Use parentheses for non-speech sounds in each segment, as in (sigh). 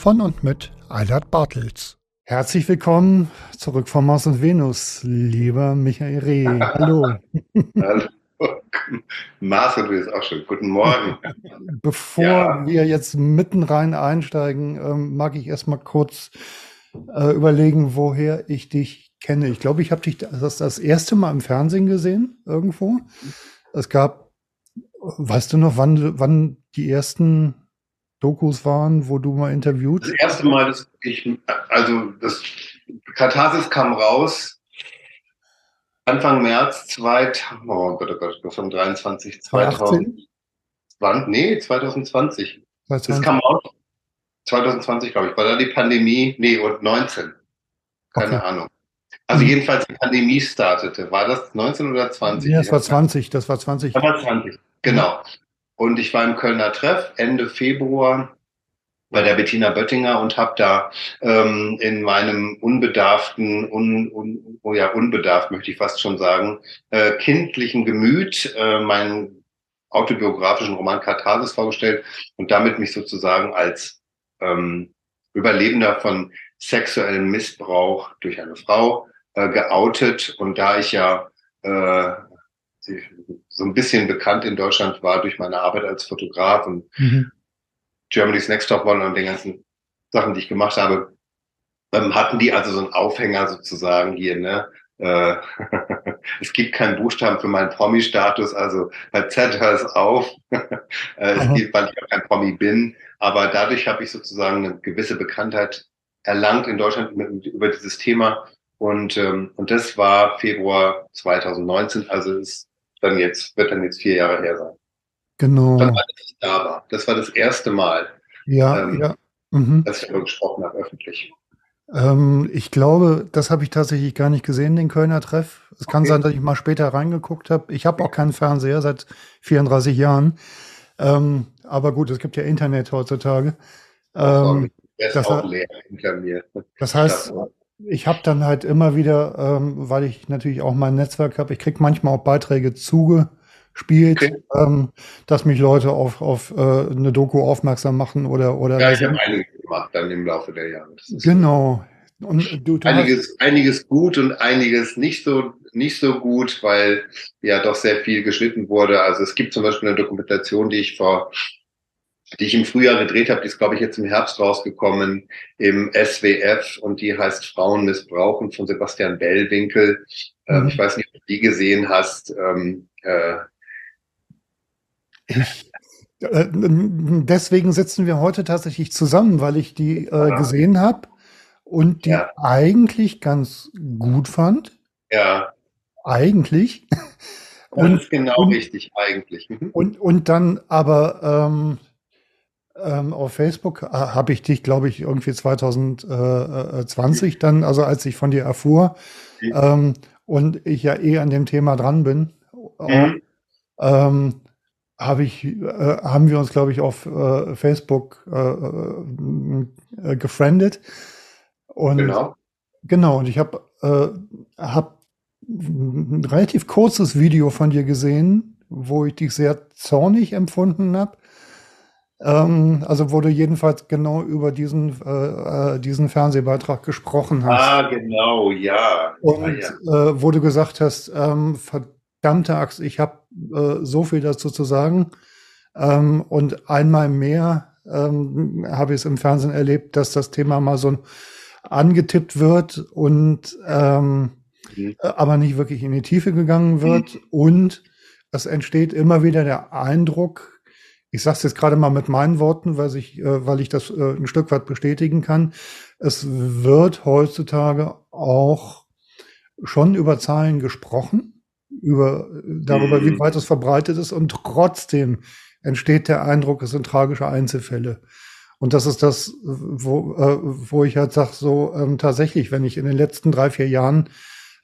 Von und mit Eilert Bartels. Herzlich willkommen zurück von Mars und Venus, lieber Michael Reh. (laughs) Hallo. Hallo. Mars und ist auch schon. Guten Morgen. Bevor Ja. wir jetzt mitten rein einsteigen, ähm, mag ich erstmal kurz äh, überlegen, woher ich dich kenne. Ich glaube, ich habe dich das, das erste Mal im Fernsehen gesehen, irgendwo. Es gab, weißt du noch, wann, wann die ersten Dokus waren, wo du mal interviewt? Das erste Mal, dass ich, also das Katharsis kam raus Anfang März 2000, oh Gott, oh Gott, oh von 23, 2018? 2020, nee, 2020. Das 2020? kam raus 2020, glaube ich, war da die Pandemie, nee, und 19. Keine Okay. Ahnung. Also jedenfalls die Pandemie startete. War das 19 oder 20? Ja, das war 20, das war 20. Das war 20, genau. Und ich war im Kölner Treff Ende Februar bei der Bettina Böttinger und habe da ähm, in meinem unbedarften, un, un, oh ja, unbedarft möchte ich fast schon sagen, äh, kindlichen Gemüt äh, meinen autobiografischen Roman Katharsis vorgestellt und damit mich sozusagen als ähm, Überlebender von sexuellem Missbrauch durch eine Frau äh, geoutet. Und da ich ja äh, so ein bisschen bekannt in Deutschland war durch meine Arbeit als Fotograf und Mhm. Germany's Next Top Model und den ganzen Sachen, die ich gemacht habe, ähm, hatten die also so einen Aufhänger sozusagen hier, ne? Äh, (laughs) es gibt keinen Buchstaben für meinen Promi-Status, also bei Z hör es auf. (laughs) äh, es gibt, weil ich ja kein Promi bin, aber dadurch habe ich sozusagen eine gewisse Bekanntheit erlangt in Deutschland mit, über dieses Thema und ähm, und das war Februar 2019, also ist dann jetzt wird dann jetzt vier Jahre her sein. Genau. Dann war ich da war. Das war das erste Mal, Ja, ähm, ja. Mhm. dass ich darüber gesprochen habe öffentlich. Ähm, ich glaube, das habe ich tatsächlich gar nicht gesehen, den Kölner Treff. Es kann Okay. sein, dass ich mal später reingeguckt habe. Ich habe auch keinen Fernseher seit 34 Jahren. Ähm, aber gut, es gibt ja Internet heutzutage. Ähm, das auch leer hinter mir. das heißt, ich habe dann halt immer wieder, ähm, weil ich natürlich auch mein Netzwerk habe, ich krieg manchmal auch Beiträge zugespielt, Okay. ähm, dass mich Leute auf, auf äh, eine Doku aufmerksam machen oder oder Ja, ich habe einiges gemacht dann im Laufe der Jahre. Genau. Und du, du hast, einiges, einiges gut und einiges nicht so nicht so gut, weil ja doch sehr viel geschnitten wurde. Also es gibt zum Beispiel eine Dokumentation, die ich vor die ich im Frühjahr gedreht habe, die ist, glaube ich, jetzt im Herbst rausgekommen im SWF und die heißt Frauen missbrauchen von Sebastian Bellwinkel. Ähm, Mhm. ich weiß nicht, ob du die gesehen hast. Ähm, äh, äh, deswegen sitzen wir heute tatsächlich zusammen, weil ich die äh, Ja. gesehen habe und die Ja. eigentlich ganz gut fand. ja, Eigentlich. das Und, ist genau und- richtig eigentlich. Mhm. und, und dann aber ähm, ähm, auf Facebook äh, habe ich dich, glaube ich, irgendwie 2020 dann, also als ich von dir erfuhr ähm, und ich ja eh an dem Thema dran bin, Mhm. ähm, habe ich, äh, haben wir uns, glaube ich, auf äh, Facebook äh, äh, gefriendet. Und Genau. genau, und ich habe äh, hab ein relativ kurzes Video von dir gesehen, wo ich dich sehr zornig empfunden habe. Ähm, also wo du jedenfalls genau über diesen, äh, äh, diesen Fernsehbeitrag gesprochen hast. Ah, genau, ja. Und ah, ja. äh, wo du gesagt hast, ähm, verdammte Axt, ich habe äh, so viel dazu zu sagen. Ähm, und einmal mehr ähm, habe ich es im Fernsehen erlebt, dass das Thema mal so angetippt wird und ähm, mhm. Aber nicht wirklich in die Tiefe gegangen wird. Mhm. Und es entsteht immer wieder der Eindruck, ich sage es jetzt gerade mal mit meinen Worten, weil ich, äh, weil ich das äh, ein Stück weit bestätigen kann. Es wird heutzutage auch schon über Zahlen gesprochen, über darüber, wie mhm. weit es verbreitet ist, und trotzdem entsteht der Eindruck, es sind tragische Einzelfälle. Und das ist das, wo, äh, wo ich halt sage, so ähm, tatsächlich, wenn ich in den letzten drei, vier Jahren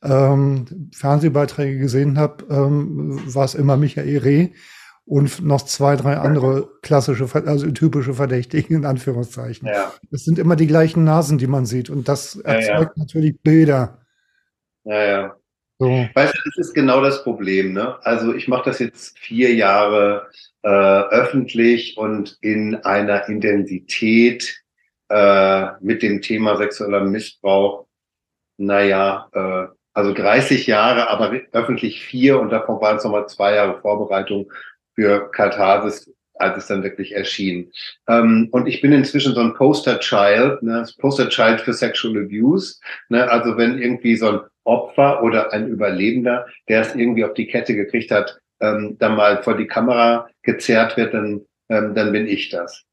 ähm, Fernsehbeiträge gesehen habe, ähm, war es immer Michael Reh und noch zwei, drei andere klassische, also typische Verdächtigen in Anführungszeichen. Ja. Es sind immer die gleichen Nasen, die man sieht und das erzeugt ja, ja. natürlich Bilder. Ja, ja. So. Weißt du, das ist genau das Problem. Ne? Also ich mache das jetzt vier Jahre äh, öffentlich und in einer Intensität äh, mit dem Thema sexueller Missbrauch. Naja, äh, also 30 Jahre, aber öffentlich vier und davon waren es nochmal zwei Jahre Vorbereitung für Katharsis, als es dann wirklich erschien. Ähm, und ich bin inzwischen so ein Poster Child, ne, Poster Child für Sexual Abuse. Ne, also wenn irgendwie so ein Opfer oder ein Überlebender, der es irgendwie auf die Kette gekriegt hat, ähm, dann mal vor die Kamera gezerrt wird, dann, ähm, dann bin ich das.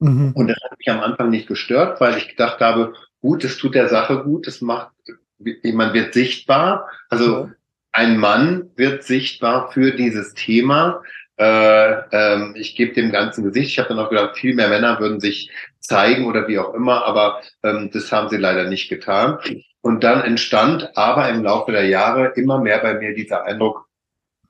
Mhm. Und das hat mich am Anfang nicht gestört, weil ich gedacht habe, gut, es tut der Sache gut, es macht, man wird sichtbar. Also ein Mann wird sichtbar für dieses Thema. Äh, ähm, ich gebe dem ganzen Gesicht. Ich habe dann auch gedacht, viel mehr Männer würden sich zeigen oder wie auch immer, aber ähm, das haben sie leider nicht getan. Und dann entstand aber im Laufe der Jahre immer mehr bei mir dieser Eindruck,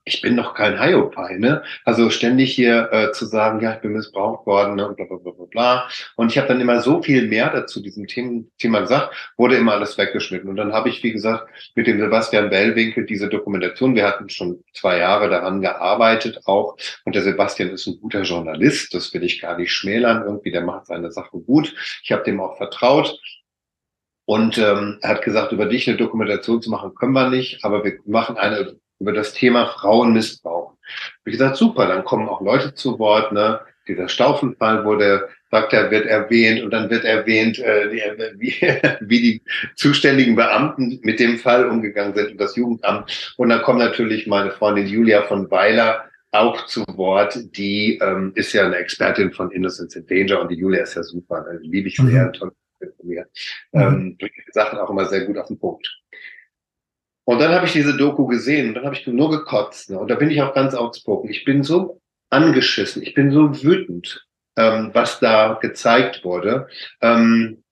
ich bin doch kein Hiopai, ne? Also ständig hier äh, zu sagen, ja, ich bin missbraucht worden, ne? Und bla, bla, bla, bla, bla. Und ich habe dann immer so viel mehr dazu diesem Thema, Thema gesagt, wurde immer alles weggeschnitten. Und dann habe ich, wie gesagt, mit dem Sebastian Bellwinkel diese Dokumentation, wir hatten schon zwei Jahre daran gearbeitet auch. Und der Sebastian ist ein guter Journalist, das will ich gar nicht schmälern irgendwie, der macht seine Sache gut. Ich habe dem auch vertraut. Und ähm, er hat gesagt, über dich eine Dokumentation zu machen, können wir nicht, aber wir machen eine über das Thema Frauenmissbrauch. Wie gesagt, super, dann kommen auch Leute zu Wort, ne? Dieser Staufenfall wurde, sagt er, wird erwähnt und dann wird erwähnt, äh, (laughs) wie, wie die zuständigen Beamten mit dem Fall umgegangen sind und das Jugendamt. Und dann kommt natürlich meine Freundin Julia von Weiler auch zu Wort. Die ähm, ist ja eine Expertin von Innocence in Danger und die Julia ist ja super, ne? liebe ich sehr, mhm. toll von mir. Mhm. Ähm, bringt die Sachen auch immer sehr gut auf den Punkt. Und dann habe ich diese Doku gesehen und dann habe ich nur gekotzt. Ne? Und da bin ich auch ganz outspoken. Ich bin so angeschissen, ich bin so wütend, ähm, was da gezeigt wurde. Ähm,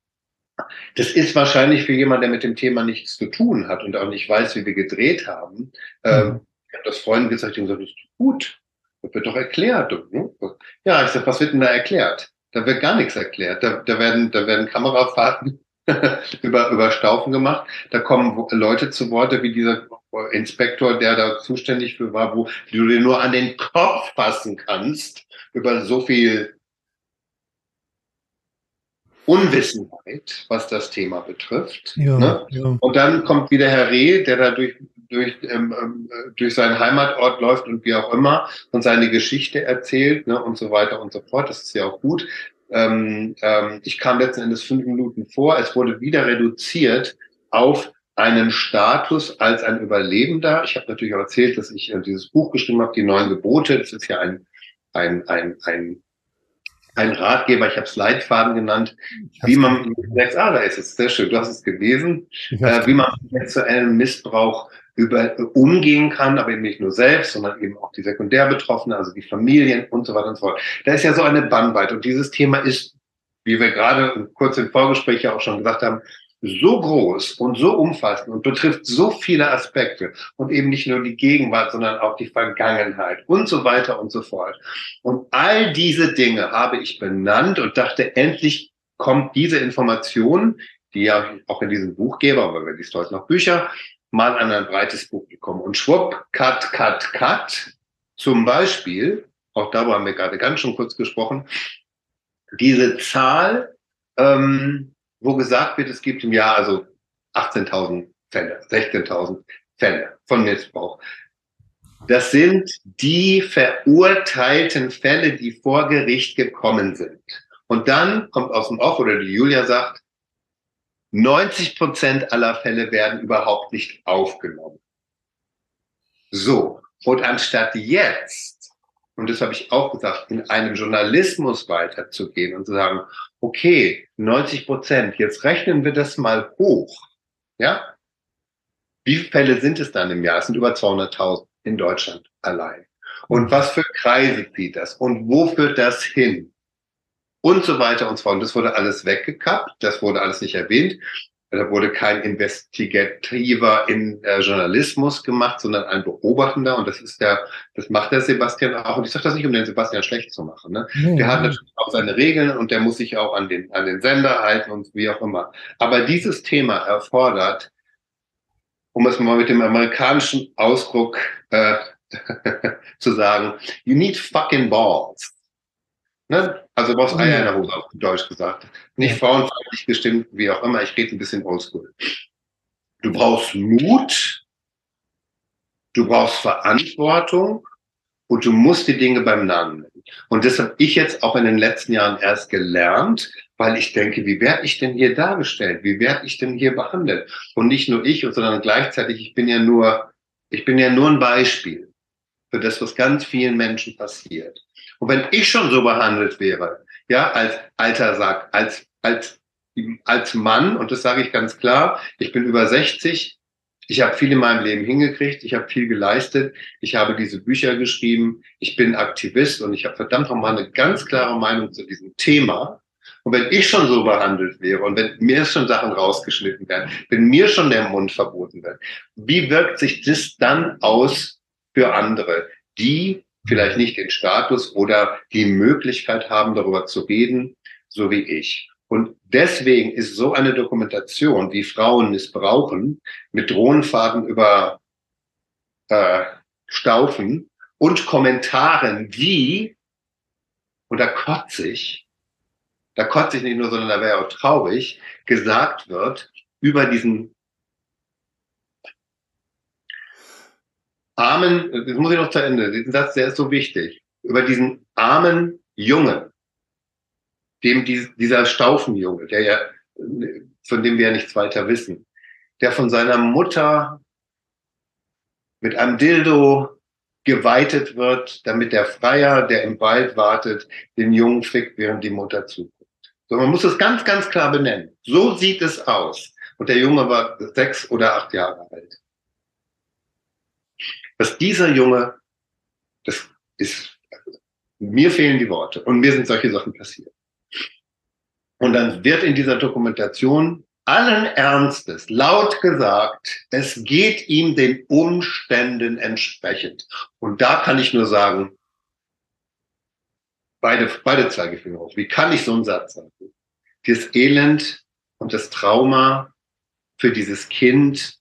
das ist wahrscheinlich für jemanden, der mit dem Thema nichts zu tun hat und auch nicht weiß, wie wir gedreht haben. Ähm, mhm. Ich habe das Freunden gesagt, die haben gesagt, das ist gut. Das wird doch erklärt. Ne? Ja, ich sage, was wird denn da erklärt? Da wird gar nichts erklärt. Da, da werden, da werden Kamerafahrten (laughs) über, über Staufen gemacht. Da kommen Leute zu Worte wie dieser Inspektor, der da zuständig für war, wo du dir nur an den Kopf fassen kannst über so viel Unwissenheit, was das Thema betrifft. Ja, ne? ja. Und dann kommt wieder Herr Reh, der da durch, durch, ähm, ähm, durch seinen Heimatort läuft und wie auch immer und seine Geschichte erzählt ne, und so weiter und so fort. Das ist ja auch gut. Ähm, ähm, ich kam letzten Endes fünf Minuten vor. Es wurde wieder reduziert auf einen Status als ein Überlebender. Ich habe natürlich auch erzählt, dass ich äh, dieses Buch geschrieben habe, die neuen Gebote. Das ist ja ein, ein, ein, ein, ein Ratgeber, ich habe es Leitfaden genannt, wie man, ah, da ist es, sehr schön, du hast es gelesen, äh, wie man sexuellen Missbrauch über, umgehen kann, aber eben nicht nur selbst, sondern eben auch die Sekundärbetroffenen, also die Familien und so weiter und so fort. Da ist ja so eine Bannweite und dieses Thema ist, wie wir gerade kurz im Vorgespräch ja auch schon gesagt haben, so groß und so umfassend und betrifft so viele Aspekte und eben nicht nur die Gegenwart, sondern auch die Vergangenheit und so weiter und so fort. Und all diese Dinge habe ich benannt und dachte, endlich kommt diese Information, die ja auch in diesem Buch gebe, aber wir liest heute noch Bücher, mal an ein breites Publikum. Und schwupp, cut, cut, cut. Zum Beispiel, auch darüber haben wir gerade ganz schon kurz gesprochen, diese Zahl, ähm, wo gesagt wird, es gibt im Jahr also 18.000 Fälle, 16.000 Fälle von Missbrauch. Das sind die verurteilten Fälle, die vor Gericht gekommen sind. Und dann kommt aus dem Off oder die Julia sagt, 90 Prozent aller Fälle werden überhaupt nicht aufgenommen. So. Und anstatt jetzt, und das habe ich auch gesagt, in einem Journalismus weiterzugehen und zu sagen, okay, 90 Prozent, jetzt rechnen wir das mal hoch. Ja? Wie viele Fälle sind es dann im Jahr? Es sind über 200.000 in Deutschland allein. Und was für Kreise zieht das? Und wo führt das hin? Und so weiter und so fort. Und das wurde alles weggekappt. Das wurde alles nicht erwähnt. Da wurde kein investigativer in äh, Journalismus gemacht, sondern ein beobachtender. Und das ist der, das macht der Sebastian auch. Und ich sage das nicht, um den Sebastian schlecht zu machen. Ne? Nee, der hat natürlich auch seine Regeln und der muss sich auch an den, an den Sender halten und wie auch immer. Aber dieses Thema erfordert, um es mal mit dem amerikanischen Ausdruck äh, (laughs) zu sagen, you need fucking balls. Ne? Also du brauchst Eier in der Hose, auf Deutsch gesagt. Nicht frauenfeindlich gestimmt, wie auch immer. Ich rede ein bisschen oldschool. Du brauchst Mut, du brauchst Verantwortung und du musst die Dinge beim Namen nennen. Und das habe ich jetzt auch in den letzten Jahren erst gelernt, weil ich denke, wie werde ich denn hier dargestellt? Wie werde ich denn hier behandelt? Und nicht nur ich, sondern gleichzeitig, ich bin ja nur, ich bin ja nur ein Beispiel für das, was ganz vielen Menschen passiert. Und wenn ich schon so behandelt wäre, ja, als alter Sack, als, als, als Mann, und das sage ich ganz klar, ich bin über 60, ich habe viel in meinem Leben hingekriegt, ich habe viel geleistet, ich habe diese Bücher geschrieben, ich bin Aktivist und ich habe verdammt nochmal eine ganz klare Meinung zu diesem Thema. Und wenn ich schon so behandelt wäre und wenn mir schon Sachen rausgeschnitten werden, wenn mir schon der Mund verboten wird, wie wirkt sich das dann aus für andere, die vielleicht nicht den Status oder die Möglichkeit haben, darüber zu reden, so wie ich. Und deswegen ist so eine Dokumentation, wie Frauen missbrauchen, mit Drohnenfahrten über äh, Staufen und Kommentaren, wie, und da kotze ich, da kotze ich nicht nur, sondern da wäre auch traurig, gesagt wird über diesen armen, das muss ich noch zu Ende, diesen Satz, der ist so wichtig, über diesen armen Jungen, dem dieser Staufenjunge, der ja, von dem wir ja nichts weiter wissen, der von seiner Mutter mit einem Dildo geweitet wird, damit der Freier, der im Wald wartet, den Jungen fickt, während die Mutter zuguckt. So, man muss es ganz, ganz klar benennen. So sieht es aus. Und der Junge war sechs oder acht Jahre alt dass dieser Junge, das ist, mir fehlen die Worte und mir sind solche Sachen passiert. Und dann wird in dieser Dokumentation allen Ernstes laut gesagt, es geht ihm den Umständen entsprechend. Und da kann ich nur sagen, beide, beide Zeigefinger hoch. Wie kann ich so einen Satz sagen? Das Elend und das Trauma für dieses Kind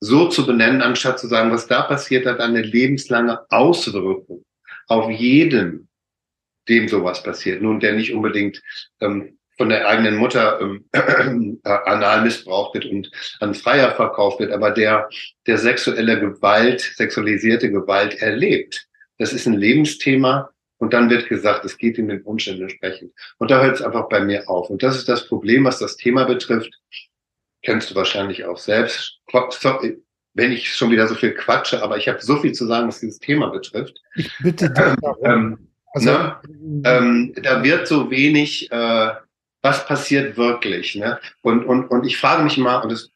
so zu benennen, anstatt zu sagen, was da passiert, hat eine lebenslange Auswirkung auf jeden, dem sowas passiert. Nun, der nicht unbedingt ähm, von der eigenen Mutter ähm, (clears throat) äh, anal missbraucht wird und an Freier verkauft wird, aber der, der sexuelle Gewalt, sexualisierte Gewalt erlebt. Das ist ein Lebensthema. Und dann wird gesagt, es geht ihm den Umständen entsprechend. Und da hört es einfach bei mir auf. Und das ist das Problem, was das Thema betrifft kennst du wahrscheinlich auch selbst. Wenn ich schon wieder so viel quatsche, aber ich habe so viel zu sagen, was dieses Thema betrifft. Ich bitte dich ähm, also, ne? ähm, da wird so wenig, äh, was passiert wirklich. Ne? Und, und, und ich frage mich mal, und das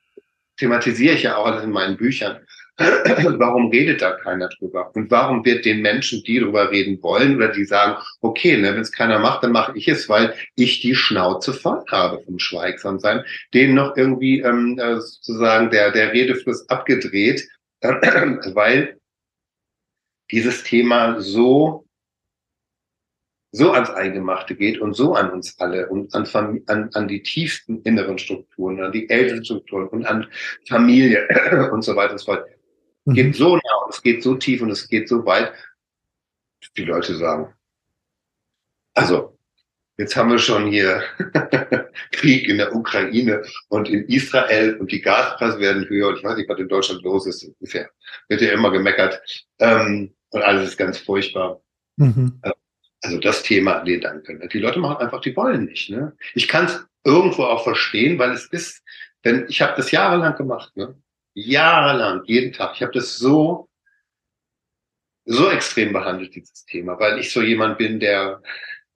thematisiere ich ja auch alles in meinen Büchern, (clears throat) warum redet da keiner drüber? Und warum wird den Menschen, die drüber reden wollen oder die sagen, okay, ne, wenn es keiner macht, dann mache ich es, weil ich die Schnauze voll habe vom Schweigsamsein, denen noch irgendwie ähm, äh, sozusagen der, der Redefluss abgedreht, (clears throat) weil dieses Thema so so ans Eingemachte geht und so an uns alle und an, an, an die tiefsten inneren Strukturen, an die älteren Strukturen und an Familie (clears throat) und so weiter und so fort. Mhm. Geht so nah und es geht so tief und es geht so weit, die Leute sagen, also, jetzt haben wir schon hier (laughs) Krieg in der Ukraine und in Israel und die Gaspreise werden höher und ich weiß nicht, was in Deutschland los ist. Bisher wird ja immer gemeckert ähm, und alles ist ganz furchtbar. Mhm. Also das Thema, nee, danke. Die Leute machen einfach, die wollen nicht. Ne? Ich kann es irgendwo auch verstehen, weil es ist, wenn ich habe das jahrelang gemacht, ne? Jahrelang, jeden Tag. Ich habe das so so extrem behandelt, dieses Thema, weil ich so jemand bin, der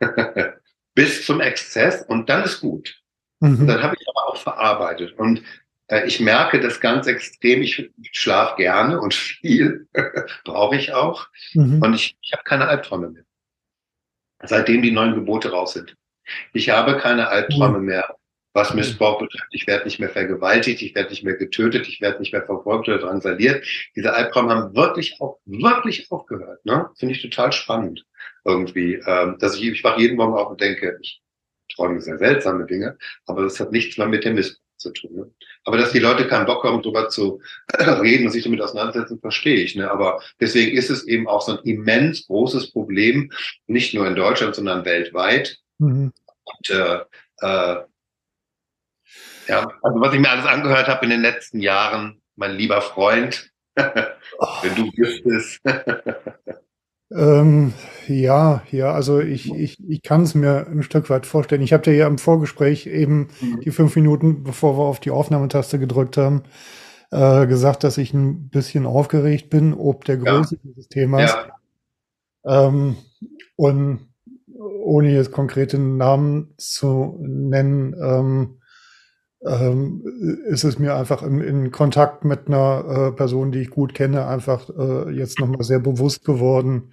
(laughs) bis zum Exzess und dann ist gut. Mhm. Dann habe ich aber auch verarbeitet. Und äh, ich merke das ganz extrem. Ich schlafe gerne und (laughs) viel brauche ich auch. Mhm. Und ich, ich habe keine Albträume mehr. Seitdem die neuen Gebote raus sind. Ich habe keine Albträume mhm. mehr was Missbrauch betrifft. Ich werde nicht mehr vergewaltigt, ich werde nicht mehr getötet, ich werde nicht mehr verfolgt oder drangsaliert. Diese Albträume haben wirklich auch, wirklich aufgehört. Ne? Finde ich total spannend irgendwie. Ähm, dass ich, ich wache jeden Morgen auf und denke, ich träume sehr seltsame Dinge, aber das hat nichts mehr mit dem Missbrauch zu tun. Ne? Aber dass die Leute keinen Bock haben, darüber zu (clears throat) reden und sich damit auseinandersetzen, verstehe ich. Ne? Aber deswegen ist es eben auch so ein immens großes Problem, nicht nur in Deutschland, sondern weltweit. Mhm. Und äh, äh, ja, also was ich mir alles angehört habe in den letzten Jahren, mein lieber Freund, (laughs) wenn du wüsstest. ähm, ja, ja, also ich, ich, ich kann es mir ein Stück weit vorstellen. Ich habe dir ja im Vorgespräch eben mhm. die fünf Minuten, bevor wir auf die Aufnahmetaste gedrückt haben, äh, gesagt, dass ich ein bisschen aufgeregt bin, ob der Größe ja. dieses Themas. Ja. Ähm, und ohne jetzt konkrete Namen zu nennen, ähm, ähm, ist es mir einfach im, in Kontakt mit einer äh, Person, die ich gut kenne, einfach äh, jetzt nochmal sehr bewusst geworden,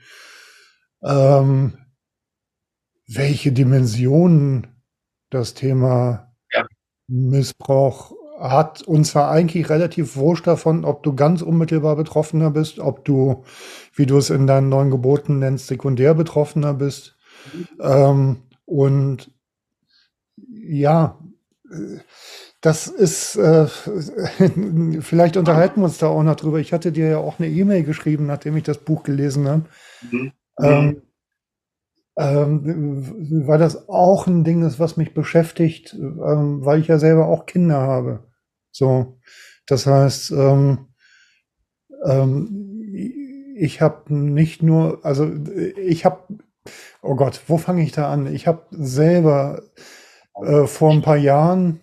ähm, welche Dimensionen das Thema ja. Missbrauch hat. Und zwar eigentlich relativ wurscht davon, ob du ganz unmittelbar Betroffener bist, ob du, wie du es in deinen neuen Geboten nennst, sekundär Betroffener bist. Mhm. Ähm, und ja, das ist, äh, (laughs) vielleicht unterhalten wir uns da auch noch drüber. Ich hatte dir ja auch eine E-Mail geschrieben, nachdem ich das Buch gelesen habe. Mhm. Ähm, ähm, weil das auch ein Ding ist, was mich beschäftigt, ähm, weil ich ja selber auch Kinder habe. So, das heißt, ähm, ähm, ich habe nicht nur, also ich habe, oh Gott, wo fange ich da an? Ich habe selber äh, vor ein paar Jahren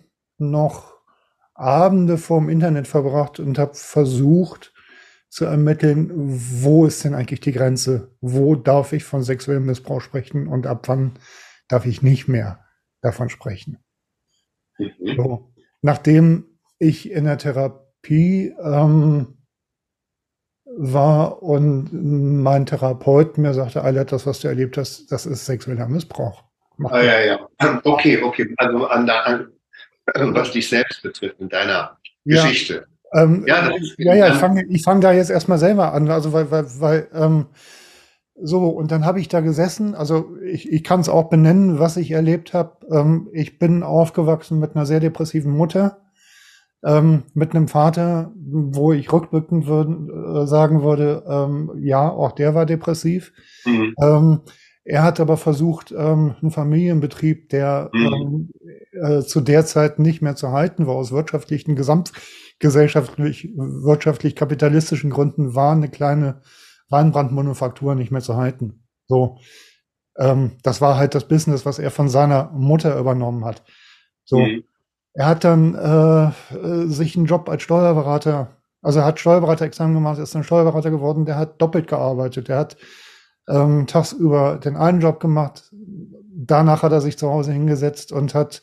noch Abende vorm Internet verbracht und habe versucht zu ermitteln, wo ist denn eigentlich die Grenze? Wo darf ich von sexuellem Missbrauch sprechen und ab wann darf ich nicht mehr davon sprechen? Mhm. So. Nachdem ich in der Therapie ähm, war und mein Therapeut mir sagte, Alter, das, was du erlebt hast, das ist sexueller Missbrauch. Ah, ja, ja. Okay, okay. Also an der, an, was dich selbst betrifft in deiner ja. Geschichte. Ähm, ja, ja, ja, ich fange ich fang da jetzt erstmal selber an, also weil, weil, weil ähm, so, und dann habe ich da gesessen, also ich, ich kann es auch benennen, was ich erlebt habe. Ähm, ich bin aufgewachsen mit einer sehr depressiven Mutter, ähm, mit einem Vater, wo ich rückblickend würden, äh, sagen würde, ähm, ja, auch der war depressiv. Mhm. Ähm, er hat aber versucht, ähm, einen Familienbetrieb, der mhm. Äh, zu der Zeit nicht mehr zu halten war, aus wirtschaftlichen, gesamtgesellschaftlich, wirtschaftlich kapitalistischen Gründen, war eine kleine Weinbrandmanufaktur nicht mehr zu halten. So, ähm, das war halt das Business, was er von seiner Mutter übernommen hat. So, mhm. er hat dann äh, äh sich einen Job als Steuerberater, also er hat Steuerberater-Examen gemacht, ist dann Steuerberater geworden, der hat doppelt gearbeitet, der hat ähm, tagsüber den einen Job gemacht. Danach hat er sich zu Hause hingesetzt und hat,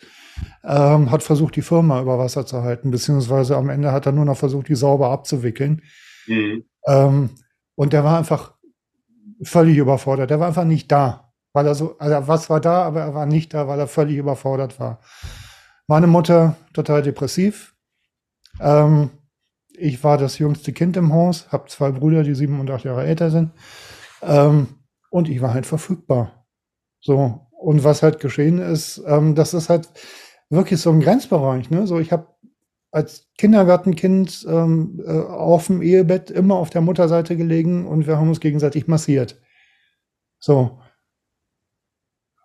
ähm, hat versucht, die Firma über Wasser zu halten, beziehungsweise am Ende hat er nur noch versucht, die sauber abzuwickeln. Mhm. Ähm, und der war einfach völlig überfordert. Der war einfach nicht da. Weil er so, also was war da, aber er war nicht da, weil er völlig überfordert war. Meine Mutter total depressiv. Ähm, ich war das jüngste Kind im Haus, habe zwei Brüder, die sieben und acht Jahre älter sind. Ähm, und ich war halt verfügbar. So. Und was halt geschehen ist, ähm, das ist halt wirklich so ein Grenzbereich. Ne? So, ich habe als Kindergartenkind ähm, äh, auf dem Ehebett immer auf der Mutterseite gelegen und wir haben uns gegenseitig massiert. So.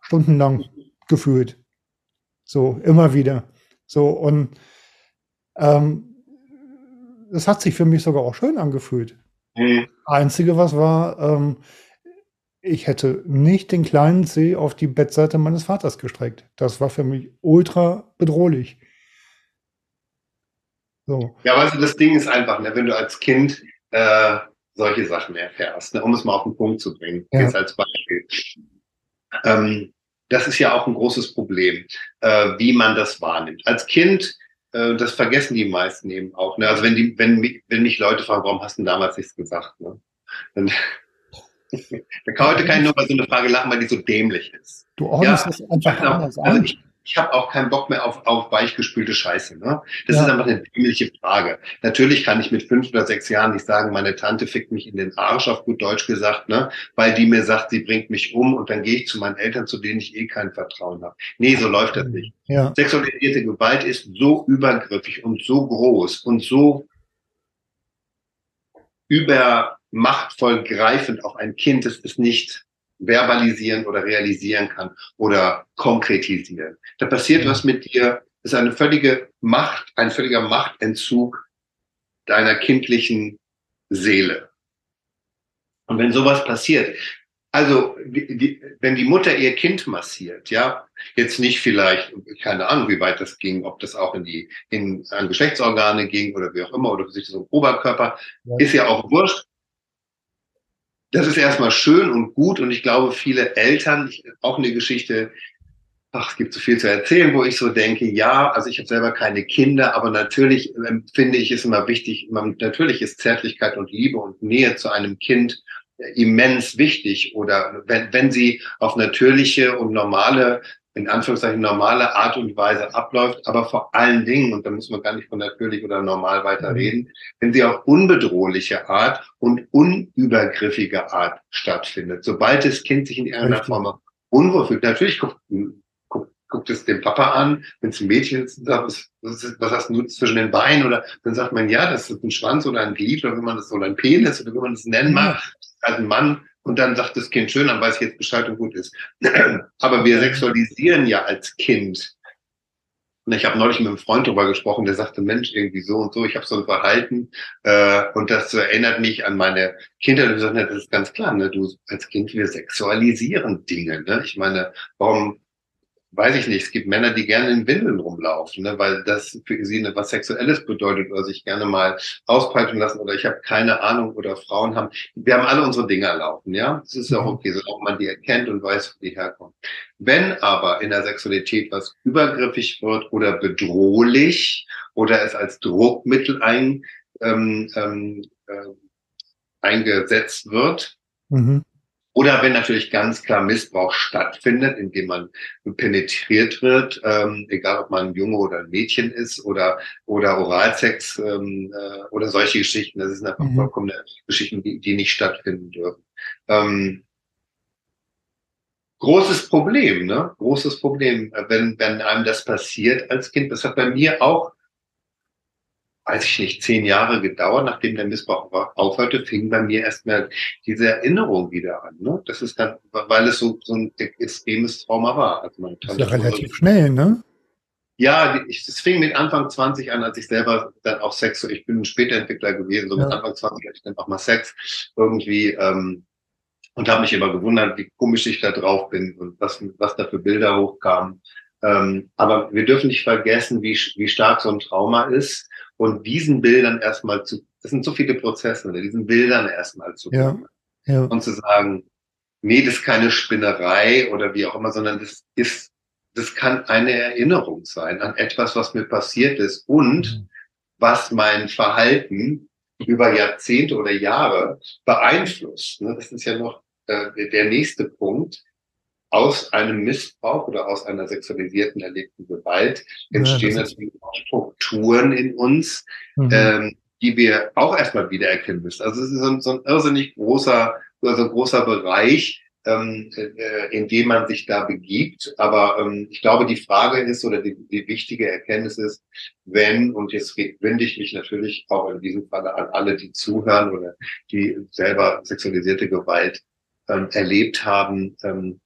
Stundenlang gefühlt. So, immer wieder. So, und ähm, es hat sich für mich sogar auch schön angefühlt. Mhm. Einzige, was war, ähm, ich hätte nicht den kleinen Zeh auf die Bettseite meines Vaters gestreckt. Das war für mich ultra bedrohlich. So. Ja, weißt du, das Ding ist einfach, ne, wenn du als Kind äh, solche Sachen erfährst, ne, um es mal auf den Punkt zu bringen, ja. jetzt als Beispiel. Ähm, das ist ja auch ein großes Problem, äh, wie man das wahrnimmt. Als Kind, äh, das vergessen die meisten eben auch. Ne? Also wenn die, wenn mich, wenn mich Leute fragen, warum hast du denn damals nichts gesagt? Ne? Dann, da kann heute keiner nur bei so einer Frage lachen, weil die so dämlich ist. Du ordnest ja, es einfach anders an. Also ich, ich habe auch keinen Bock mehr auf, auf weichgespülte Scheiße. Ne? Das ja. ist einfach eine dämliche Frage. Natürlich kann ich mit fünf oder sechs Jahren nicht sagen, meine Tante fickt mich in den Arsch, auf gut Deutsch gesagt, ne? weil die mir sagt, sie bringt mich um und dann gehe ich zu meinen Eltern, zu denen ich eh kein Vertrauen habe. Nee, so läuft das nicht. Ja. Sexualisierte Gewalt ist so übergriffig und so groß und so übermachtvoll greifend auf ein Kind, das ist nicht verbalisieren oder realisieren kann oder konkretisieren. Da passiert was mit dir, ist eine völlige Macht, ein völliger Machtentzug deiner kindlichen Seele. Und wenn sowas passiert, also die, die, wenn die Mutter ihr Kind massiert, ja, jetzt nicht vielleicht, keine Ahnung, wie weit das ging, ob das auch in die in an Geschlechtsorgane ging oder wie auch immer oder sich so im Oberkörper, ja. ist ja auch wurscht das ist erstmal schön und gut und ich glaube, viele Eltern, auch eine Geschichte, ach, es gibt so viel zu erzählen, wo ich so denke, ja, also ich habe selber keine Kinder, aber natürlich ähm, finde ich es immer wichtig, natürlich ist Zärtlichkeit und Liebe und Nähe zu einem Kind immens wichtig oder wenn, wenn sie auf natürliche und normale in Anführungszeichen normale Art und Weise abläuft, aber vor allen Dingen, und da muss man gar nicht von natürlich oder normal weiter reden, wenn sie auf unbedrohliche Art und unübergriffige Art stattfindet. Sobald das Kind sich in irgendeiner Form unwohl fühlt, natürlich guckt, guckt, guckt es den Papa an, wenn es ein Mädchen ist, sagt, was, was, hast du zwischen den Beinen? Oder dann sagt man, ja, das ist ein Schwanz oder ein Glied oder wie man das, oder ein Penis oder wie man das nennen mag. Als ein Mann und dann sagt das Kind schön, dann weiß ich jetzt Bescheid und gut ist. (clears throat) Aber wir sexualisieren ja als Kind. Und ich habe neulich mit einem Freund darüber gesprochen, der sagte, Mensch, irgendwie so und so, ich habe so ein Verhalten äh, und das erinnert mich an meine Kindheit. Und ich sage, das ist ganz klar, ne? du als Kind, wir sexualisieren Dinge. Ne? Ich meine, warum weiß ich nicht, es gibt Männer, die gerne in Windeln rumlaufen, ne, weil das für sie was Sexuelles bedeutet oder sich gerne mal auspeitschen lassen oder ich habe keine Ahnung oder Frauen haben, wir haben alle unsere Dinger laufen, ja. Es ist ja auch mhm. okay, solange man die erkennt und weiß, wo die herkommen. Wenn aber in der Sexualität was übergriffig wird oder bedrohlich oder es als Druckmittel ein, ähm, ähm, äh, eingesetzt wird, mhm oder wenn natürlich ganz klar Missbrauch stattfindet, indem man penetriert wird, ähm, egal ob man ein Junge oder ein Mädchen ist oder oder Oralsex ähm, äh, oder solche Geschichten, das sind einfach mhm. vollkommene Geschichten, die, die nicht stattfinden dürfen. Ähm, großes Problem, ne? Großes Problem, wenn wenn einem das passiert als Kind. Das hat bei mir auch weiß ich nicht, zehn Jahre gedauert, nachdem der Missbrauch aufhörte, fing bei mir erstmal diese Erinnerung wieder an. Ne? Das ist dann, weil es so, so ein extremes Trauma war. Also Tante das ist ja relativ so, schnell, ne? Ja, ich, es fing mit Anfang 20 an, als ich selber dann auch Sex, ich bin ein Spätentwickler gewesen, so ja. mit Anfang 20 hatte ich dann auch mal Sex irgendwie ähm, und habe mich immer gewundert, wie komisch ich da drauf bin und was, was da für Bilder hochkamen. Ähm, aber wir dürfen nicht vergessen, wie, wie stark so ein Trauma ist und diesen Bildern erstmal zu, das sind so viele Prozesse, ne, diesen Bildern erstmal zu ja, ja. und zu sagen, nee, das ist keine Spinnerei oder wie auch immer, sondern das ist, das kann eine Erinnerung sein an etwas, was mir passiert ist und mhm. was mein Verhalten über Jahrzehnte oder Jahre beeinflusst. Ne? Das ist ja noch äh, der nächste Punkt aus einem Missbrauch oder aus einer sexualisierten erlebten Gewalt entstehen ja, natürlich auch Strukturen in uns, mhm. ähm, die wir auch erstmal wiedererkennen müssen. Also es ist so ein, so ein irrsinnig großer, also ein großer Bereich, ähm, äh, in dem man sich da begibt. Aber ähm, ich glaube, die Frage ist oder die, die wichtige Erkenntnis ist, wenn, und jetzt wende ich mich natürlich auch in diesem Falle an alle, die zuhören oder die selber sexualisierte Gewalt ähm, erlebt haben, ähm,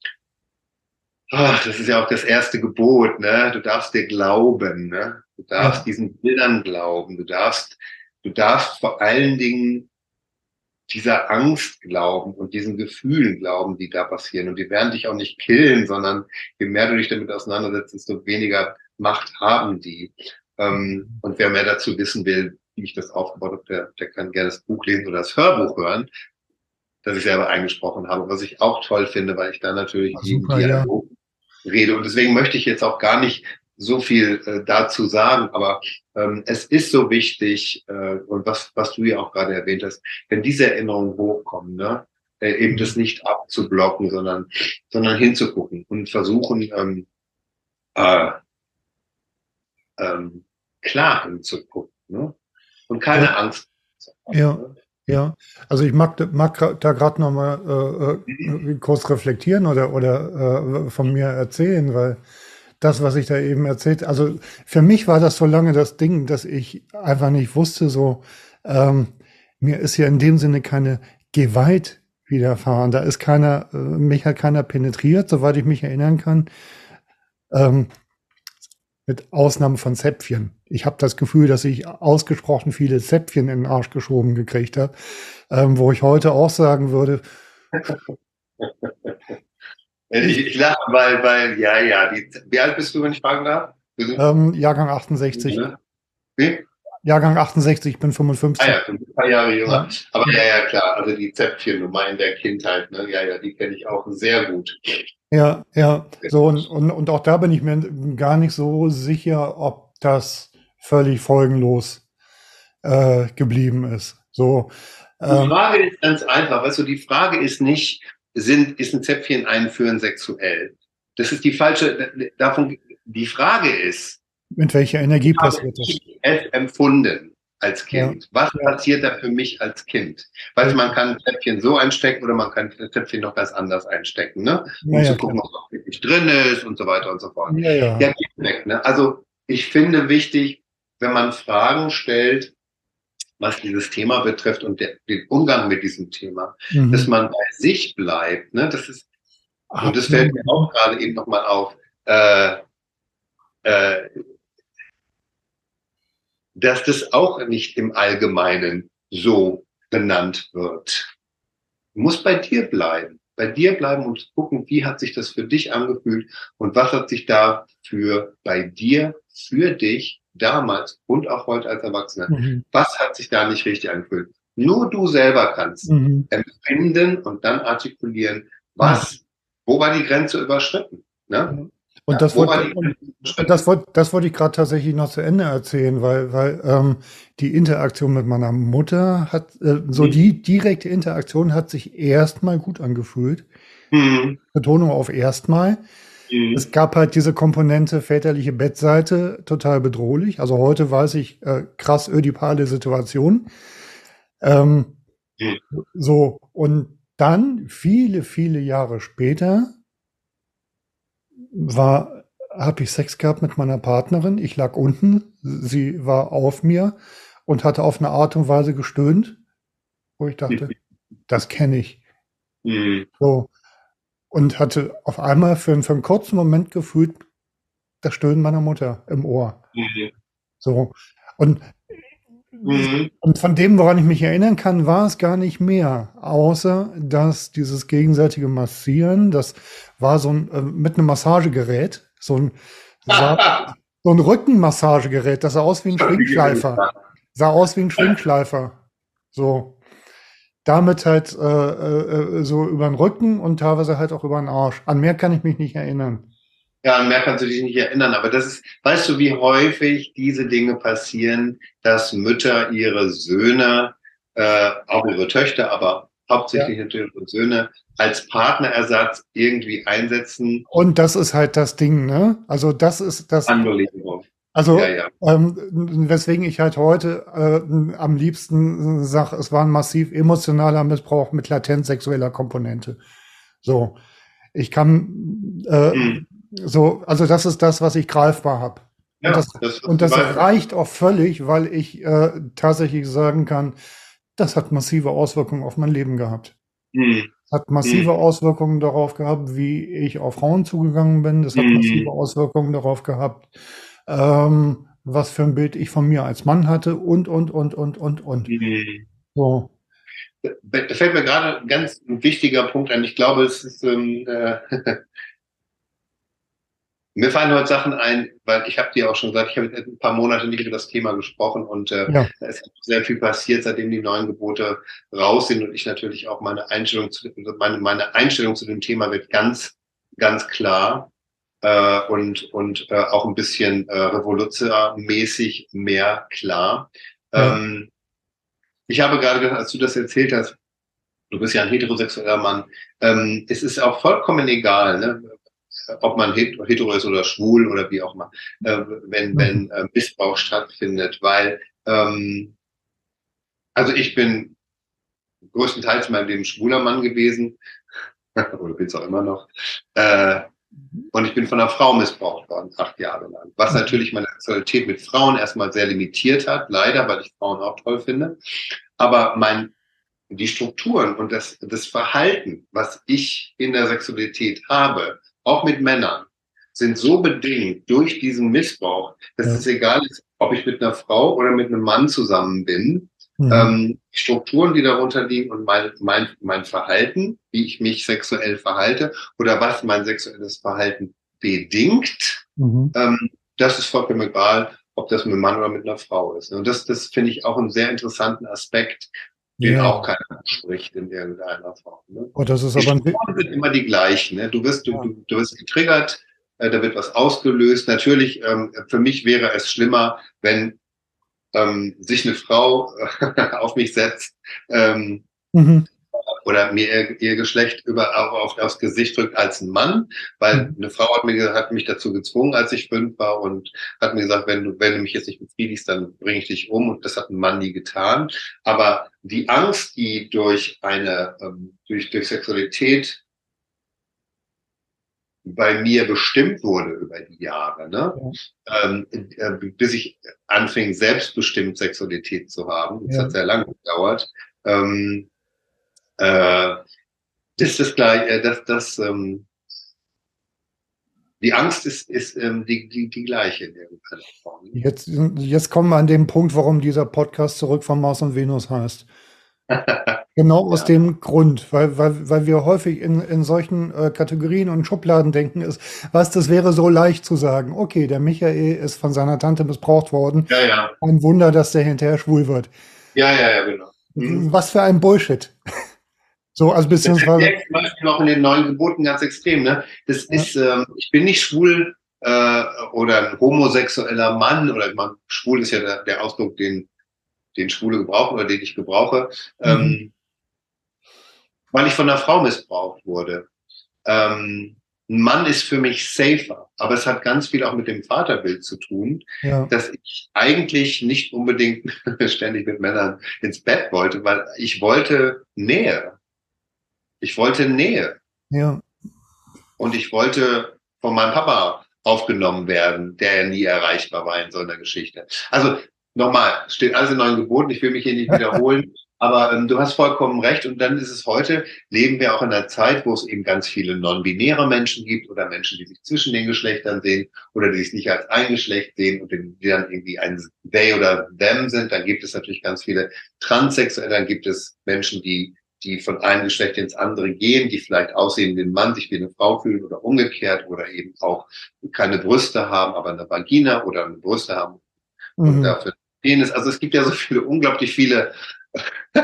Ach, das ist ja auch das erste Gebot, ne? Du darfst dir glauben, ne? Du darfst ja. diesen Bildern glauben. Du darfst, du darfst vor allen Dingen dieser Angst glauben und diesen Gefühlen glauben, die da passieren. Und die werden dich auch nicht killen, sondern je mehr du dich damit auseinandersetzt, desto weniger Macht haben die. Ähm, und wer mehr dazu wissen will, wie ich das aufgebaut habe, der, der kann gerne das Buch lesen oder das Hörbuch hören, das ich selber eingesprochen habe, was ich auch toll finde, weil ich da natürlich super, ja. Rede. Und deswegen möchte ich jetzt auch gar nicht so viel äh, dazu sagen, aber ähm, es ist so wichtig, äh, und was, was du ja auch gerade erwähnt hast, wenn diese Erinnerungen hochkommen, ne, äh, eben das nicht abzublocken, sondern, sondern hinzugucken und versuchen, ähm, äh, ähm, klar hinzugucken ne? und keine ja. Angst. Ja. Ne? Ja, also ich mag, mag da gerade noch mal äh, äh, kurz reflektieren oder, oder äh, von mir erzählen, weil das, was ich da eben erzählt, also für mich war das so lange das Ding, dass ich einfach nicht wusste, so, ähm, mir ist ja in dem Sinne keine Gewalt widerfahren. Da ist keiner, äh, mich hat keiner penetriert, soweit ich mich erinnern kann. Ähm, mit Ausnahme von Zäpfchen. Ich habe das Gefühl, dass ich ausgesprochen viele Zäpfchen in den Arsch geschoben gekriegt habe, ähm, wo ich heute auch sagen würde, (laughs) Ich, ich lache, weil, weil, ja, ja, die, wie alt bist du, wenn ich fragen darf? Ähm, Jahrgang 68. Ne? Wie? Jahrgang 68, ich bin 55. Ah ja, ein paar Jahre jünger. Ja. Aber ja, ja, klar, also die Zäpfchennummer in der Kindheit, ne? ja, ja, die kenne ich auch sehr gut. Ja, ja, so und, und, und auch da bin ich mir gar nicht so sicher, ob das völlig folgenlos äh, geblieben ist. So, ähm, die Frage ist ganz einfach, weißt du, die Frage ist nicht, sind, ist ein Zäpfchen einführen sexuell? Das ist die falsche, davon, die Frage ist, mit welcher Energie passiert das? es empfunden als Kind? Ja. Was passiert da für mich als Kind? Weil man kann ein Zäpfchen so einstecken oder man kann ein Zäpfchen noch ganz anders einstecken, ne? Um ja, zu gucken, ob es wirklich drin ist und so weiter und so fort. Ja, ja. geht weg, ne? Also ich finde wichtig, wenn man Fragen stellt, was dieses Thema betrifft und der, den Umgang mit diesem Thema, mhm. dass man bei sich bleibt. Ne? Das ist, Ach, und das fällt mir auch gerade eben nochmal auf, äh, äh, dass das auch nicht im Allgemeinen so benannt wird. Du musst bei dir bleiben. Bei dir bleiben und gucken, wie hat sich das für dich angefühlt und was hat sich dafür bei dir, für dich damals und auch heute als Erwachsener, mhm. was hat sich da nicht richtig angefühlt? Nur du selber kannst mhm. empfinden und dann artikulieren, was, wo war die Grenze überschritten? Ne? Und, ja, das wollte, und das, wollte, das wollte ich gerade tatsächlich noch zu Ende erzählen, weil, weil ähm, die Interaktion mit meiner Mutter hat, äh, so mhm. die direkte Interaktion hat sich erstmal gut angefühlt. Mhm. Betonung auf erstmal. Mhm. Es gab halt diese Komponente väterliche Bettseite, total bedrohlich. Also heute weiß ich, äh, krass ödipale Situation. Ähm, mhm. So, und dann, viele, viele Jahre später, war, habe ich Sex gehabt mit meiner Partnerin. Ich lag unten, sie war auf mir und hatte auf eine Art und Weise gestöhnt, wo ich dachte, das kenne ich. Mhm. So und hatte auf einmal für, für einen kurzen Moment gefühlt das Stöhnen meiner Mutter im Ohr. Mhm. So. Und, mhm. und von dem, woran ich mich erinnern kann, war es gar nicht mehr, außer dass dieses gegenseitige Massieren, das war so ein, äh, mit einem Massagegerät, so ein, (laughs) sah, so ein Rückenmassagegerät, das sah aus wie ein Schwingschleifer. Sah aus wie ein Schwingschleifer. So damit halt äh, äh, so über den Rücken und teilweise halt auch über den Arsch. An mehr kann ich mich nicht erinnern. Ja, mehr kannst du dich nicht erinnern, aber das ist, weißt du, wie häufig diese Dinge passieren, dass Mütter ihre Söhne, äh, auch ihre Töchter, aber hauptsächlich ja. natürlich ihre Söhne, als Partnerersatz irgendwie einsetzen. Und das ist halt das Ding, ne? Also das ist das. Unbelievable. Also, ja, ja. Ähm, weswegen ich halt heute äh, am liebsten sage, es war ein massiv emotionaler Missbrauch mit latent sexueller Komponente. So, ich kann äh, mhm. So, also das ist das, was ich greifbar habe. Ja, und das, das und das reicht auch völlig, weil ich äh, tatsächlich sagen kann, das hat massive Auswirkungen auf mein Leben gehabt. Mhm. Hat massive mhm. Auswirkungen darauf gehabt, wie ich auf Frauen zugegangen bin. Das hat mhm. massive Auswirkungen darauf gehabt, ähm, was für ein Bild ich von mir als Mann hatte und, und, und, und, und, und. Mhm. So. da fällt mir gerade ein ganz wichtiger Punkt ein. Ich glaube, es ist ähm, äh, (laughs) Mir fallen heute Sachen ein, weil ich habe dir auch schon gesagt, ich habe ein paar Monate nicht über das Thema gesprochen und äh, ja. es ist sehr viel passiert, seitdem die neuen Gebote raus sind und ich natürlich auch meine Einstellung zu meine, meine Einstellung zu dem Thema wird ganz ganz klar äh, und und äh, auch ein bisschen äh, revolutionärmäßig mehr klar. Ja. Ähm, ich habe gerade gedacht, als du das erzählt hast, du bist ja ein heterosexueller Mann, ähm, es ist auch vollkommen egal, ne? Ob man hetero ist oder schwul oder wie auch immer, äh, wenn, wenn mhm. äh, Missbrauch stattfindet, weil ähm, also ich bin größtenteils in meinem Leben schwuler Mann gewesen, (laughs) oder bin es auch immer noch, äh, und ich bin von einer Frau missbraucht worden, acht Jahre lang. Was mhm. natürlich meine Sexualität mit Frauen erstmal sehr limitiert hat, leider, weil ich Frauen auch toll finde. Aber mein, die Strukturen und das, das Verhalten, was ich in der Sexualität habe, auch mit Männern, sind so bedingt durch diesen Missbrauch, dass ja. es egal ist, ob ich mit einer Frau oder mit einem Mann zusammen bin. Mhm. Ähm, Strukturen, die darunter liegen und mein, mein, mein Verhalten, wie ich mich sexuell verhalte oder was mein sexuelles Verhalten bedingt, mhm. ähm, das ist vollkommen egal, ob das mit einem Mann oder mit einer Frau ist. Und das, das finde ich auch einen sehr interessanten Aspekt, den ja. auch keiner spricht in irgendeiner Form. Ne? Oh, das ist aber die Strukturen sind immer die gleichen. Ne? Du wirst, ja. du, du wirst getriggert, äh, da wird was ausgelöst. Natürlich, ähm, für mich wäre es schlimmer, wenn ähm, sich eine Frau (laughs) auf mich setzt ähm, mhm oder mir ihr, ihr Geschlecht über auf, aufs Gesicht drückt als ein Mann, weil mhm. eine Frau hat mir hat mich dazu gezwungen, als ich fünf war und hat mir gesagt, wenn du wenn du mich jetzt nicht befriedigst, dann bringe ich dich um und das hat ein Mann nie getan. Aber die Angst, die durch eine ähm, durch durch Sexualität bei mir bestimmt wurde über die Jahre, ne? Ja. Ähm, äh, bis ich anfing, selbstbestimmt Sexualität zu haben. Das ja. hat sehr lange gedauert. Ähm, äh, das ist das gleich, äh, das, das, ähm, die Angst ist, ist ähm, die, die, die gleiche in irgendeiner Form. Jetzt, jetzt kommen wir an den Punkt, warum dieser Podcast zurück von Mars und Venus heißt. (laughs) genau aus ja. dem Grund, weil, weil, weil wir häufig in, in solchen äh, Kategorien und Schubladen denken, ist, was, das wäre so leicht zu sagen. Okay, der Michael ist von seiner Tante missbraucht worden. Ja, ja. Ein Wunder, dass der hinterher schwul wird. Ja, ja, ja, genau. Mhm. Was für ein Bullshit. So, also beziehungsweise. Das zum Beispiel auch in den neuen Geboten ganz extrem. Ne? Das ja. ist, ähm, ich bin nicht schwul äh, oder ein homosexueller Mann oder man, schwul ist ja der, der Ausdruck, den, den Schwule gebrauchen oder den ich gebrauche, ähm, mhm. ähm, weil ich von einer Frau missbraucht wurde. Ähm, ein Mann ist für mich safer, aber es hat ganz viel auch mit dem Vaterbild zu tun, ja. dass ich eigentlich nicht unbedingt (laughs) ständig mit Männern ins Bett wollte, weil ich wollte Nähe. Ich wollte Nähe. Ja. Und ich wollte von meinem Papa aufgenommen werden, der ja nie erreichbar war in so einer Geschichte. Also nochmal, steht alles in neuen Geboten, ich will mich hier nicht wiederholen, (laughs) aber ähm, du hast vollkommen recht. Und dann ist es heute, leben wir auch in einer Zeit, wo es eben ganz viele non-binäre Menschen gibt oder Menschen, die sich zwischen den Geschlechtern sehen oder die sich nicht als ein Geschlecht sehen und die dann irgendwie ein they oder them sind. Dann gibt es natürlich ganz viele Transsexuelle, dann gibt es Menschen, die die von einem Geschlecht ins andere gehen, die vielleicht aussehen wie ein Mann, sich wie eine Frau fühlen oder umgekehrt oder eben auch keine Brüste haben, aber eine Vagina oder eine Brüste haben und mhm. dafür Penis. Also es gibt ja so viele, unglaublich viele. (laughs)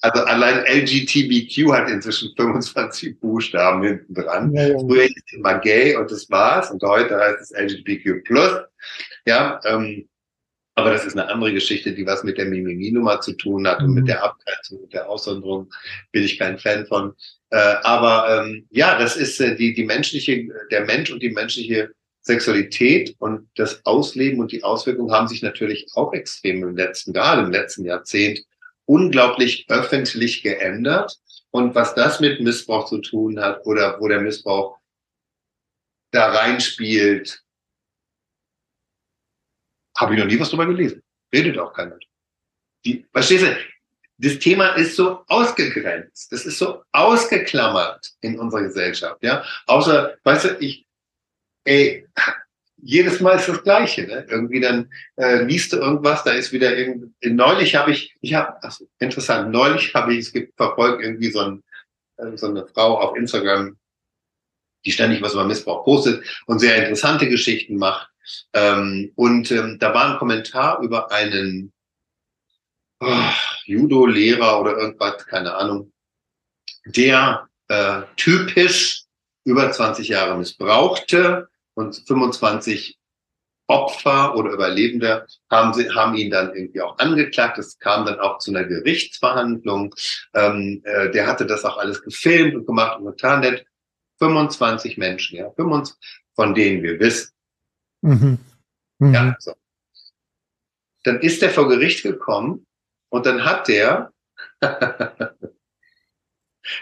also allein LGTBQ hat inzwischen 25 Buchstaben hinten dran. Ja, ja. Früher hieß es immer gay und das war's und heute heißt es LGBTQ+. Ja, ähm, aber das ist eine andere Geschichte, die was mit der Mimimi-Nummer zu tun hat und mit mhm. der Abgrenzung, mit der Aussonderung bin ich kein Fan von. Äh, aber ähm, ja, das ist äh, die, die menschliche, der Mensch und die menschliche Sexualität und das Ausleben und die Auswirkungen haben sich natürlich auch extrem im letzten, gerade im letzten Jahrzehnt, unglaublich öffentlich geändert. Und was das mit Missbrauch zu tun hat oder wo der Missbrauch da reinspielt, habe ich noch nie was drüber gelesen. Redet auch keiner. Die, verstehst du? Das Thema ist so ausgegrenzt. Das ist so ausgeklammert in unserer Gesellschaft, ja. Außer, weißt du, ich, ey, jedes Mal ist das Gleiche. Ne? Irgendwie dann äh, liest du irgendwas, da ist wieder irgendwie. Neulich habe ich, ich habe, also interessant, neulich habe ich, es verfolgt irgendwie so, ein, äh, so eine Frau auf Instagram, die ständig was über Missbrauch postet und sehr interessante Geschichten macht. Ähm, und ähm, da war ein Kommentar über einen oh, Judo-Lehrer oder irgendwas, keine Ahnung, der äh, typisch über 20 Jahre missbrauchte und 25 Opfer oder Überlebende haben, sie, haben ihn dann irgendwie auch angeklagt. Es kam dann auch zu einer Gerichtsverhandlung. Ähm, äh, der hatte das auch alles gefilmt und gemacht und getan. Der 25 Menschen, ja, 25, von denen wir wissen. Mhm. Mhm. Ja, so. Dann ist er vor Gericht gekommen und dann hat der (laughs)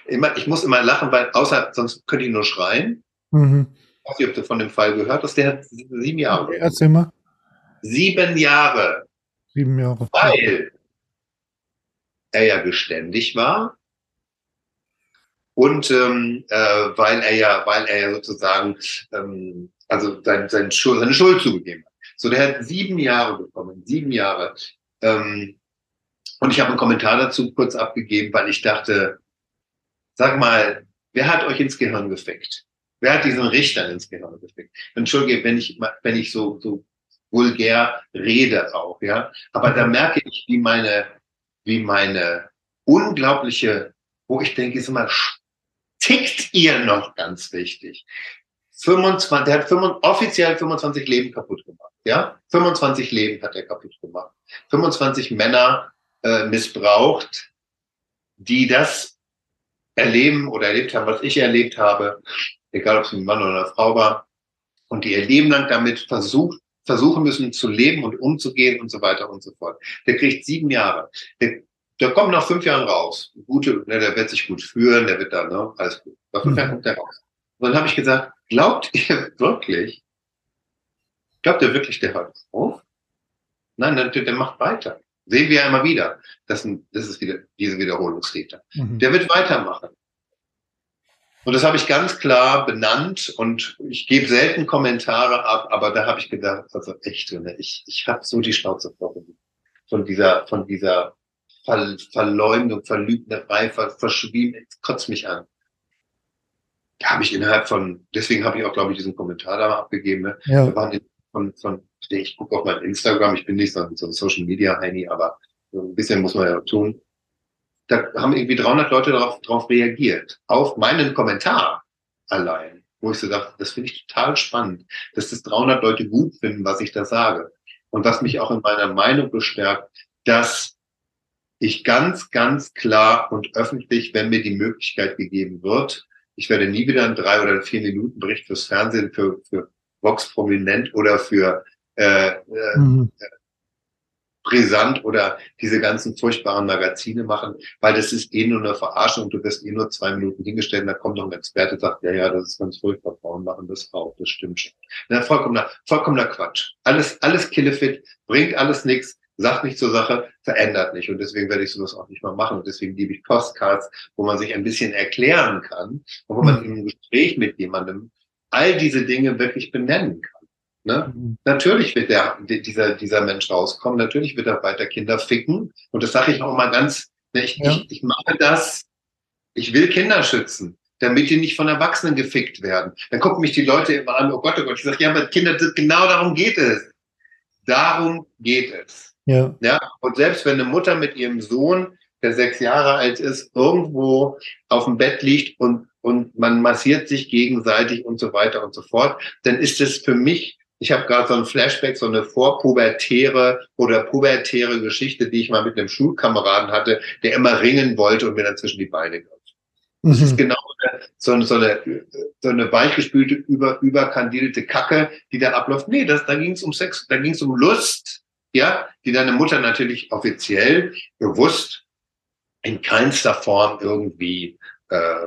immer, ich muss immer lachen, weil außer sonst könnte ich nur schreien. Mhm. Ich weiß nicht, ob du von dem Fall gehört hast. Der hat sieben Jahre. Erzähl mal. Sieben Jahre. Sieben Jahre. Weil er ja geständig war und ähm, äh, weil er ja, weil er ja sozusagen ähm, also sein, sein Schuld, seine Schuld zugegeben hat. So, der hat sieben Jahre bekommen, sieben Jahre. Ähm, und ich habe einen Kommentar dazu kurz abgegeben, weil ich dachte, sag mal, wer hat euch ins Gehirn gefickt? Wer hat diesen Richter ins Gehirn gefickt? Entschuldige, wenn ich, wenn ich so, so vulgär rede auch, ja. Aber da merke ich, wie meine, wie meine unglaubliche, wo ich denke, ist immer, tickt ihr noch ganz wichtig. 25, der hat 25, offiziell 25 Leben kaputt gemacht, ja. 25 Leben hat er kaputt gemacht. 25 Männer äh, missbraucht, die das erleben oder erlebt haben, was ich erlebt habe, egal ob es ein Mann oder eine Frau war, und die ihr Leben lang damit versucht, versuchen müssen zu leben und umzugehen und so weiter und so fort. Der kriegt sieben Jahre. Der, der kommt nach fünf Jahren raus. Gute, ne, der wird sich gut führen, der wird da, ne, alles gut. Nach fünf mhm. Jahren kommt der raus. Und dann habe ich gesagt, glaubt (laughs) ihr wirklich, glaubt ihr wirklich, der hört auf? Nein, der, der macht weiter. Sehen wir ja immer wieder. Das, das ist wieder diese Wiederholungstäter. Mhm. Der wird weitermachen. Und das habe ich ganz klar benannt und ich gebe selten Kommentare ab, aber da habe ich gedacht, also echt, ne, ich, ich habe so die Schnauze vor von dieser, von dieser Ver Verleumdung, Verlügnerei, Ver Verschwiemen, kotzt mich an. Da habe ich innerhalb von, deswegen habe ich auch, glaube ich, diesen Kommentar da abgegeben. Ne? Ja. Da waren von, von ich gucke auf mein Instagram, ich bin nicht so, so ein Social Media Heini, aber so ein bisschen muss man ja tun. Da haben irgendwie 300 Leute darauf, darauf reagiert, auf meinen Kommentar allein, wo ich so dachte, das finde ich total spannend, dass das 300 Leute gut finden, was ich da sage. Und was mich auch in meiner Meinung bestärkt, dass ich ganz, ganz klar und öffentlich, wenn mir die Möglichkeit gegeben wird, ich werde nie wieder einen drei oder vier Minuten Bericht fürs Fernsehen, für, für Vox Prominent oder für äh, äh, mhm. brisant oder diese ganzen furchtbaren Magazine machen, weil das ist eh nur eine Verarschung. Du wirst eh nur zwei Minuten hingestellt und da kommt noch ein Experte und sagt, ja, ja, das ist ganz furchtbar, Frauen machen das auch, das stimmt schon. Na, vollkommener, vollkommener Quatsch. Alles, alles Killefit, bringt alles nichts, sagt nicht zur Sache, verändert nicht. Und deswegen werde ich sowas auch nicht mal machen. Und deswegen gebe ich Postcards, wo man sich ein bisschen erklären kann und wo man mhm. im Gespräch mit jemandem all diese Dinge wirklich benennen kann. Ne? Mhm. Natürlich wird der, dieser, dieser Mensch rauskommen, natürlich wird er weiter Kinder ficken. Und das sage ich auch mal ganz, ne, ich, ja. ich, ich mache das, ich will Kinder schützen, damit die nicht von Erwachsenen gefickt werden. Dann gucken mich die Leute immer an, oh Gott, oh Gott, ich sage, ja, aber Kinder, genau darum geht es. Darum geht es. Ja. ja. Und selbst wenn eine Mutter mit ihrem Sohn, der sechs Jahre alt ist, irgendwo auf dem Bett liegt und, und man massiert sich gegenseitig und so weiter und so fort, dann ist es für mich ich habe gerade so ein Flashback, so eine vorpubertäre oder pubertäre Geschichte, die ich mal mit einem Schulkameraden hatte, der immer ringen wollte und mir dann zwischen die Beine griff. Das ist mhm. genau so, so, eine, so eine weichgespülte, über, überkandidelte Kacke, die da abläuft. Nee, das, da ging es um Sex, da ging es um Lust, ja, die deine Mutter natürlich offiziell bewusst in keinster Form irgendwie, äh,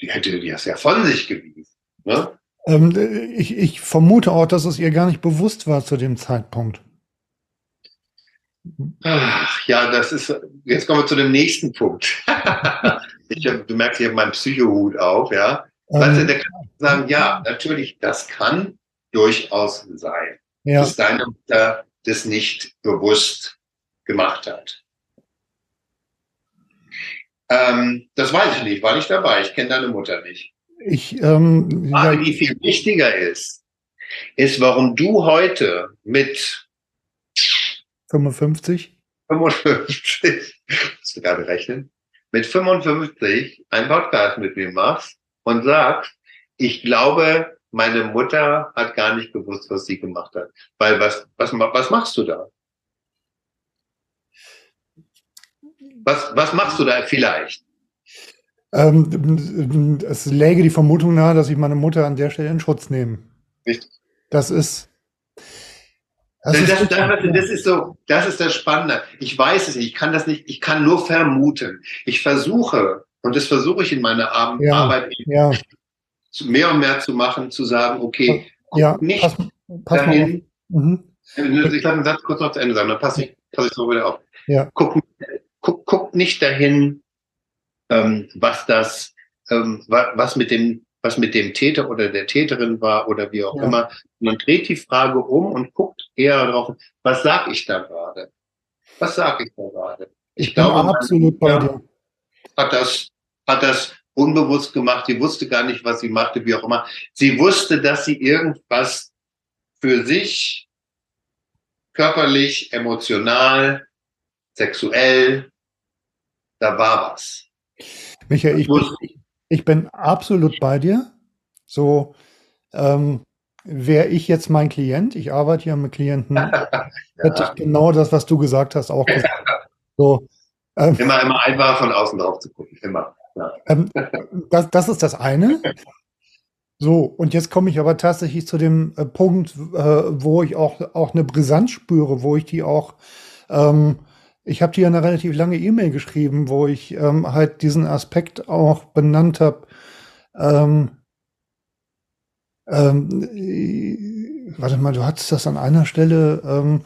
die hätte die das ja von sich gewiesen. Ne? Ähm, ich, ich vermute auch, dass es ihr gar nicht bewusst war zu dem Zeitpunkt. Ach, ja, das ist, jetzt kommen wir zu dem nächsten Punkt. (laughs) ich, du merkst, ich habe meinen Psychohut auf, ja. Ähm, weißt du, der kann sagen, ja, natürlich, das kann durchaus sein, Ja. dass deine Mutter das nicht bewusst gemacht hat. Ähm, das weiß ich nicht, war nicht dabei. Ich kenne deine Mutter nicht. Ich, ähm, Frage, die viel wichtiger ist, ist, warum du heute mit 55. 55, (laughs) musst du gerade rechnen, mit 55 einen Podcast mit mir machst und sagst, ich glaube, meine Mutter hat gar nicht gewusst, was sie gemacht hat. Weil was, was, was machst du da? Was, was machst du da vielleicht? Ähm, es läge die Vermutung nahe, dass ich meine Mutter an der Stelle in Schutz nehme. Richtig. Das ist. Das Das, ist das, das, ist so, das ist das Spannende. Ich weiß es nicht, ich kann das nicht, ich kann nur vermuten. Ich versuche, und das versuche ich in meiner Ar Ja. Arbeit ja, mehr und mehr zu machen, zu sagen, okay, guck ja, nicht pass, pass dahin, Mhm. ich lasse den Satz kurz noch zu Ende sagen, dann passe ich, passe ich so wieder auf. Ja. Guck, guck, guck nicht dahin, ähm, was das, ähm, wa- was mit dem, was mit dem Täter oder der Täterin war oder wie auch Ja. immer, sondern dreht die Frage um und guckt eher darauf, was sag ich da gerade? Was sag ich da gerade? Ich bin meine absolut bei Mutter dir. Hat das, hat das unbewusst gemacht. Sie wusste gar nicht, was sie machte, wie auch immer. Sie wusste, dass sie irgendwas für sich körperlich, emotional, sexuell, da war was. Michael, ich bin, ich bin absolut bei dir. So, ähm, wäre ich jetzt mein Klient, ich arbeite ja mit Klienten, (laughs) hätte ich genau das, was du gesagt hast, auch gesagt. So, ähm, Immer, immer einfach von außen drauf zu gucken. Immer. Ja. Ähm, das, das ist das eine. So, und jetzt komme ich aber tatsächlich zu dem äh, Punkt, äh, wo ich auch, auch eine Brisanz spüre, wo ich die auch, ähm, ich habe dir eine relativ lange E-Mail geschrieben, wo ich ähm, halt diesen Aspekt auch benannt habe. Ähm, ähm, äh, warte mal, du hattest das an einer Stelle, ähm,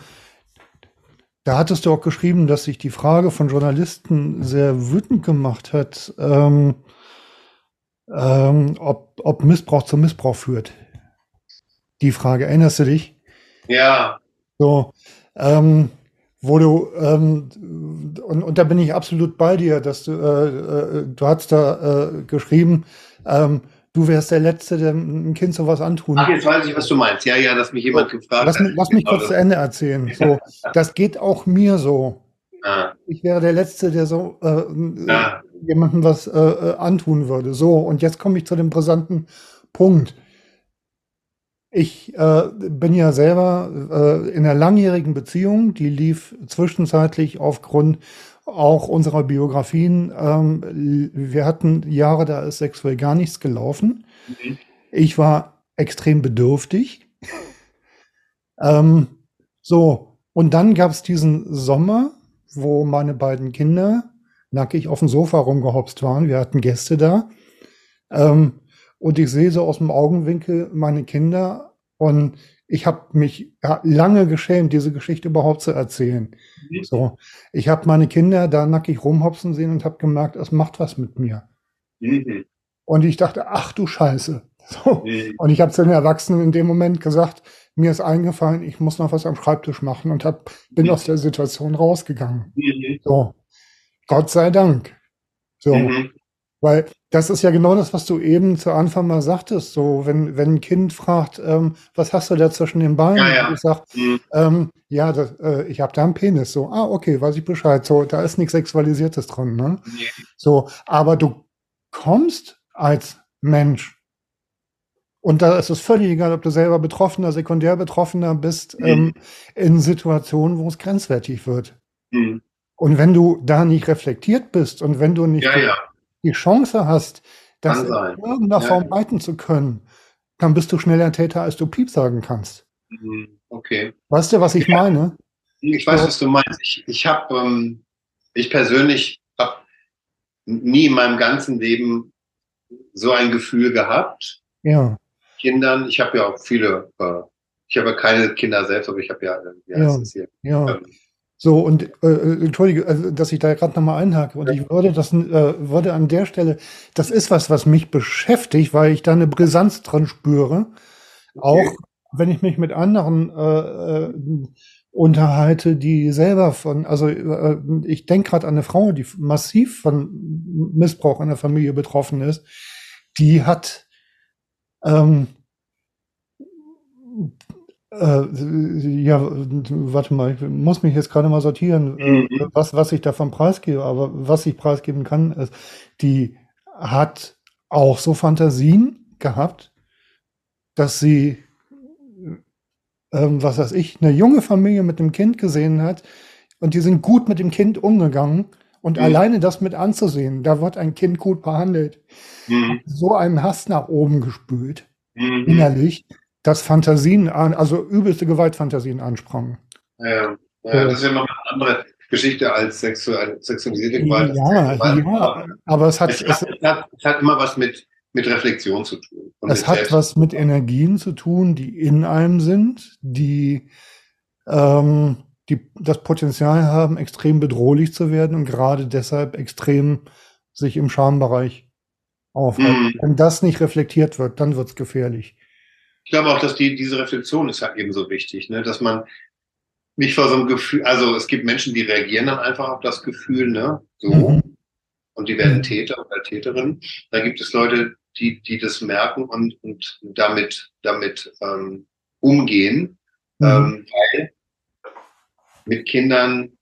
da hattest du auch geschrieben, dass sich die Frage von Journalisten sehr wütend gemacht hat, ähm, ähm, ob, ob Missbrauch zu Missbrauch führt. Die Frage, erinnerst du dich? ja, So, ähm, wo du, ähm, und, und da bin ich absolut bei dir, dass du, äh, äh, du hast da äh, geschrieben, ähm, du wärst der Letzte, der ein Kind sowas antun. Ach, jetzt weiß ich, was du meinst. Ja, ja, dass mich jemand gefragt Lass, hat. mich- lass mich Genau kurz zu. Ende erzählen. So, das geht auch mir so. Ja, Ich wäre der Letzte, der so äh, Ja. jemandem was äh, äh, antun würde. So, und jetzt komme ich zu dem brisanten Punkt. Ich äh, bin ja selber äh, in einer langjährigen Beziehung, die lief zwischenzeitlich aufgrund auch unserer Biografien. Ähm, wir hatten Jahre, da ist sexuell gar nichts gelaufen. Mhm. Ich war extrem bedürftig. (laughs) ähm, so, und dann gab es diesen Sommer, wo meine beiden Kinder nackig auf dem Sofa rumgehopst waren. Wir hatten Gäste da. Ähm, und ich sehe so aus dem Augenwinkel meine Kinder und ich habe mich lange geschämt, diese Geschichte überhaupt zu erzählen. Mhm. So, ich habe meine Kinder da nackig rumhopsen sehen und habe gemerkt, es macht was mit mir. Mhm. Und ich dachte, ach du Scheiße. So. Mhm. Und ich habe zu den Erwachsenen in dem Moment gesagt, mir ist eingefallen, ich muss noch was am Schreibtisch machen und hab, bin aus der Situation rausgegangen. So, Gott sei Dank. So. Weil das ist ja genau das, was du eben zu Anfang mal sagtest. So, wenn, wenn ein Kind fragt, ähm, was hast du da zwischen den Beinen? Ja, ja. Und ich sag, Mhm. ähm, ja, das, äh, ich habe da einen Penis. So, ah, okay, weiß ich Bescheid. So, da ist nichts Sexualisiertes drin. Ne? Nee. So, aber du kommst als Mensch. Und da ist es völlig egal, ob du selber Betroffener, Sekundärbetroffener bist, Mhm. ähm, in Situationen, wo es grenzwertig wird. Mhm. Und wenn du da nicht reflektiert bist und wenn du nicht Ja, die, ja. Chance hast, das in irgendeiner Ja, Form ja. leiten zu können, dann bist du schneller Täter, als du Piep sagen kannst. Mhm. Okay. Weißt du, was ich meine? Ich weiß, was du meinst. Ich, ich habe, ähm, ich persönlich habe nie in meinem ganzen Leben so ein Gefühl gehabt. Ja, Kindern, ich habe ja auch viele, äh, ich habe ja keine Kinder selbst, aber ich habe ja, äh, Ja. hier? ja. Ähm, So, und äh, äh, entschuldige, also, dass ich da gerade nochmal einhake. Und ich würde das äh, würde an der Stelle, das ist was, was mich beschäftigt, weil ich da eine Brisanz drin spüre. Auch, wenn ich mich mit anderen äh, äh, unterhalte, die selber von, also äh, ich denke gerade an eine Frau, die massiv von Missbrauch in der Familie betroffen ist, die hat ähm, äh, ja, warte mal, ich muss mich jetzt gerade mal sortieren, mhm. was, was ich davon preisgebe, aber was ich preisgeben kann, ist, die hat auch so Fantasien gehabt, dass sie ähm, was weiß ich, eine junge Familie mit einem Kind gesehen hat und die sind gut mit dem Kind umgegangen. Und mhm. alleine das mit anzusehen, da wird ein Kind gut behandelt, mhm. so einen Hass nach oben gespült, mhm. innerlich, dass Fantasien, an, also übelste Gewaltfantasien ansprangen. Ja, ja das ist ja noch eine andere Geschichte als sexualisierte Gewalt. Ja, ja, aber es hat, es, hat, es, hat, es hat immer was mit mit Reflexion zu tun. Es hat was mit Energien zu tun, die in einem sind, die, ähm, die das Potenzial haben, extrem bedrohlich zu werden und gerade deshalb extrem sich im Schambereich aufhalten. Mhm. Wenn das nicht reflektiert wird, dann wird es gefährlich. Ich glaube auch, dass die, diese Reflexion ist halt eben so wichtig, ne? dass man nicht vor so einem Gefühl, also es gibt Menschen, die reagieren dann einfach auf das Gefühl, ne, so, mhm. und die werden mhm. Täter oder Täterin. Da gibt es Leute, die, die das merken und, und damit, damit ähm, umgehen, mhm. ähm, weil mit Kindern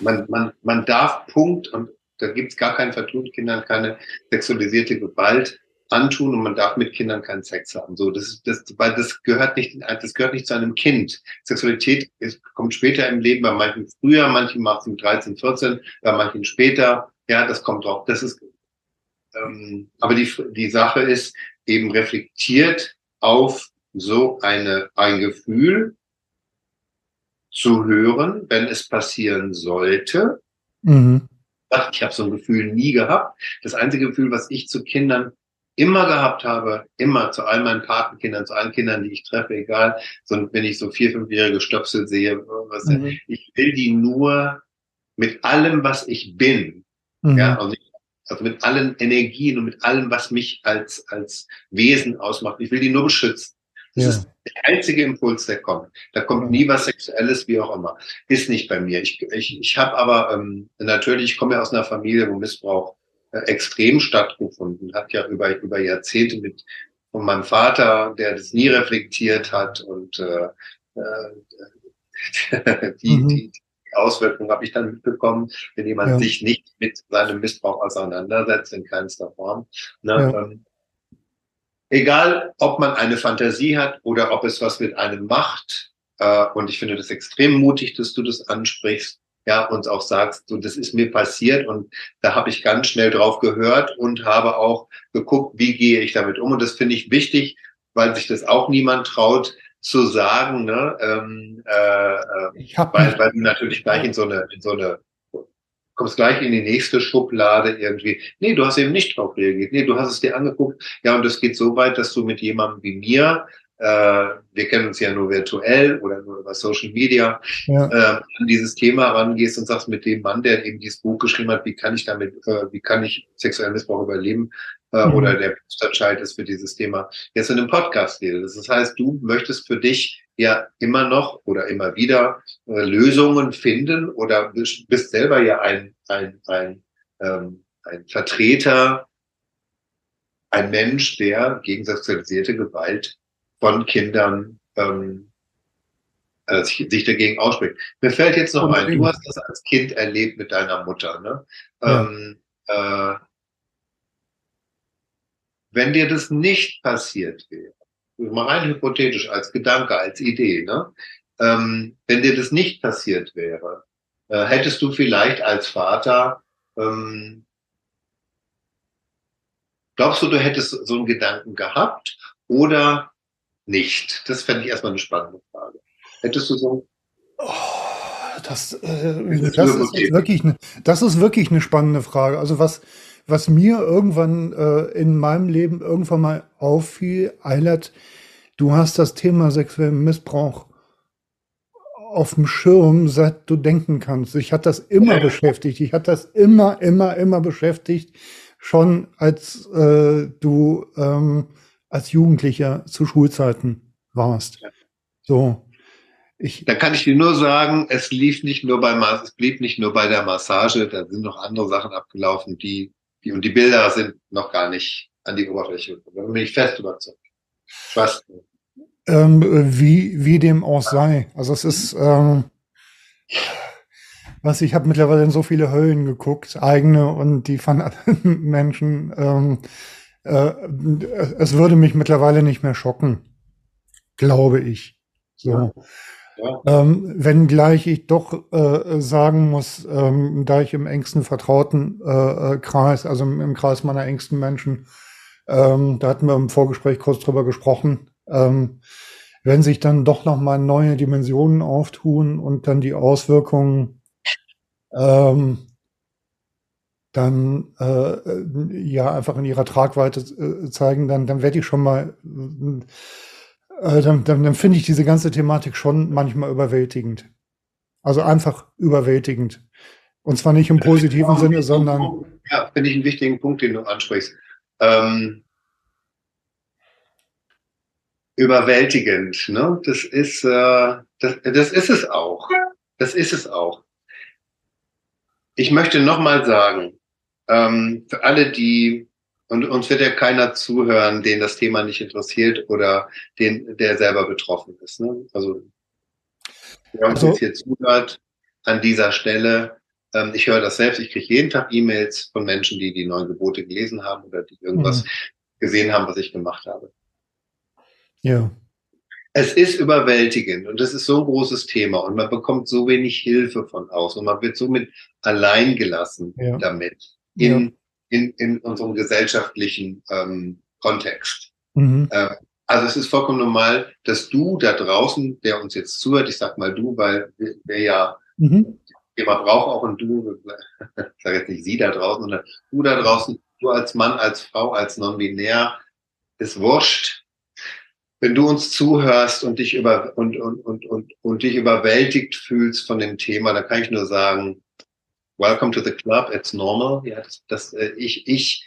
man, man, man darf Punkt und da gibt es gar kein Vertun, Kindern keine sexualisierte Gewalt antun und man darf mit Kindern keinen Sex haben. So, das das, weil das gehört nicht, das gehört nicht zu einem Kind. Sexualität ist, kommt später im Leben, bei manchen früher, manchen macht es mit 13, 14, bei manchen später. Ja, das kommt drauf. Das ist, ähm, aber die, die Sache ist eben reflektiert auf so eine, ein Gefühl zu hören, wenn es passieren sollte. Mhm. Ich habe so ein Gefühl nie gehabt. Das einzige Gefühl, was ich zu Kindern immer gehabt habe, immer zu all meinen Patenkindern, zu allen Kindern, die ich treffe, egal, so, wenn ich so vier, fünfjährige Stöpsel sehe, was, mhm. ich will die nur mit allem, was ich bin, Mhm. Ja, also, also mit allen Energien und mit allem, was mich als, als Wesen ausmacht. Ich will die nur beschützen. Das ja. ist der einzige Impuls, der kommt. Da kommt nie was Sexuelles, wie auch immer. Ist nicht bei mir. Ich, ich, ich habe aber ähm, natürlich, ich komme ja aus einer Familie, wo Missbrauch äh, extrem stattgefunden hat, ja über, über Jahrzehnte mit von meinem Vater, der das nie reflektiert hat und äh, äh, (laughs) die, mhm. die, Auswirkungen habe ich dann mitbekommen, wenn jemand ja. sich nicht mit seinem Missbrauch auseinandersetzt, in keinster Form. Ne? Ja. Ähm, egal, ob man eine Fantasie hat oder ob es was mit einem macht. Äh, und ich finde das extrem mutig, dass du das ansprichst. Ja, und auch sagst, so, das ist mir passiert und da habe ich ganz schnell drauf gehört und habe auch geguckt, wie gehe ich damit um. Und das finde ich wichtig, weil sich das auch niemand traut, zu sagen, ne? Ähm, äh, äh, weil, weil du natürlich gleich in so eine, in so eine, kommst gleich in die nächste Schublade irgendwie. Nee, du hast eben nicht drauf reagiert. Nee, du hast es dir angeguckt. Ja, und das geht so weit, dass du mit jemandem wie mir, äh, wir kennen uns ja nur virtuell oder nur über Social Media, ja. äh, an dieses Thema rangehst und sagst mit dem Mann, der eben dieses Buch geschrieben hat, wie kann ich damit, äh, wie kann ich sexuellen Missbrauch überleben, äh, mhm. oder der Posterchild ist für dieses Thema, jetzt in einem Podcast redet. Das heißt, du möchtest für dich ja immer noch oder immer wieder äh, Lösungen finden oder bist, bist selber ja ein, ein, ein, ähm, ein Vertreter, ein Mensch, der gegen sexualisierte Gewalt von Kindern ähm, äh, sich, sich dagegen ausspricht. Mir fällt jetzt noch ein, du hast das als Kind erlebt mit deiner Mutter. Ne? Ja. Ähm, äh, wenn dir das nicht passiert wäre, mal rein hypothetisch als Gedanke, als Idee, ne? Ähm, wenn dir das nicht passiert wäre, äh, hättest du vielleicht als Vater, ähm, glaubst du, du hättest so einen Gedanken gehabt oder nicht? Das fände ich erstmal eine spannende Frage. Hättest du so oh, das, äh, das, ist wirklich eine, das ist wirklich eine spannende Frage. Also was, was mir irgendwann äh, in meinem Leben irgendwann mal auffiel, Eilert, du hast das Thema sexuellen Missbrauch auf dem Schirm, seit du denken kannst. Ich hatte das immer beschäftigt. Ich hatte das immer, immer, immer beschäftigt. schon als äh, du ähm, als Jugendlicher zu Schulzeiten warst. So. Ich, da kann ich dir nur sagen, es lief nicht nur bei es blieb nicht nur bei der Massage, da sind noch andere Sachen abgelaufen, die, die und die Bilder sind noch gar nicht an die Oberfläche gekommen. Da bin ich fest überzeugt. Fast. Ähm, wie, wie dem auch sei. Also es ist, ähm, was ich habe mittlerweile in so viele Höllen geguckt, eigene und die von anderen (laughs) Menschen. Ähm, äh, es würde mich mittlerweile nicht mehr schocken, glaube ich. So. Ja. Ähm, wenngleich ich doch äh, sagen muss, ähm, da ich im engsten vertrauten äh, äh, also im, im, Kreis meiner engsten Menschen, ähm, da hatten wir im Vorgespräch kurz drüber gesprochen, ähm, wenn sich dann doch nochmal neue Dimensionen auftun und dann die Auswirkungen ähm, dann äh, ja einfach in ihrer Tragweite äh, zeigen, dann, dann werde ich schon mal äh, dann, dann, dann finde ich diese ganze Thematik schon manchmal überwältigend. Also einfach überwältigend. Und zwar nicht im positiven Sinne, sondern. Ja, finde ich einen wichtigen Punkt, den du ansprichst. Ähm, überwältigend, ne? Das ist, äh, das, das ist es auch. Das ist es auch. Ich möchte nochmal sagen, ähm, für alle, die und uns wird ja keiner zuhören, den das Thema nicht interessiert oder den, der selber betroffen ist. Ne? Also wer uns also, jetzt hier zuhört an dieser Stelle, ähm, ich höre das selbst, ich kriege jeden Tag E-Mails von Menschen, die die neuen Gebote gelesen haben oder die irgendwas mhm. gesehen haben, was ich gemacht habe. Ja. Es ist überwältigend und es ist so ein großes Thema und man bekommt so wenig Hilfe von außen und man wird somit allein gelassen ja. damit. In, ja in, in unserem gesellschaftlichen ähm, Kontext. Mhm. Äh, also es ist vollkommen normal, dass du da draußen, der uns jetzt zuhört, ich sag mal du, weil wir, wir ja mhm. jemand braucht auch ein Du, (laughs) ich sage jetzt nicht sie da draußen, sondern du da draußen, du als Mann, als Frau, als non-binär, ist wurscht. Wenn du uns zuhörst und dich über und, und, und, und, und dich überwältigt fühlst von dem Thema, dann kann ich nur sagen, Welcome to the Club, it's normal. Ja, das, das, äh, ich, ich,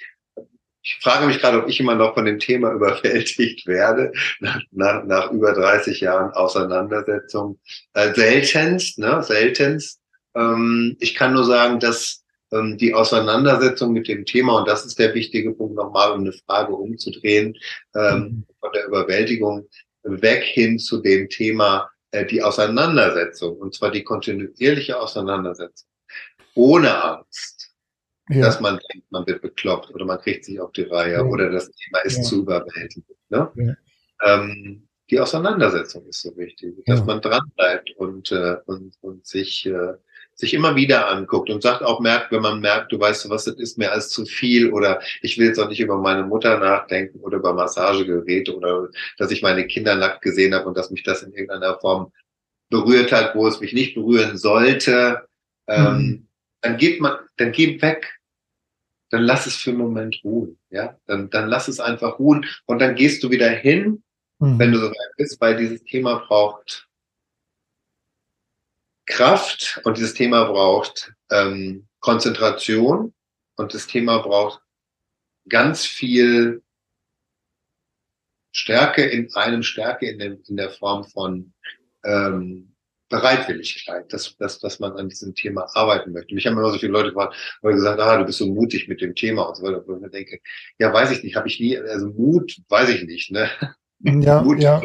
ich frage mich gerade, ob ich immer noch von dem Thema (laughs) überwältigt werde, nach, nach, nach über 30 Jahren Auseinandersetzung. Äh, seltenst, ne, seltenst. Ähm, ich kann nur sagen, dass ähm, die Auseinandersetzung mit dem Thema, und das ist der wichtige Punkt nochmal, um eine Frage umzudrehen, ähm, mhm. von der Überwältigung weg hin zu dem Thema, äh, die Auseinandersetzung, und zwar die kontinuierliche Auseinandersetzung ohne Angst, ja. dass man denkt, man wird bekloppt oder man kriegt sich auf die Reihe ja. oder das Thema ist ja. zu überwältigend. Ne? Ähm, die Auseinandersetzung ist so wichtig, dass man dranbleibt und, äh, und, und sich, äh, sich immer wieder anguckt und sagt auch, merkt, wenn man merkt, du weißt, was das ist mir als zu viel oder ich will jetzt auch nicht über meine Mutter nachdenken oder über Massagegeräte oder dass ich meine Kinder nackt gesehen habe und dass mich das in irgendeiner Form berührt hat, wo es mich nicht berühren sollte. Ähm, mhm dann geht man, dann geh weg. Dann lass es für einen Moment ruhen, ja. Dann, dann lass es einfach ruhen und dann gehst du wieder hin, mhm. wenn du so weit bist, weil dieses Thema braucht Kraft und dieses Thema braucht ähm, Konzentration und das Thema braucht ganz viel Stärke in einem, Stärke in, dem, in der Form von ähm, Bereitwilligkeit, dass, dass, dass man an diesem Thema arbeiten möchte. Mich haben immer so viele Leute gefragt, weil gesagt, ah, du bist so mutig mit dem Thema und so weiter. Wo ich mir denke, ja, weiß ich nicht, habe ich nie, also Mut, weiß ich nicht, ne? Ja, (laughs) Mut, ja.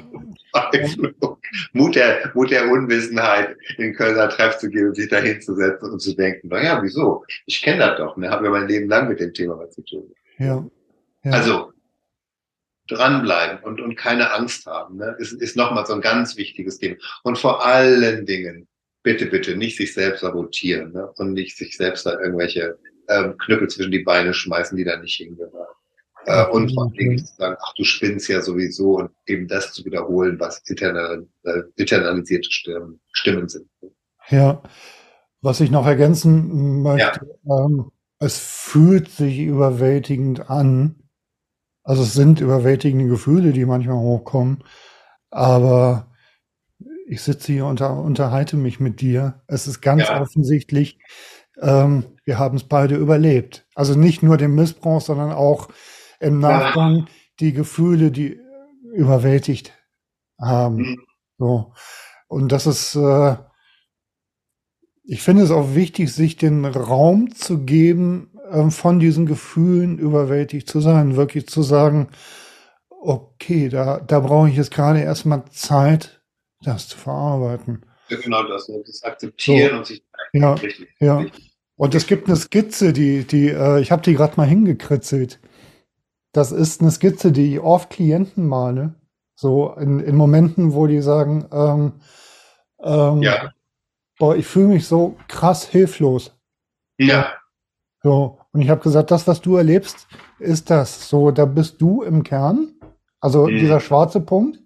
Mut, der, Mut der Unwissenheit, in Kölner Treff zu gehen und sich da hinzusetzen und zu denken, na ja, wieso? Ich kenne das doch, ne? Habe ja mein Leben lang mit dem Thema was zu tun. Ja. ja. Also, dranbleiben und, und keine Angst haben, ne? ist, ist nochmal so ein ganz wichtiges Thema. Und vor allen Dingen, bitte, bitte nicht sich selbst sabotieren ne? und nicht sich selbst da irgendwelche ähm, Knüppel zwischen die Beine schmeißen, die da nicht hingehören. Äh, und vor allen Dingen zu sagen, ach, du spinnst ja sowieso und eben das zu wiederholen, was internal, äh, internalisierte Stimmen, Stimmen sind. Ja, was ich noch ergänzen möchte, ja. ähm, es fühlt sich überwältigend an, also es sind überwältigende Gefühle, die manchmal hochkommen, aber ich sitze hier und unterhalte mich mit dir. Es ist ganz ja. offensichtlich, ähm, wir haben es beide überlebt. Also nicht nur den Missbrauch, sondern auch im Nachgang die Gefühle, die überwältigt haben. Mhm. So. Und das ist, äh, ich finde es auch wichtig, sich den Raum zu geben, äh, von diesen Gefühlen überwältigt zu sein, wirklich zu sagen, okay, da, da brauche ich jetzt gerade erstmal Zeit, das zu verarbeiten. Ja, genau das, ne? das Akzeptieren So. und sich Ja, richtig. ja. richtig. Und es gibt eine Skizze, die, die, äh, ich habe die gerade mal hingekritzelt. Das ist eine Skizze, die ich oft Klienten male. So in, in Momenten, wo die sagen, ähm, ähm, Ja. boah, ich fühle mich so krass hilflos. Ja, So, und ich habe gesagt, das, was du erlebst, ist das. So, da bist du im Kern, also Mhm. dieser schwarze Punkt.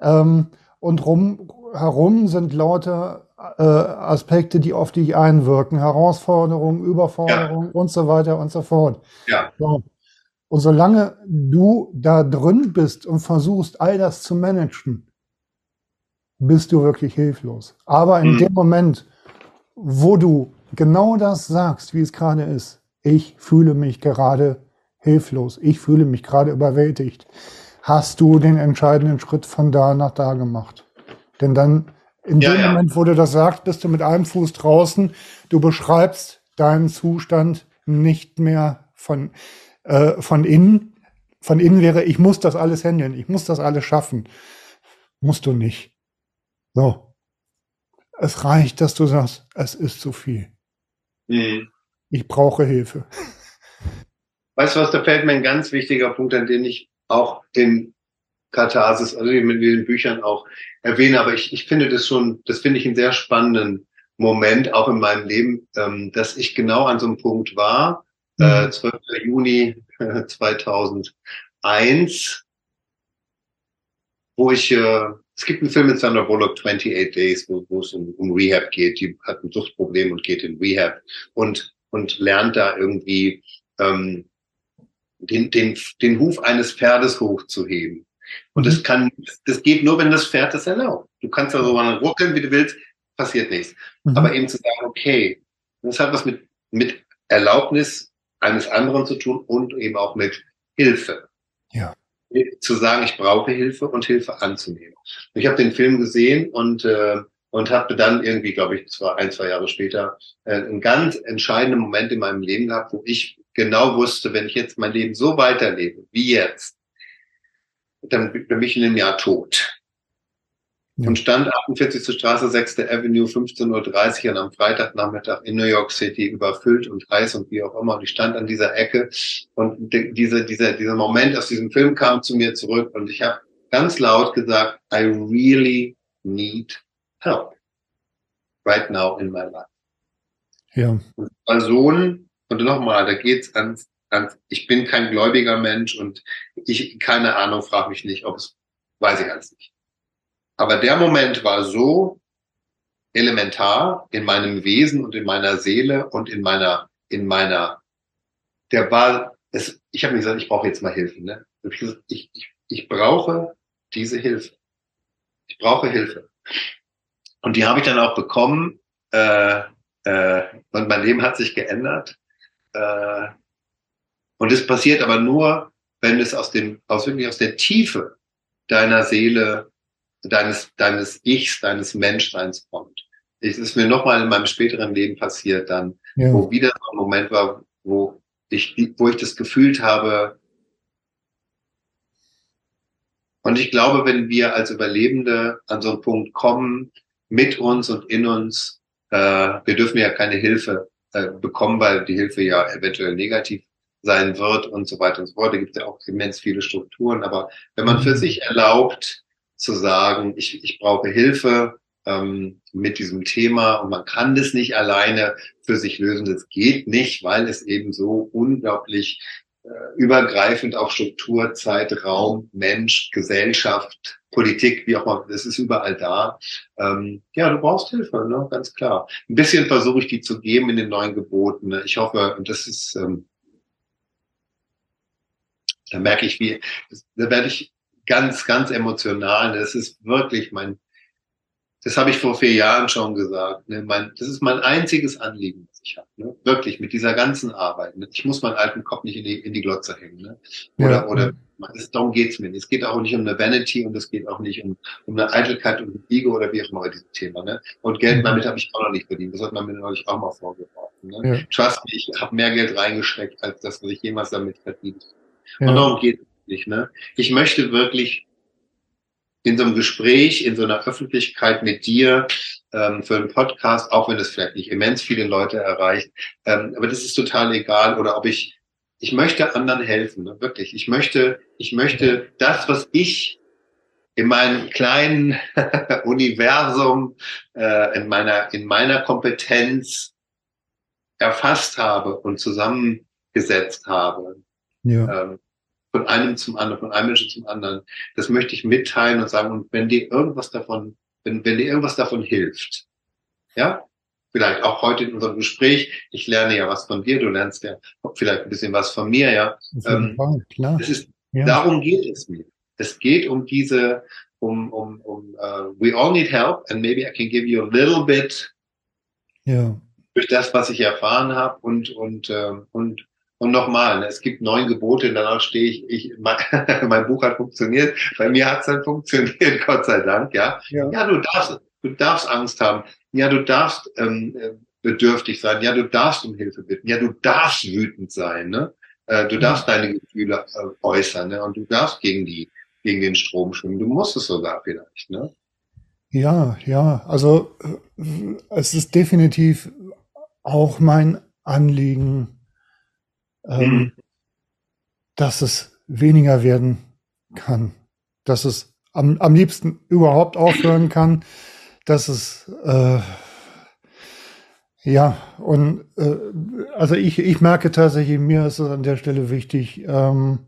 Ähm, und rum, herum sind lauter äh, Aspekte, die auf dich einwirken. Herausforderungen, Überforderungen und so weiter und so fort. Ja. So. Und solange du da drin bist und versuchst, all das zu managen, bist du wirklich hilflos. Aber in Mhm. dem Moment, wo du genau das sagst, wie es gerade ist, ich fühle mich gerade hilflos, ich fühle mich gerade überwältigt, hast du den entscheidenden Schritt von da nach da gemacht. Denn dann, in Ja, dem ja. Moment, wo du das sagst, bist du mit einem Fuß draußen, du beschreibst deinen Zustand nicht mehr von, äh, von innen. Von innen wäre, ich muss das alles handeln, ich muss das alles schaffen. Musst du nicht. So. Es reicht, dass du sagst, es ist zu viel. Mhm. Ich brauche Hilfe. Weißt du was, da fällt mir ein ganz wichtiger Punkt, an den ich auch in Katharsis, also mit den Büchern auch erwähne, aber ich, ich finde das schon, das finde ich einen sehr spannenden Moment auch in meinem Leben, ähm, dass ich genau an so einem Punkt war, äh, 12. Juni äh, 2001, wo ich, äh, es gibt einen Film mit Sandra Bullock, 28 Days, wo, wo es um, um Rehab geht. Die hat ein Suchtproblem und geht in Rehab und, und lernt da irgendwie ähm, den, den, den Huf eines Pferdes hochzuheben. Und das kann, das geht nur, wenn das Pferd das erlaubt. Du kannst da so ruckeln, wie du willst, passiert nichts. Mhm. Aber eben zu sagen, okay, das hat was mit, mit Erlaubnis eines anderen zu tun und eben auch mit Hilfe. Ja. Zu sagen, ich brauche Hilfe und Hilfe anzunehmen. Ich habe den Film gesehen und äh, und habe dann irgendwie, glaube ich, zwar ein, zwei Jahre später, äh, einen ganz entscheidenden Moment in meinem Leben gehabt, wo ich genau wusste, wenn ich jetzt mein Leben so weiterlebe wie jetzt, dann bin ich in einem Jahr tot. Ja. Und stand 48. Straße, 6. Avenue, 15.30 Uhr und am Freitagnachmittag in New York City überfüllt und heiß und wie auch immer. Und ich stand an dieser Ecke und dieser, dieser, dieser Moment aus diesem Film kam zu mir zurück und ich habe ganz laut gesagt, I really need help right now in my life. Ja. Und Sohn, und nochmal, da geht's ans, ans, ich bin kein gläubiger Mensch und ich, keine Ahnung, frag mich nicht, ob es, weiß ich alles nicht. Aber der Moment war so elementar in meinem Wesen und in meiner Seele und in meiner, in meiner, der war, es, ich habe mir gesagt, ich brauche jetzt mal Hilfe. Ne? Ich, ich, ich brauche diese Hilfe. Ich brauche Hilfe. Und die habe ich dann auch bekommen. Äh, äh, und mein Leben hat sich geändert. Äh, und es passiert aber nur, wenn es aus dem, aus wirklich aus der Tiefe deiner Seele, deines, deines Ichs, deines Menschseins kommt. Es ist mir nochmal in meinem späteren Leben passiert dann, Ja. wo wieder so ein Moment war, wo ich, wo ich das gefühlt habe. Und ich glaube, wenn wir als Überlebende an so einen Punkt kommen, mit uns und in uns, äh, wir dürfen ja keine Hilfe äh, bekommen, weil die Hilfe ja eventuell negativ sein wird und so weiter und so fort. Da gibt es ja auch immens viele Strukturen. Aber wenn man für sich erlaubt zu sagen, ich, ich brauche Hilfe ähm, mit diesem Thema und man kann das nicht alleine für sich lösen, das geht nicht, weil es eben so unglaublich übergreifend auf Struktur, Zeit, Raum, Mensch, Gesellschaft, Politik, wie auch immer, das ist überall da. Ähm, ja, du brauchst Hilfe, ne? ganz klar. Ein bisschen versuche ich die zu geben in den neuen Geboten. Ne? Ich hoffe, und das ist, ähm, da merke ich, wie, da werde ich ganz, ganz emotional. Das ist wirklich mein, das habe ich vor vier Jahren schon gesagt. Ne? Mein, das ist mein einziges Anliegen, was ich habe. Ne? Wirklich, mit dieser ganzen Arbeit. Ne? Ich muss meinen alten Kopf nicht in die, in die Glotze hängen. Ne? Oder, Ja. oder das, darum geht's mir nicht. Es geht auch nicht um eine Vanity und es geht auch nicht um, um eine Eitelkeit und ein Ego oder wie auch immer dieses Thema. Ne? Und Geld Mhm. damit habe ich auch noch nicht verdient. Das hat man mir neulich auch mal vorgeworfen. Ne? Ja. Trust me, ich habe mehr Geld reingesteckt, als das, was ich jemals damit verdient und Ja. darum geht es nicht. Ne? Ich möchte wirklich in so einem Gespräch, in so einer Öffentlichkeit mit dir ähm, für einen Podcast, auch wenn es vielleicht nicht immens viele Leute erreicht, ähm, aber das ist total egal. Oder ob ich, ich möchte anderen helfen, ne? wirklich. Ich möchte, ich möchte das, was ich in meinem kleinen (laughs) Universum, äh, in meiner, in meiner Kompetenz erfasst habe und zusammengesetzt habe, Ja. ähm, von einem zum anderen, von einem Menschen zum anderen. Das möchte ich mitteilen und sagen, und wenn dir irgendwas davon, wenn, wenn dir irgendwas davon hilft, ja, vielleicht auch heute in unserem Gespräch, ich lerne ja was von dir, du lernst ja vielleicht ein bisschen was von mir, ja. Ähm, Fall, klar. Das ist, Ja. darum geht es mir. Es geht um diese, um, um, um, uh, we all need help and maybe I can give you a little bit ja. durch das, was ich erfahren habe und und ähm, und und nochmal, es gibt neun Gebote, danach stehe ich, ich mein, (laughs) mein Buch hat funktioniert, bei mir hat es dann funktioniert, (laughs) Gott sei Dank, ja. Ja. Ja, du darfst, du darfst Angst haben, ja, du darfst ähm, äh, bedürftig sein, ja, du darfst um Hilfe bitten, ja, du darfst wütend sein, ne? Äh, du darfst deine Gefühle äh, äußern, ne? Und du darfst gegen die gegen den Strom schwimmen, du musst es sogar vielleicht, ne? Ja, ja, also äh, es ist definitiv auch mein Anliegen, ähm, Mhm. dass es weniger werden kann, dass es am, am liebsten überhaupt aufhören kann, dass es äh, ja und äh, also ich, ich merke tatsächlich, mir ist es an der Stelle wichtig, ähm,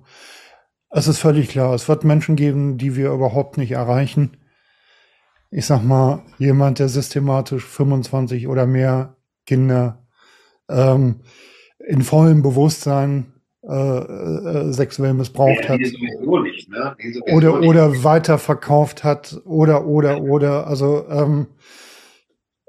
es ist völlig klar, es wird Menschen geben, die wir überhaupt nicht erreichen ich sag mal, jemand, der systematisch 25 oder mehr Kinder ähm, in vollem Bewusstsein äh, äh, sexuell missbraucht hat nicht, ne? Oder nicht. oder weiterverkauft hat oder oder oder also ähm,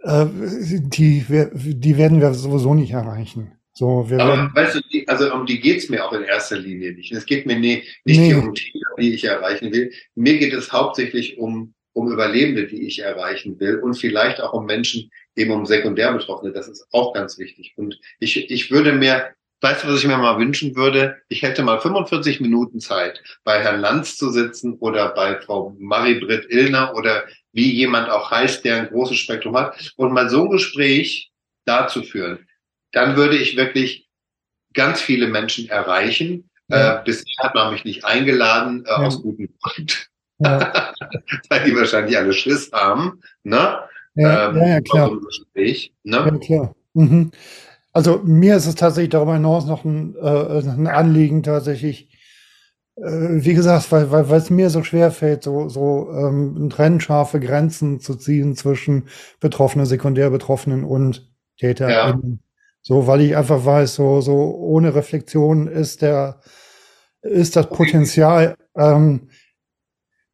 äh, die die werden wir sowieso nicht erreichen. So, wir Aber weißt du, die, also um die geht's mir auch in erster Linie nicht. Es geht mir nie, nicht Nee. hier um Tiere, die ich erreichen will. Mir geht es hauptsächlich um, um Überlebende, die ich erreichen will und vielleicht auch um Menschen, eben um Sekundärbetroffene. Das ist auch ganz wichtig. Und ich, ich würde mir, weißt du, was ich mir mal wünschen würde? Ich hätte mal 45 Minuten Zeit, bei Herrn Lanz zu sitzen oder bei Frau Marie-Britt Illner oder wie jemand auch heißt, der ein großes Spektrum hat und mal so ein Gespräch dazu führen. Dann würde ich wirklich ganz viele Menschen erreichen. Ja. Äh, bisher hat man mich nicht eingeladen, äh, Ja. aus gutem Grund, ja, (laughs) weil die wahrscheinlich alle Schiss haben. Ne? Ja, Ähm, ja, ja klar. so Gespräch, Ja, ne? klar. Mhm. Also mir ist es tatsächlich darüber hinaus noch ein, äh, ein Anliegen tatsächlich, äh, wie gesagt, weil, weil, weil es mir so schwer fällt, so, so ähm, trennscharfe Grenzen zu ziehen zwischen Betroffenen, Sekundärbetroffenen und TäterInnen. So, weil ich einfach weiß, so, so ohne Reflexion ist der, ist das Potenzial, ähm,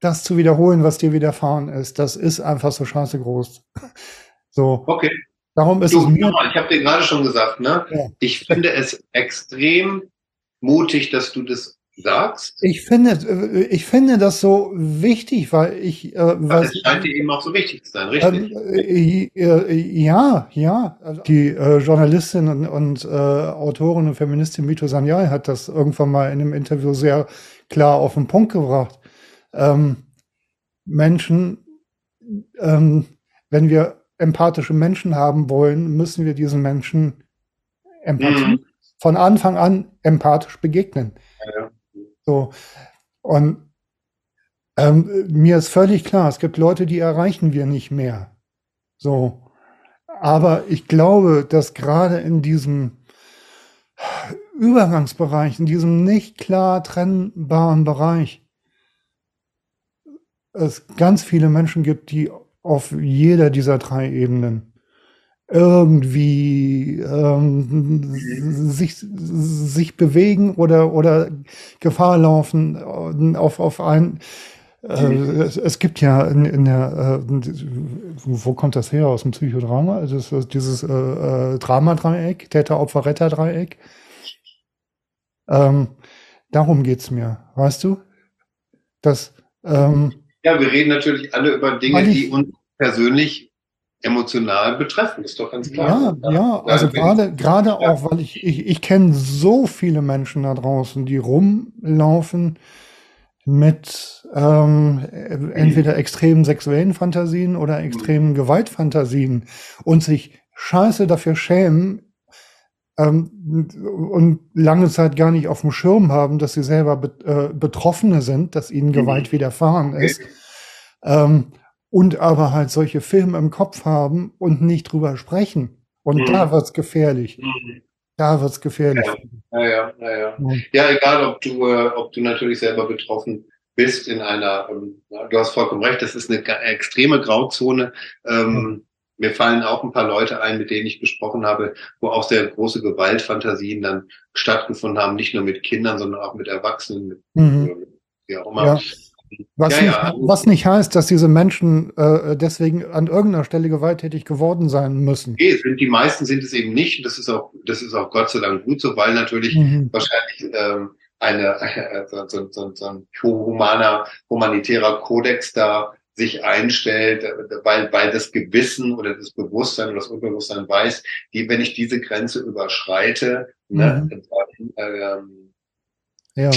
das zu wiederholen, was dir widerfahren ist. Das ist einfach so scheiße groß. (laughs) So, Okay. darum ist Du, es mir ich habe dir gerade schon gesagt, ne? Ja. Ich finde es extrem mutig, dass du das sagst. Ich finde, äh, ich finde das so wichtig, weil ich, äh, weil, es scheint dir eben auch so wichtig zu sein, richtig? ähm, äh, äh, ja, ja. Also die äh, Journalistin und, und äh, Autorin und Feministin Mito Sanyal hat das irgendwann mal in einem Interview sehr klar auf den Punkt gebracht. Ähm, Menschen, ähm, wenn wir empathische Menschen haben wollen, müssen wir diesen Menschen Mhm. von Anfang an empathisch begegnen. Ja. So. Und ähm, mir ist völlig klar, es gibt Leute, die erreichen wir nicht mehr. So. Aber ich glaube, dass gerade in diesem Übergangsbereich, in diesem nicht klar trennbaren Bereich, es ganz viele Menschen gibt, die auf jeder dieser drei Ebenen irgendwie ähm, sich, sich bewegen oder, oder Gefahr laufen, äh, auf, auf ein Äh, es, es, gibt ja in, in der, äh, wo kommt das her? Aus dem Psychodrama? Also es, dieses äh, äh, Dramadreieck, Täter-Opfer-Retter-Dreieck. Ähm, darum geht's mir, weißt du? Das, ähm, ja, wir reden natürlich alle über Dinge, die uns persönlich emotional betreffen, ist doch ganz klar. Ja, ja, also gerade, gerade auch, weil ich, ich, ich kenne so viele Menschen da draußen, die rumlaufen mit ähm, entweder extremen sexuellen Fantasien oder extremen Gewaltfantasien und sich scheiße dafür schämen ähm, und lange Zeit gar nicht auf dem Schirm haben, dass sie selber be äh, Betroffene sind, dass ihnen Gewalt mhm. widerfahren ist. Ähm, und aber halt solche Filme im Kopf haben und nicht drüber sprechen. Und mhm. da wird's gefährlich. Mhm. Da wird's gefährlich. Ja, ja, ja, ja. Ja, egal, ob du, äh, ob du natürlich selber betroffen bist in einer, ähm, du hast vollkommen recht, das ist eine extreme Grauzone. Ähm, mir fallen auch ein paar Leute ein, mit denen ich gesprochen habe, wo auch sehr große Gewaltfantasien dann stattgefunden haben, nicht nur mit Kindern, sondern auch mit Erwachsenen, mit, mhm. wie auch immer. Ja. Was, ja, nicht, ja. was nicht heißt, dass diese Menschen äh, deswegen an irgendeiner Stelle gewalttätig geworden sein müssen. Nee, sind, die meisten sind es eben nicht. Das ist auch, das ist auch Gott sei Dank gut so, weil natürlich mhm. wahrscheinlich ähm, eine, (laughs) so, so, so, so ein humaner, humanitärer Kodex da sich einstellt, weil, weil das Gewissen oder das Bewusstsein oder das Unbewusstsein weiß, die, wenn ich diese Grenze überschreite, ne, mhm. ne, dann, ähm, ja.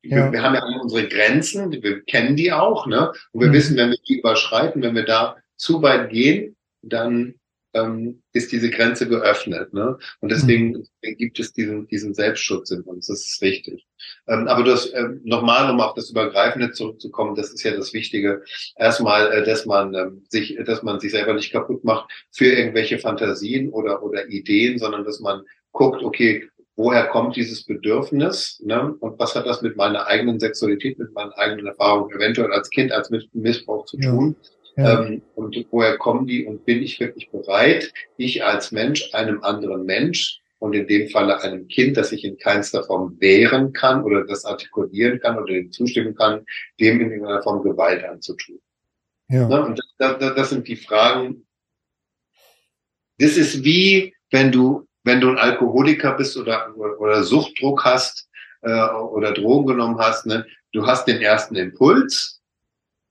Wir, wir, haben ja unsere Grenzen, wir kennen die auch, ne? Und wir mhm. wissen, wenn wir die überschreiten, wenn wir da zu weit gehen, dann ähm, ist diese Grenze geöffnet. Ne? Und deswegen mhm. gibt es diesen, diesen Selbstschutz in uns. Das ist wichtig. Ähm, aber das ähm, nochmal, um auf das Übergreifende zurückzukommen, das ist ja das Wichtige. Erstmal, äh, dass man ähm, sich, dass man sich selber nicht kaputt macht für irgendwelche Fantasien oder oder Ideen, sondern dass man guckt, okay, woher kommt dieses Bedürfnis ne? und was hat das mit meiner eigenen Sexualität, mit meinen eigenen Erfahrungen eventuell als Kind, als Missbrauch zu tun. Ja. Ähm, und woher kommen die und bin ich wirklich bereit, ich als Mensch einem anderen Mensch und in dem Falle einem Kind, das sich in keinster Form wehren kann oder das artikulieren kann oder dem zustimmen kann, dem in irgendeiner Form Gewalt anzutun. Ja. Ne? Und das, das, das sind die Fragen. Das ist wie, wenn du wenn du ein Alkoholiker bist oder, oder Suchtdruck hast äh, oder Drogen genommen hast, ne, du hast den ersten Impuls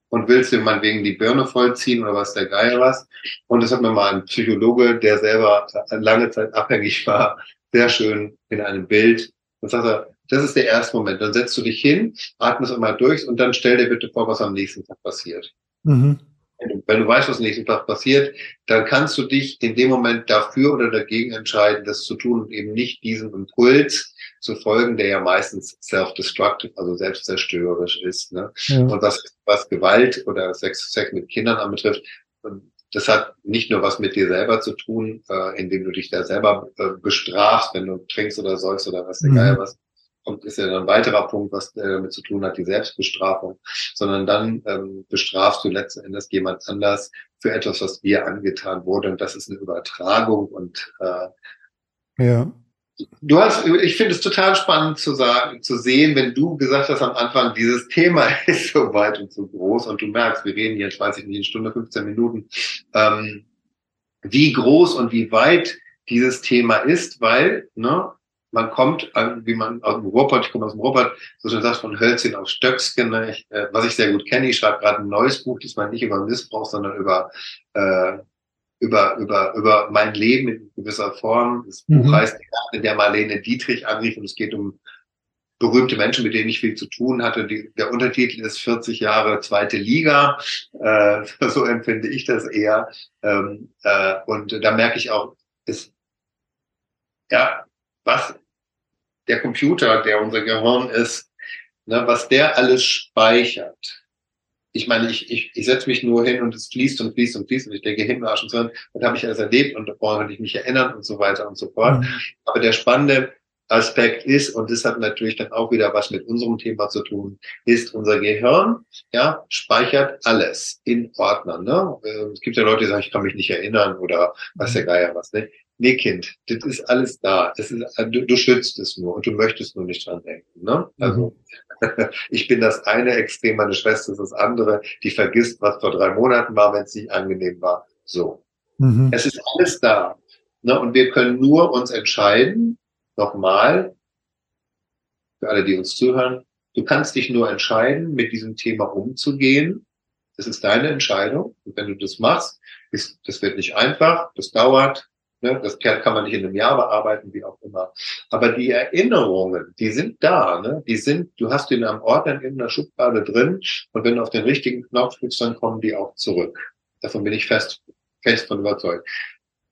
und willst dir mal wegen die Birne vollziehen oder was der Geier was. Und das hat mir mal ein Psychologe, der selber lange Zeit abhängig war, sehr schön in einem Bild. Und sagt er, das ist der erste Moment. Dann setzt du dich hin, atmest einmal durch und dann stell dir bitte vor, was am nächsten Tag passiert. Mhm. Wenn du weißt, was nächsten Tag passiert, dann kannst du dich in dem Moment dafür oder dagegen entscheiden, das zu tun und eben nicht diesem Impuls zu folgen, der ja meistens self-destructive, also selbstzerstörerisch ist. Ne? Ja. Und was, was Gewalt oder Sex, Sex mit Kindern anbetrifft, das hat nicht nur was mit dir selber zu tun, äh, indem du dich da selber äh, bestrafst, wenn du trinkst oder sollst oder was, egal mhm. was, kommt, ist ja dann ein weiterer Punkt, was äh, damit zu tun hat, die Selbstbestrafung, sondern dann ähm, bestrafst du letzten Endes jemand anders für etwas, was dir angetan wurde und das ist eine Übertragung und äh, ja. Du hast, ich finde es total spannend zu sagen, zu sehen, wenn du gesagt hast am Anfang, dieses Thema (laughs) ist so weit und so groß und du merkst, wir reden jetzt, weiß ich nicht, eine Stunde, 15 Minuten, ähm, wie groß und wie weit dieses Thema ist, weil, ne, man kommt, wie man aus dem Ruhrpott, ich komme aus dem Ruhrpott, so schon sagt, von Hölzchen auf Stöcksken, ne? ich, äh, was ich sehr gut kenne. Ich schreibe gerade ein neues Buch, diesmal nicht über Missbrauch, sondern über, äh, über, über, über mein Leben in gewisser Form. Das mhm. Buch heißt in der Marlene Dietrich anrief und es geht um berühmte Menschen, mit denen ich viel zu tun hatte. Die, der Untertitel ist 40 Jahre zweite Liga. Äh, (laughs) so empfinde ich das eher. Ähm, äh, und da merke ich auch, ist, ja, was der Computer, der unser Gehirn ist, ne, was der alles speichert. Ich meine, ich, ich, ich setze mich nur hin und es fließt und fließt und fließt und ich denke, Himmel, und so, und habe ich alles erlebt und da brauche ich mich erinnern und so weiter und so fort. Mhm. Aber der spannende Aspekt ist, und das hat natürlich dann auch wieder was mit unserem Thema zu tun, ist unser Gehirn, ja, speichert alles in Ordnern. Ne? Ähm, es gibt ja Leute, die sagen, ich kann mich nicht erinnern oder was der Geier was. Ne? Nee, Kind, das ist alles da. Das ist, du, du schützt es nur und du möchtest nur nicht dran denken. Ne? Also (laughs) ich bin das eine Extrem, meine Schwester ist das andere, die vergisst, was vor drei Monaten war, wenn es nicht angenehm war. So. Mhm. Es ist alles da. Ne? Und wir können nur uns entscheiden, nochmal, für alle, die uns zuhören, du kannst dich nur entscheiden, mit diesem Thema umzugehen. Das ist deine Entscheidung. Und wenn du das machst, ist, das wird nicht einfach, das dauert, ne? das kann man nicht in einem Jahr bearbeiten, wie auch immer. Aber die Erinnerungen, die sind da, ne? die sind, du hast die in einem Ordner in einer Schublade drin und wenn du auf den richtigen Knopf drückst, dann kommen die auch zurück. Davon bin ich fest, fest von überzeugt.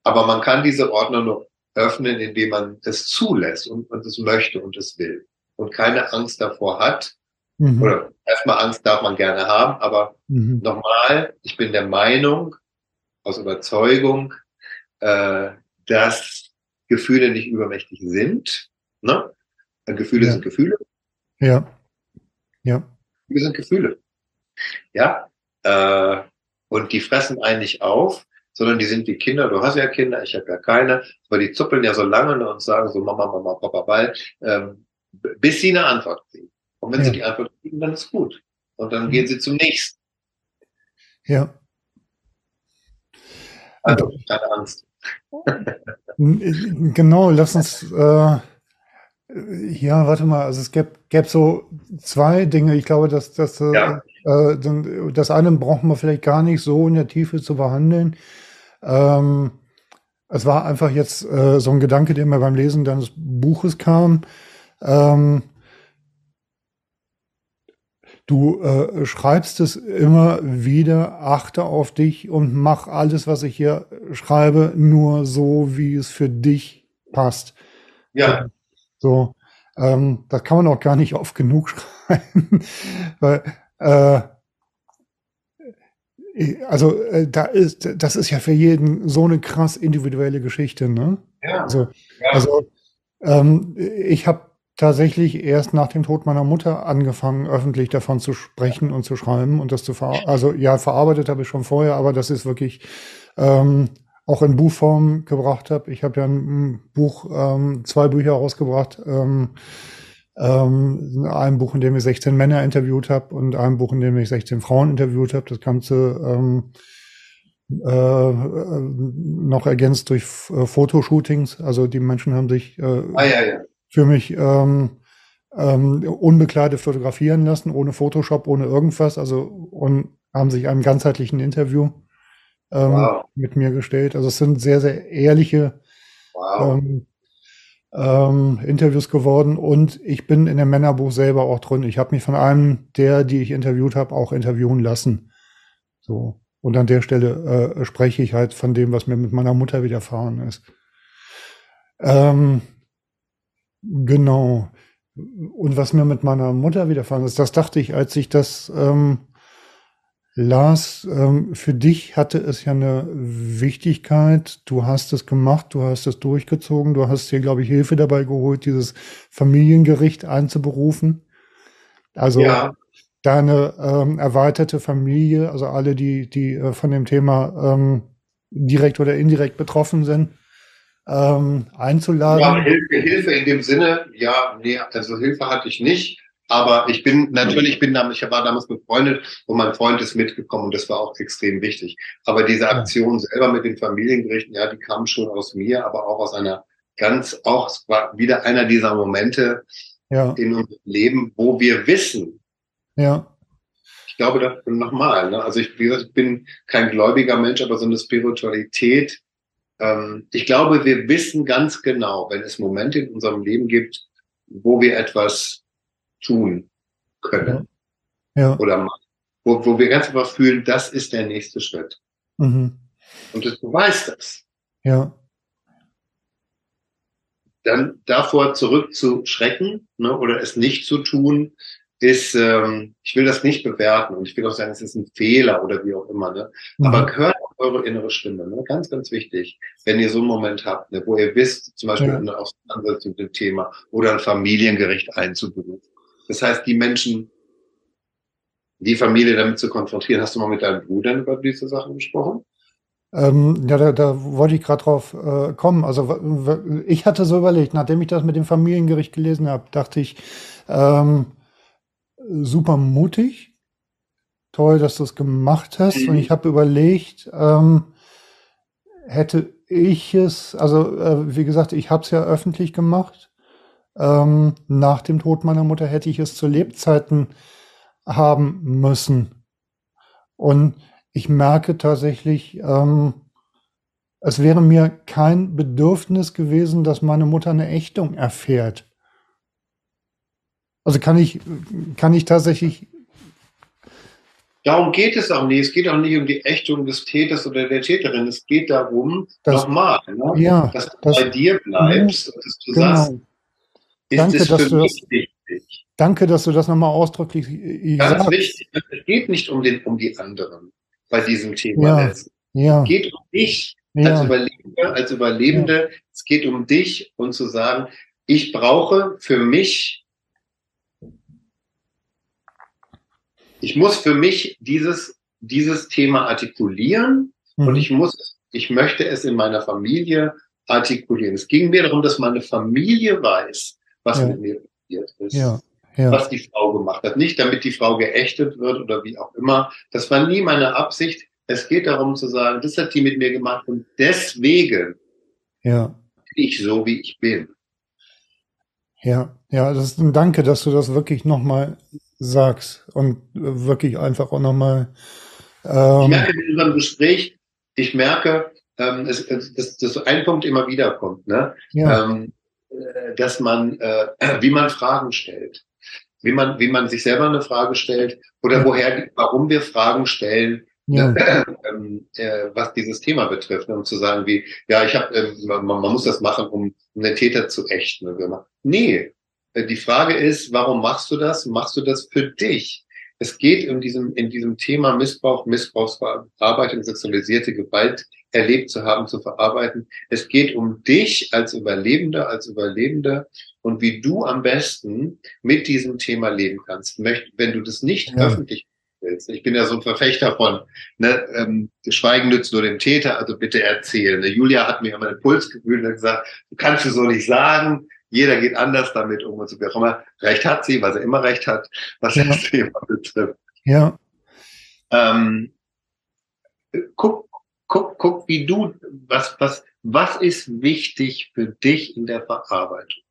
Aber man kann diese Ordner nur öffnen, indem man es zulässt und, und es möchte und es will und keine Angst davor hat. Mhm. Oder erstmal Angst darf man gerne haben, aber mhm. nochmal, ich bin der Meinung, aus Überzeugung, äh, dass Gefühle nicht übermächtig sind. Ne? Gefühle ja. sind Gefühle. Ja. Ja. Wir sind Gefühle. Ja. Äh, und die fressen eigentlich auf sondern die sind wie Kinder. Du hast ja Kinder, ich habe ja keine, aber die zuppeln ja so lange und sagen so Mama, Mama, Papa, Ball, ähm, bis sie eine Antwort kriegen. Und wenn ja. sie die Antwort kriegen, dann ist gut. Und dann gehen sie zum nächsten. Ja. Also, keine Angst. (laughs) genau, lass uns, äh, ja, warte mal, also es gäbe, gäbe so zwei Dinge. Ich glaube, dass, dass ja. äh, das eine brauchen wir vielleicht gar nicht so in der Tiefe zu behandeln. Ähm, es war einfach jetzt äh, so ein Gedanke, der mir beim Lesen deines Buches kam. Ähm, du äh, schreibst es immer wieder, achte auf dich und mach alles, was ich hier schreibe, nur so, wie es für dich passt. Ja. So, ähm, das kann man auch gar nicht oft genug (laughs) schreiben, weil äh, also äh, da ist, das ist ja für jeden so eine krass individuelle Geschichte, ne? Ja. Also, ja. also ähm, ich habe tatsächlich erst nach dem Tod meiner Mutter angefangen, öffentlich davon zu sprechen und zu schreiben und das zu ver also ja, verarbeitet habe ich schon vorher, aber das ist wirklich ähm, auch in Buchform gebracht habe. Ich habe ja ein Buch, ähm, zwei Bücher rausgebracht. Ähm, ähm, ein Buch, in dem ich 16 Männer interviewt habe und ein Buch, in dem ich 16 Frauen interviewt habe. Das Ganze ähm, äh, noch ergänzt durch äh, Fotoshootings. Also die Menschen haben sich äh, ah, ja, ja. Für mich ähm, ähm, unbekleidet fotografieren lassen, ohne Photoshop, ohne irgendwas. Also und haben sich einem ganzheitlichen Interview ähm, wow. mit mir gestellt. Also es sind sehr, sehr ehrliche wow. ähm, ähm, Interviews geworden und ich bin in dem Männerbuch selber auch drin. Ich habe mich von einem der, die ich interviewt habe, auch interviewen lassen. So. Und an der Stelle äh, spreche ich halt von dem, was mir mit meiner Mutter widerfahren ist. Ähm, genau. Und was mir mit meiner Mutter widerfahren ist, das dachte ich, als ich das ähm, Lars, ähm, für dich hatte es ja eine Wichtigkeit. Du hast es gemacht, du hast es durchgezogen, du hast dir, glaube ich, Hilfe dabei geholt, dieses Familiengericht einzuberufen. Also ja. deine ähm, erweiterte Familie, also alle, die, die äh, von dem Thema ähm, direkt oder indirekt betroffen sind, ähm, einzuladen. Ja, Hilfe, Hilfe in dem Sinne, ja, nee, also Hilfe hatte ich nicht. Aber ich bin natürlich, bin damals, ich war damals befreundet und mein Freund ist mitgekommen und das war auch extrem wichtig. Aber diese Aktion selber mit den Familiengerichten, ja, die kam schon aus mir, aber auch aus einer ganz, auch es war wieder einer dieser Momente ja. in unserem Leben, wo wir wissen. Ja. Ich glaube, das nochmal, ne? also ich, wie gesagt, ich bin kein gläubiger Mensch, aber so eine Spiritualität. Ähm, ich glaube, wir wissen ganz genau, wenn es Momente in unserem Leben gibt, wo wir etwas tun können. Ja. Oder machen. Wo, wo wir ganz einfach fühlen, das ist der nächste Schritt. Mhm. Und du weißt das. Ja. Dann davor zurückzuschrecken ne, oder es nicht zu tun, ist, ähm, ich will das nicht bewerten und ich will auch sagen, es ist ein Fehler oder wie auch immer. Ne? Mhm. Aber hört auf eure innere Stimme. Ne? Ganz, ganz wichtig, wenn ihr so einen Moment habt, ne, wo ihr wisst, zum Beispiel ja. eine Auseinandersetzung mit dem Thema oder ein Familiengericht einzuberufen das heißt, die Menschen, die Familie damit zu konfrontieren, hast du mal mit deinen Brüdern über diese Sachen gesprochen? Ähm, ja, da, da wollte ich gerade drauf äh, kommen. Also ich hatte so überlegt, nachdem ich das mit dem Familiengericht gelesen habe, dachte ich, ähm, super mutig, toll, dass du es gemacht hast. Mhm. Und ich habe überlegt, ähm, hätte ich es, also äh, wie gesagt, ich habe es ja öffentlich gemacht. Ähm, nach dem Tod meiner Mutter hätte ich es zu Lebzeiten haben müssen. Und ich merke tatsächlich, ähm, es wäre mir kein Bedürfnis gewesen, dass meine Mutter eine Ächtung erfährt. Also kann ich, kann ich tatsächlich, Darum geht es auch nicht. Es geht auch nicht um die Ächtung des Täters oder der Täterin. Es geht darum, nochmal, ne? ja, dass du das- bei dir bleibst und dass du sagst, genau. ist Danke, es dass für du mich das- wichtig. Danke, dass du das nochmal ausdrücklich Ganz sagst. wichtig. Es geht nicht um, den, um die anderen bei diesem Thema. Ja. Es Ja, geht um dich als ja, Überlebende, als Überlebende. Es geht um dich und zu sagen, ich brauche für mich, ich muss für mich dieses, dieses Thema artikulieren und mhm. ich muss, ich möchte es in meiner Familie artikulieren. Es ging mir darum, dass meine Familie weiß, was Ja. mit mir passiert ist. ja, ja, Was die Frau gemacht hat. Nicht damit die Frau geächtet wird oder wie auch immer. Das war nie meine Absicht. Es geht darum zu sagen, das hat die mit mir gemacht und deswegen ja, bin ich so, wie ich bin. ja, ja, das ist ein Danke, dass du das wirklich nochmal sagst und äh, wirklich einfach auch nochmal, Ich ähm, merke in unserem Gespräch, ich merke, ähm, es, es, dass, dass so ein Punkt immer wieder kommt, ne? ja, ähm, äh, dass man, äh, wie man Fragen stellt, wie man, wie man sich selber eine Frage stellt oder Ja. woher, warum wir Fragen stellen, ja, (clears throat) ähm, äh, was dieses Thema betrifft, ne? um zu sagen, wie, ja, ich habe, ähm, man, man muss das machen, um, um den Täter zu ächten. immer. Nee, äh, die Frage ist, warum machst du das? Machst du das für dich? Es geht in diesem, in diesem Thema Missbrauch, Missbrauchsverarbeitung, sexualisierte Gewalt erlebt zu haben, zu verarbeiten. Es geht um dich als Überlebender, als Überlebende und wie du am besten mit diesem Thema leben kannst. Wenn du das nicht Ja. öffentlich willst. Ich bin ja so ein Verfechter von, ne, ähm, Schweigen nützt nur dem Täter, also bitte erzählen. Ne, Julia hat mir immer den Puls gewühlt und gesagt, du kannst es so nicht sagen, jeder geht anders damit um und so wie auch immer. Recht hat sie, weil sie immer recht hat, was Ja. das Thema betrifft. ja, Ähm, guck, guck, guck, wie du, was, was, was ist wichtig für dich in der Verarbeitung?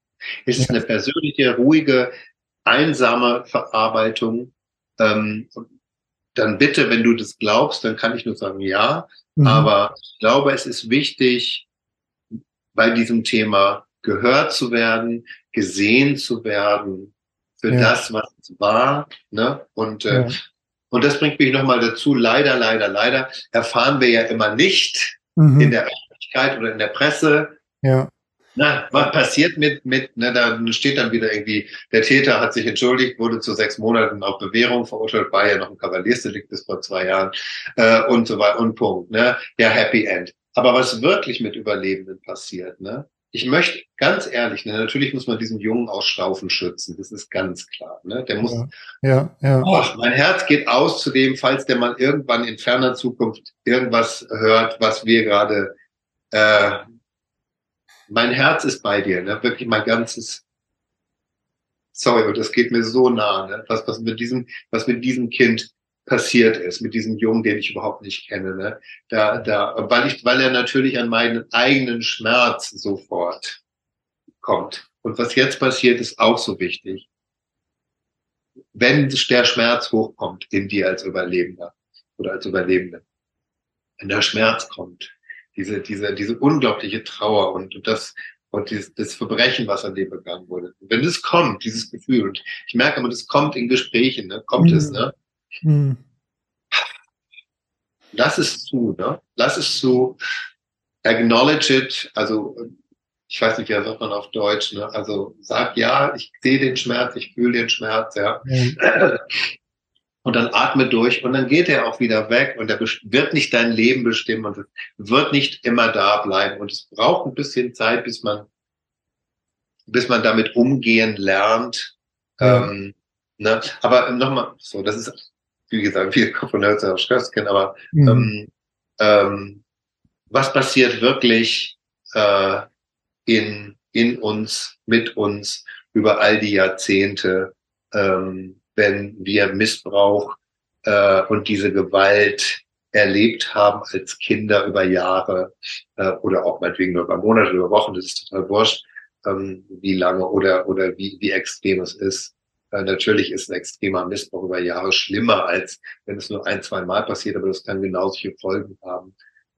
Ist es Ja. eine persönliche, ruhige, einsame Verarbeitung? Ähm, dann bitte, wenn du das glaubst, dann kann ich nur sagen, ja. mhm. Aber ich glaube, es ist wichtig, bei diesem Thema gehört zu werden, gesehen zu werden für Ja. das, was es war. Ne? Und, äh, ja, und das bringt mich nochmal dazu, leider, leider, leider erfahren wir ja immer nicht mhm. in der Öffentlichkeit oder in der Presse, ja, na, was passiert mit, mit, ne, da steht dann wieder irgendwie, der Täter hat sich entschuldigt, wurde zu sechs Monaten auf Bewährung verurteilt, war ja noch ein Kavaliersdelikt bis vor zwei Jahren, äh, und so weiter, und Punkt, ne, ja, Happy End. Aber was wirklich mit Überlebenden passiert, ne, ich möchte ganz ehrlich, ne, natürlich muss man diesen Jungen aus Staufen schützen, das ist ganz klar, ne, der muss, ja, ja, ja, Oh, mein Herz geht aus zu dem, falls der mal irgendwann in ferner Zukunft irgendwas hört, was wir gerade. Äh, mein Herz ist bei dir, ne? wirklich mein ganzes. Sorry, und das geht mir so nah, ne? was, was mit diesem, was mit diesem Kind passiert ist, mit diesem Jungen, den ich überhaupt nicht kenne, ne? Da, da, weil ich, weil er natürlich an meinen eigenen Schmerz sofort kommt. Und was jetzt passiert, ist auch so wichtig wenn der Schmerz hochkommt in dir als Überlebender oder als Überlebende, wenn der Schmerz kommt, diese, diese, diese unglaubliche Trauer und, und das, und dieses, das Verbrechen, was an dir begangen wurde. Wenn das kommt, dieses Gefühl, und ich merke immer, das kommt in Gesprächen, ne? kommt Mhm. es, ne? Mhm. Lass es zu, ne? Lass es zu, acknowledge it, also, ich weiß nicht, wie sagt man auf Deutsch, ne? Also, sag ja, ich sehe den Schmerz, ich fühle den Schmerz, ja. ja, Und dann atme durch und dann geht er auch wieder weg und er wird nicht dein Leben bestimmen und wird nicht immer da bleiben. Und es braucht ein bisschen Zeit, bis man, bis man damit umgehen lernt. Ja. Ähm, ne? Aber nochmal, so, das ist, wie gesagt, viel (laughs) von Hölzer auf Stößchen, aber mhm. ähm, ähm, was passiert wirklich äh, in, in uns, mit uns über all die Jahrzehnte, ähm, wenn wir Missbrauch äh, und diese Gewalt erlebt haben als Kinder über Jahre äh, oder auch meinetwegen nur über Monate oder Wochen, das ist total wurscht, ähm, wie lange oder, oder wie, wie extrem es ist. Äh, natürlich ist ein extremer Missbrauch über Jahre schlimmer, als wenn es nur ein, zwei Mal passiert, aber das kann genauso viele Folgen haben.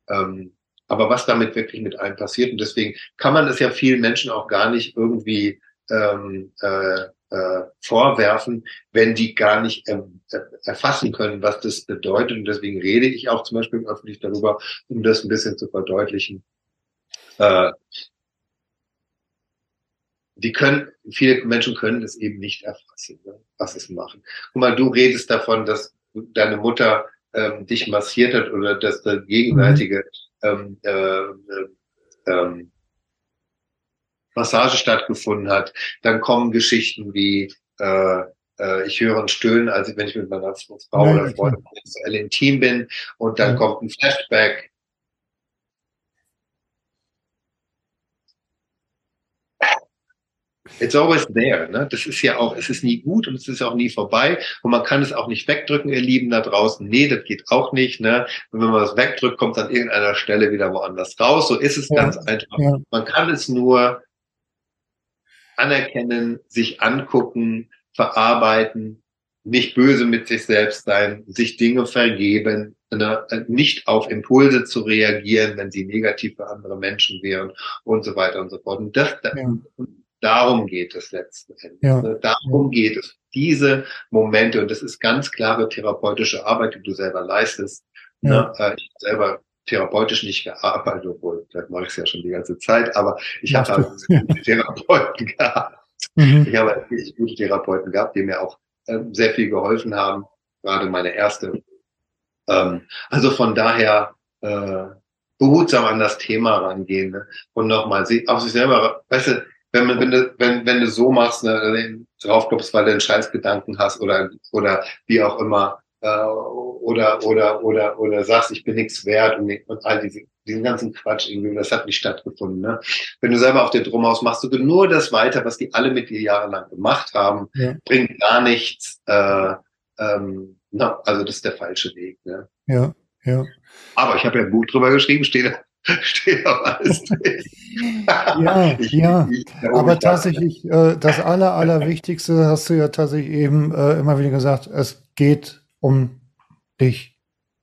Ähm, aber was damit wirklich mit einem passiert, und deswegen kann man es ja vielen Menschen auch gar nicht irgendwie ähm, äh, äh, vorwerfen, wenn die gar nicht äh, erfassen können, was das bedeutet. Und deswegen rede ich auch zum Beispiel öffentlich darüber, um das ein bisschen zu verdeutlichen. Äh, die können, viele Menschen können es eben nicht erfassen, ne, was es machen. Guck mal, du redest davon, dass deine Mutter ähm, dich massiert hat oder dass der gegenseitige mhm. ähm, äh, ähm, Massage stattgefunden hat. Dann kommen Geschichten wie äh, äh, ich höre ein Stöhnen, als wenn ich mit meiner Frau oder Freundin sexuell intim bin und dann ja. kommt ein Flashback It's always there. Ne? Das ist ja auch, es ist nie gut und es ist auch nie vorbei und man kann es auch nicht wegdrücken, ihr Lieben da draußen. Nee, das geht auch nicht. Ne? Und wenn man es wegdrückt, kommt an irgendeiner Stelle wieder woanders raus. So ist es ja. ganz einfach. Ja. Man kann es nur anerkennen, sich angucken, verarbeiten, nicht böse mit sich selbst sein, sich Dinge vergeben, ne, nicht auf Impulse zu reagieren, wenn sie negativ für andere Menschen wären und so weiter und so fort. Und das, ja. Darum geht es letzten Endes. Ja. Ne? Darum geht es. Diese Momente, und das ist ganz klare therapeutische Arbeit, die du selber leistest. Ja. Ne? Ich habe selber therapeutisch nicht gearbeitet, obwohl, vielleicht mache ich es ja schon die ganze Zeit, aber ich habe halt (laughs) (laughs) Therapeuten gehabt. Mhm. Ich habe wirklich gute Therapeuten gehabt, die mir auch äh, sehr viel geholfen haben, gerade meine erste. Ähm, also von daher äh, behutsam an das Thema rangehen ne? und nochmal auf sich selber, weißt du, wenn, man, wenn, du, wenn, wenn du so machst, ne, draufklopfst, weil du einen Scheißgedanken hast oder, oder wie auch immer, äh, oder, oder, oder, oder sagst, ich bin nichts wert und, und all diese, diesen ganzen Quatsch irgendwie, das hat nicht stattgefunden. Ne? Wenn du selber auf dir drum aus machst, du nur das weiter, was die alle mit dir jahrelang gemacht haben, ja. bringt gar nichts. Äh, ähm, no, also das ist der falsche Weg. Ne? Ja, ja. Aber ich habe ja ein Buch drüber geschrieben, steht (laughs) ja, (laughs) ja. Aber tatsächlich, äh, das Aller, Allerwichtigste hast du ja tatsächlich eben äh, immer wieder gesagt, es geht um dich.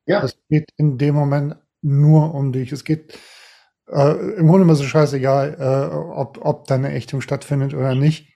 Ja. Es geht in dem Moment nur um dich. Es geht äh, im Grunde immer so scheißegal, äh, ob, ob deine Ächtung stattfindet oder nicht.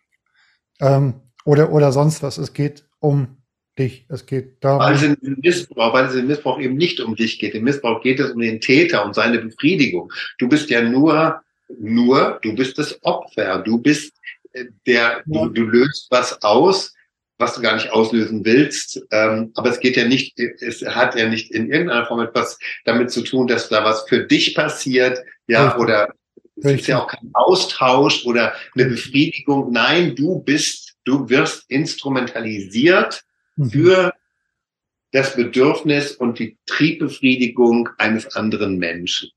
Ähm, oder, oder sonst was. Es geht um dich. Es geht darum. Weil es im Missbrauch, weil es im Missbrauch eben nicht um dich geht. Im Missbrauch geht es um den Täter und seine Befriedigung. Du bist ja nur, nur, du bist das Opfer. Du bist äh, der, du, du löst was aus, was du gar nicht auslösen willst. Ähm, aber es geht ja nicht, es hat ja nicht in irgendeiner Form etwas damit zu tun, dass da was für dich passiert, ja, Richtig. oder es ist ja auch kein Austausch oder eine Befriedigung. Nein, du bist, du wirst instrumentalisiert. Für das Bedürfnis und die Triebbefriedigung eines anderen Menschen.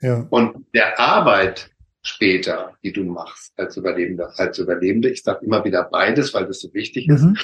Ja. Und der Arbeit später, die du machst als Überlebende, als Überlebende, ich sage immer wieder beides, weil das so wichtig ist. Mhm.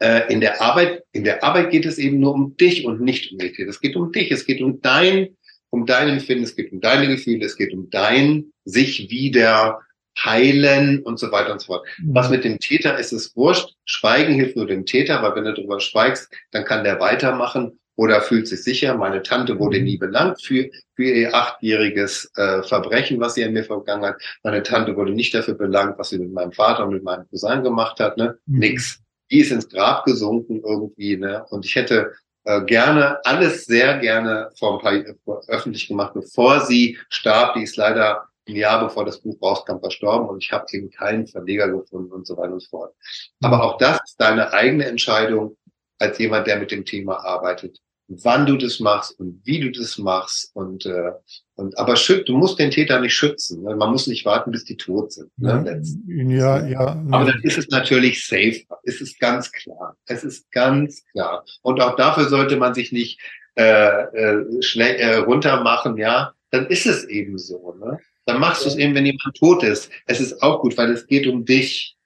Äh, in der Arbeit, in der Arbeit geht es eben nur um dich und nicht um dich. Es geht um dich, es geht um dein, um dein Empfinden, es geht um deine Gefühle, es geht um dein sich wieder heilen und so weiter und so fort. Mhm. Was mit dem Täter ist, ist wurscht. Schweigen hilft nur dem Täter, weil wenn du darüber schweigst, dann kann der weitermachen oder fühlt sich sicher. Meine Tante wurde mhm. nie belangt für, für ihr achtjähriges äh, Verbrechen, was sie an mir vergangen hat. Meine Tante wurde nicht dafür belangt, was sie mit meinem Vater und mit meinem Cousin gemacht hat. Ne? Mhm. Nix. Die ist ins Grab gesunken irgendwie. Ne? Und ich hätte äh, gerne, alles sehr gerne vor ein paar, öffentlich gemacht, bevor sie starb. Die ist leider ein Jahr bevor das Buch rauskam, verstorben und ich habe eben keinen Verleger gefunden und so weiter und so fort. Aber auch das ist deine eigene Entscheidung als jemand, der mit dem Thema arbeitet, wann du das machst und wie du das machst und äh, und aber schüt, du musst den Täter nicht schützen. Ne? Man muss nicht warten, bis die tot sind. Ne? Ja, ja. Aber dann ist es natürlich safe. Es ist ganz klar. Es ist ganz klar. Und auch dafür sollte man sich nicht äh, äh, schnell äh, runter machen, ja, dann ist es eben so. Ne? Dann machst du es eben, wenn jemand tot ist. Es ist auch gut, weil es geht um dich.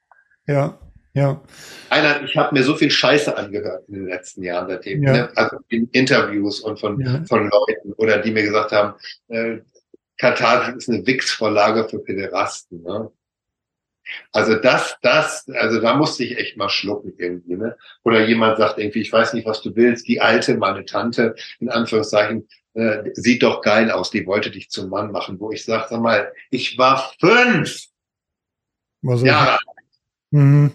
Ja, ja. Einer, ich habe mir so viel Scheiße angehört in den letzten Jahren seitdem, Ja. ne? also in Interviews und von, Ja. von Leuten oder die mir gesagt haben, äh, Katar ist eine Wix-Vorlage für Pederasten. Ne? Also das, das, also da musste ich echt mal schlucken irgendwie. Ne? Oder jemand sagt irgendwie, ich weiß nicht, was du willst, die alte, meine Tante, in Anführungszeichen, äh, sieht doch geil aus, die wollte dich zum Mann machen, wo ich sage, sag mal, ich war fünf Also, Jahre Mhm.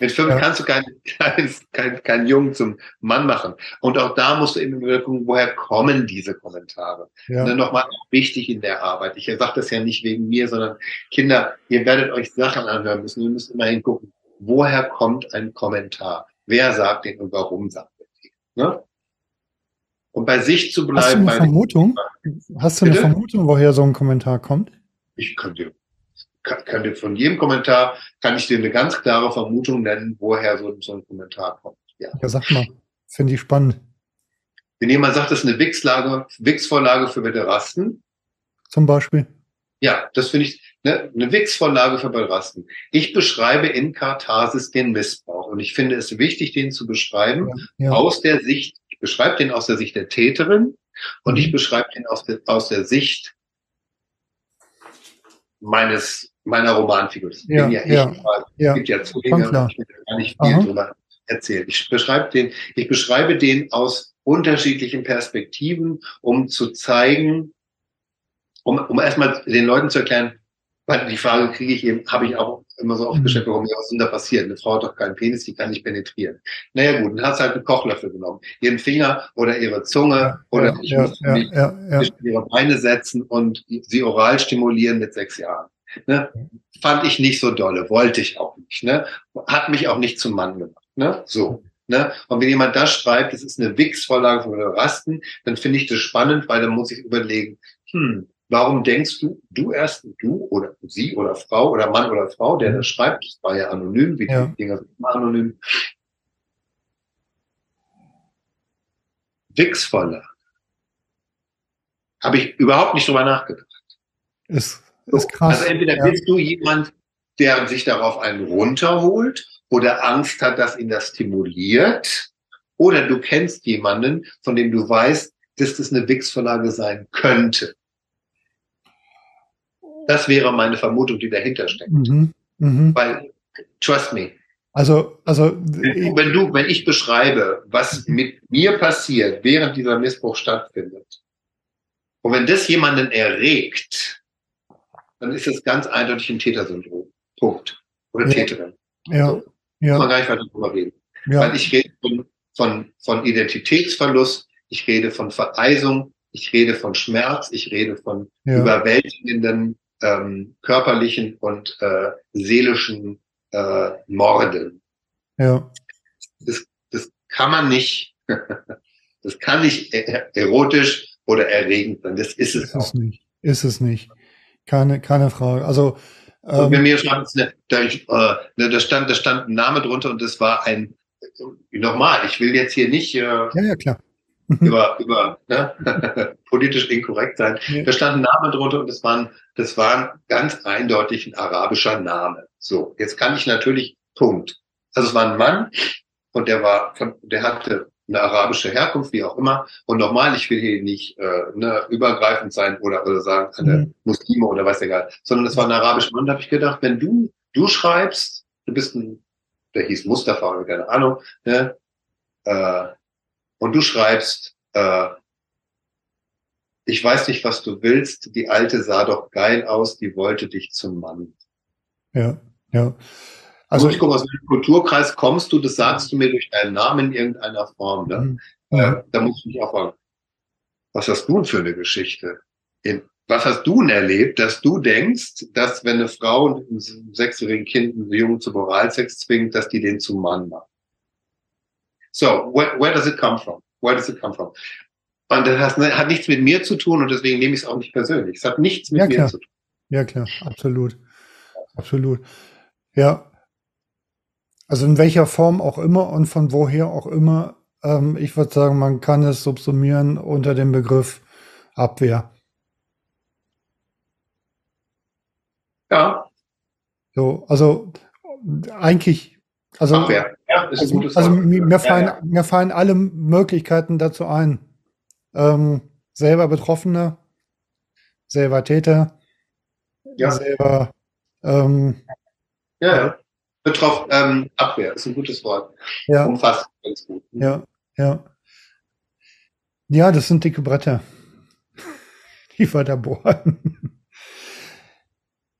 Mit fünf Ja. kannst du keinen kein, kein, kein Jungen zum Mann machen. Und auch da musst du eben wieder gucken, woher kommen diese Kommentare. Ja. Und dann nochmal wichtig in der Arbeit. Ich sage das ja nicht wegen mir, sondern Kinder, ihr werdet euch Sachen anhören müssen. Ihr müsst immer hingucken, woher kommt ein Kommentar? Wer sagt den und warum sagt er den? Ne? Und bei sich zu Hast du bleiben, eine Vermutung? Hast du eine Bitte? Vermutung, woher so ein Kommentar kommt? ich könnte, dir von jedem Kommentar, kann ich dir eine ganz klare Vermutung nennen, woher so, so ein Kommentar kommt. Ja. Ja, sag mal. Finde ich spannend. Wenn jemand sagt, das ist eine Wix-Lage, Wix-Vorlage für Veterasten, Zum Beispiel. ja, das finde ich ne, eine Wix-Vorlage für Veterasten. Ich beschreibe in Katharsis den Missbrauch und ich finde es wichtig, den zu beschreiben Ja. aus der Sicht, ich beschreibe den aus der Sicht der Täterin und ich Mhm. beschreibe den aus der, aus der Sicht meines, meiner Romanfigur. Das Ja, bin ja, ja, ich, quasi. ja. Es gibt ja Zugänge, ich will gar nicht viel Aha. drüber erzählen. Ich beschreibe den, ich beschreibe den aus unterschiedlichen Perspektiven, um zu zeigen, um, um erstmal den Leuten zu erklären, weil die Frage kriege ich eben, habe ich auch immer so oft Mhm. gestellt, warum ja, was ist denn da passiert? Eine Frau hat doch keinen Penis, die kann nicht penetrieren. Naja gut, dann hat sie halt einen Kochlöffel genommen. Ihren Finger oder ihre Zunge oder ich ja, muss ja, mich ja, ihre Beine setzen und sie oral stimulieren mit sechs Jahren. Ne? Fand ich nicht so dolle, wollte ich auch nicht. Ne? Hat mich auch nicht zum Mann gemacht. Ne? So. Ne? Und wenn jemand das schreibt, das ist eine Wix-Vorlage von Rasten, dann finde ich das spannend, weil dann muss ich überlegen, hm, warum denkst du, du erst, du oder sie oder Frau oder Mann oder Frau, der das schreibt, das war ja anonym, wie Ja. die Dinger sind immer anonym. Wix-Vorlage. Habe ich überhaupt nicht drüber nachgedacht. Ist, ist krass. Also entweder ja. bist du jemand, der sich darauf einen runterholt oder Angst hat, dass ihn das stimuliert, oder du kennst jemanden, von dem du weißt, dass das eine Wix-Vorlage sein könnte. Das wäre meine Vermutung, die dahinter steckt. Mhm. Mhm. Weil, trust me, Also, also wenn du, wenn du, wenn ich beschreibe, was mit mir passiert, während dieser Missbrauch stattfindet, und wenn das jemanden erregt, dann ist es ganz eindeutig ein Tätersyndrom. Punkt. Oder Ja. Täterin. ja, Muss man ja, gar nicht weiter drüber reden. ja, Weil ich rede von, von, von Identitätsverlust, ich rede von Vereisung, ich rede von Schmerz, ich rede von ja, überwältigenden ähm, körperlichen und äh, seelischen äh, Morden. ja, Das, das kann man nicht, (laughs) das kann nicht e- erotisch oder erregend sein. Das ist es ist auch. es nicht. Ist es nicht. Keine, keine Frage. Also, Und bei ähm, mir stand, es, ne, da, ich, äh, ne, da stand, da stand ein Name drunter und das war ein, äh, nochmal, ich will jetzt hier nicht äh, ja, ja, klar. Über, über ne, (laughs) politisch inkorrekt sein. Da stand ein Name drunter und das war, ein, das war ein ganz eindeutig ein arabischer Name. So, jetzt kann ich natürlich, Punkt. Also es war ein Mann und der war, von, der hatte eine arabische Herkunft, wie auch immer. Und nochmal, ich will hier nicht äh, ne, übergreifend sein oder, oder sagen, eine Mhm. Muslime oder weiß egal, sondern es war ein arabischer Mann. Da habe ich gedacht, wenn du, du schreibst, du bist ein, der hieß Mustafa oder keine Ahnung, ne, äh, und du schreibst, äh, ich weiß nicht, was du willst, die Alte sah doch geil aus, die wollte dich zum Mann. Ja, ja. Also ich gucke, aus welchem Kulturkreis kommst du, das sagst du mir durch deinen Namen in irgendeiner Form. Ne? mhm. ja, Äh, da muss ich mich auch fragen, was hast du denn für eine Geschichte? In, was hast du denn erlebt, dass du denkst, dass wenn eine Frau ein sechsjährigen Kind, einen Jungen zum Oralsex zwingt, dass die den zum Mann macht? So, where, where does it come from? Where does it come from? Und das hat, nichts mit mir zu tun und deswegen nehme ich es auch nicht persönlich. Es hat nichts mit Ja, mir klar. zu tun. ja, klar. Absolut. Absolut. Ja. Also in welcher Form auch immer und von woher auch immer ähm, ich würde sagen, man kann es subsumieren unter dem Begriff Abwehr. Ja. So, also eigentlich, also, Abwehr. Ja, ist ein also, gutes also mir, Ja, fallen, ja. mir fallen alle Möglichkeiten dazu ein. Ähm, selber Betroffener, selber Täter, Ja. selber, ähm, Ja, ja. Betroffen, ähm, Abwehr ist ein gutes Wort. ja, Umfasst ganz gut. ja, ja. Ja, das sind dicke Bretter, (laughs) die wir da bohren.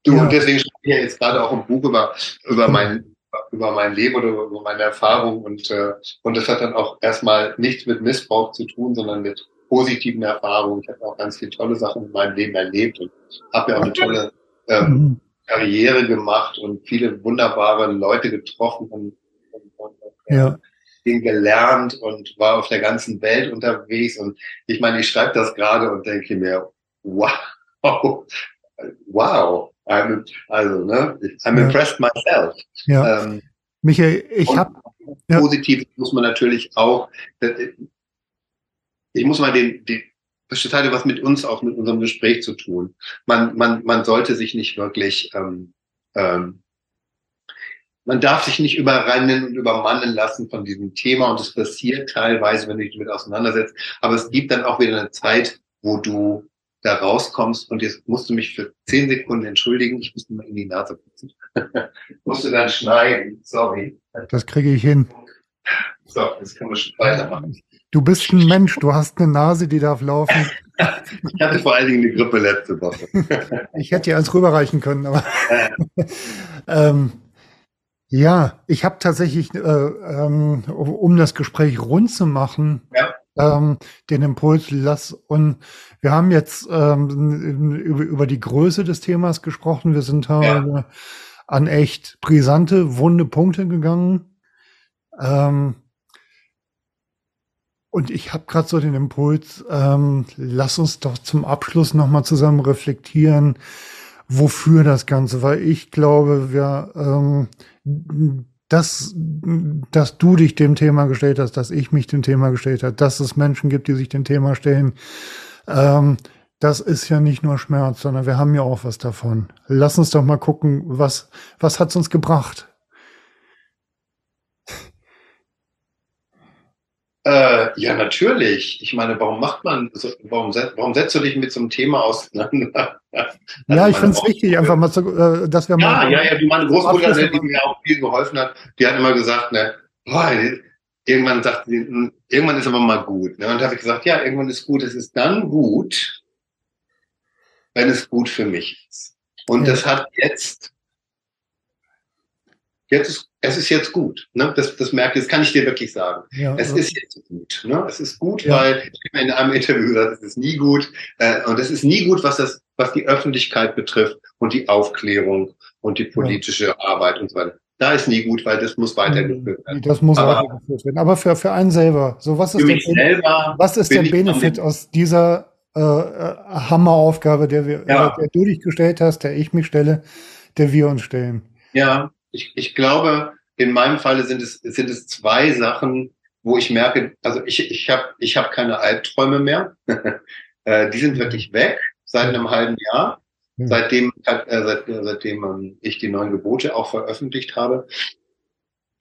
Du, Ja. und deswegen schreibe ich ja jetzt gerade auch ein Buch über, über mein, über mein Leben oder über meine Erfahrungen und, äh, und das hat dann auch erstmal nichts mit Missbrauch zu tun, sondern mit positiven Erfahrungen. Ich habe auch ganz viele tolle Sachen in meinem Leben erlebt und habe ja auch eine tolle ähm, Mhm. Karriere gemacht und viele wunderbare Leute getroffen und, und, und, und Ja, viel gelernt und war auf der ganzen Welt unterwegs. Und ich meine, ich schreibe das gerade und denke mir, wow, (laughs) wow. I'm, also, ne, I'm Ja. impressed myself. ja. Ähm, Michael, ich habe, ja. positiv muss man natürlich auch, ich muss mal den, den das hatte was mit uns auch mit unserem Gespräch zu tun. Man, man, man sollte sich nicht wirklich, ähm, ähm, man darf sich nicht überrennen und übermannen lassen von diesem Thema und es passiert teilweise, wenn du dich damit auseinandersetzt. Aber es gibt dann auch wieder eine Zeit, wo du da rauskommst und jetzt musst du mich für zehn Sekunden entschuldigen. Ich musste mal in die Nase putzen. (laughs) musste dann schneiden. Sorry. das kriege ich hin. So, jetzt können wir schon weitermachen. Du bist ein Mensch, du hast eine Nase, die darf laufen. (laughs) Ich hatte vor allen Dingen eine Grippe letzte Woche. (laughs) Ich hätte dir eins rüberreichen können, aber ähm, ja, ich habe tatsächlich, äh, ähm, um das Gespräch rund zu machen, Ja. Ähm, den Impuls, lass und wir haben jetzt ähm, über, über die Größe des Themas gesprochen. Wir sind äh, an echt brisante, wunde Punkte gegangen. Ähm, und ich habe gerade so den Impuls, ähm, lass uns doch zum Abschluss nochmal zusammen reflektieren, wofür das Ganze, weil ich glaube, wir, ähm, dass, dass du dich dem Thema gestellt hast, dass ich mich dem Thema gestellt habe, dass es Menschen gibt, die sich dem Thema stellen, ähm, das ist ja nicht nur Schmerz, sondern wir haben ja auch was davon. Lass uns doch mal gucken, was, was hat's uns gebracht? Äh, ja, natürlich. Ich meine, warum macht man, so, warum, warum setzt du dich mit so einem Thema auseinander? (laughs) Ja, ich finde es wichtig, einfach mal zu, äh, dass wir Ja, mal. ja, ja, wie meine Großmutter, die mir auch viel geholfen hat, die hat immer gesagt, ne, boah, irgendwann sagt sie, hm, irgendwann ist aber mal gut. Ne? Und da habe ich gesagt, ja, irgendwann ist gut. Es ist dann gut, wenn es gut für mich ist. Und Ja. das hat jetzt, jetzt ist, es ist jetzt gut. Ne? Das, das merke ich, das kann ich dir wirklich sagen. Ja, Es ist jetzt gut. Ne? Es ist gut, Ja. weil ich habe in einem Interview gesagt, es ist nie gut. Äh, und es ist nie gut, was das, was die Öffentlichkeit betrifft und die Aufklärung und die politische Arbeit und so weiter. Da ist nie gut, weil das muss weitergeführt werden. das muss Aber- weitergeführt werden. Aber für, für einen selber. So, was ist der, selber was ist der Benefit aus dieser äh, äh, Hammeraufgabe, der wir, Ja. der du dich gestellt hast, der ich mich stelle, der wir uns stellen? Ja, ich, ich glaube, in meinem Falle sind es, sind es zwei Sachen, wo ich merke, also ich, ich habe ich hab keine Albträume mehr. (laughs) äh, die sind wirklich weg seit einem halben Jahr. Ja. Seitdem, äh, seit, seitdem ähm, ich die neuen Gebote auch veröffentlicht habe.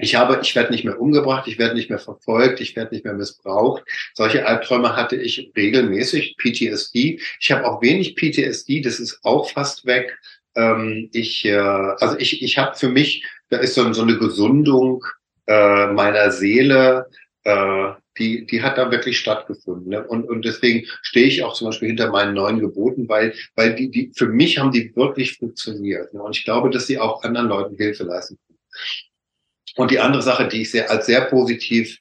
Ich habe, ich werde nicht mehr umgebracht, ich werde nicht mehr verfolgt, ich werde nicht mehr missbraucht. Solche Albträume hatte ich regelmäßig, PTSD. Ich habe auch wenig PTSD, das ist auch fast weg. Ähm, ich, äh, also ich, ich habe für mich, da ist so, so eine Gesundung äh, meiner Seele, äh, die, die hat da wirklich stattgefunden. Ne? Und, und deswegen stehe ich auch zum Beispiel hinter meinen neuen Geboten, weil, weil die, die, für mich haben die wirklich funktioniert. Ne? Und ich glaube, dass sie auch anderen Leuten Hilfe leisten können. Und die andere Sache, die ich sehr, als sehr positiv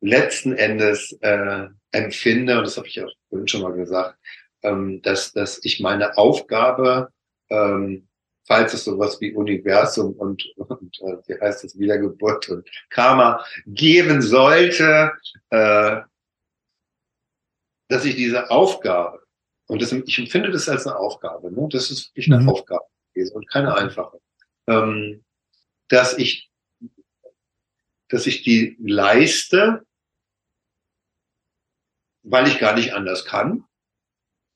letzten Endes äh, empfinde, und das habe ich vorhin schon mal gesagt, ähm, dass, dass ich meine Aufgabe, ähm, falls es sowas wie Universum und, und äh, wie heißt es, Wiedergeburt und Karma geben sollte, äh, dass ich diese Aufgabe, und das, ich empfinde das als eine Aufgabe, ne? das ist wirklich eine Mhm. Aufgabe gewesen und keine einfache, ähm, dass ich dass ich die leiste weil ich gar nicht anders kann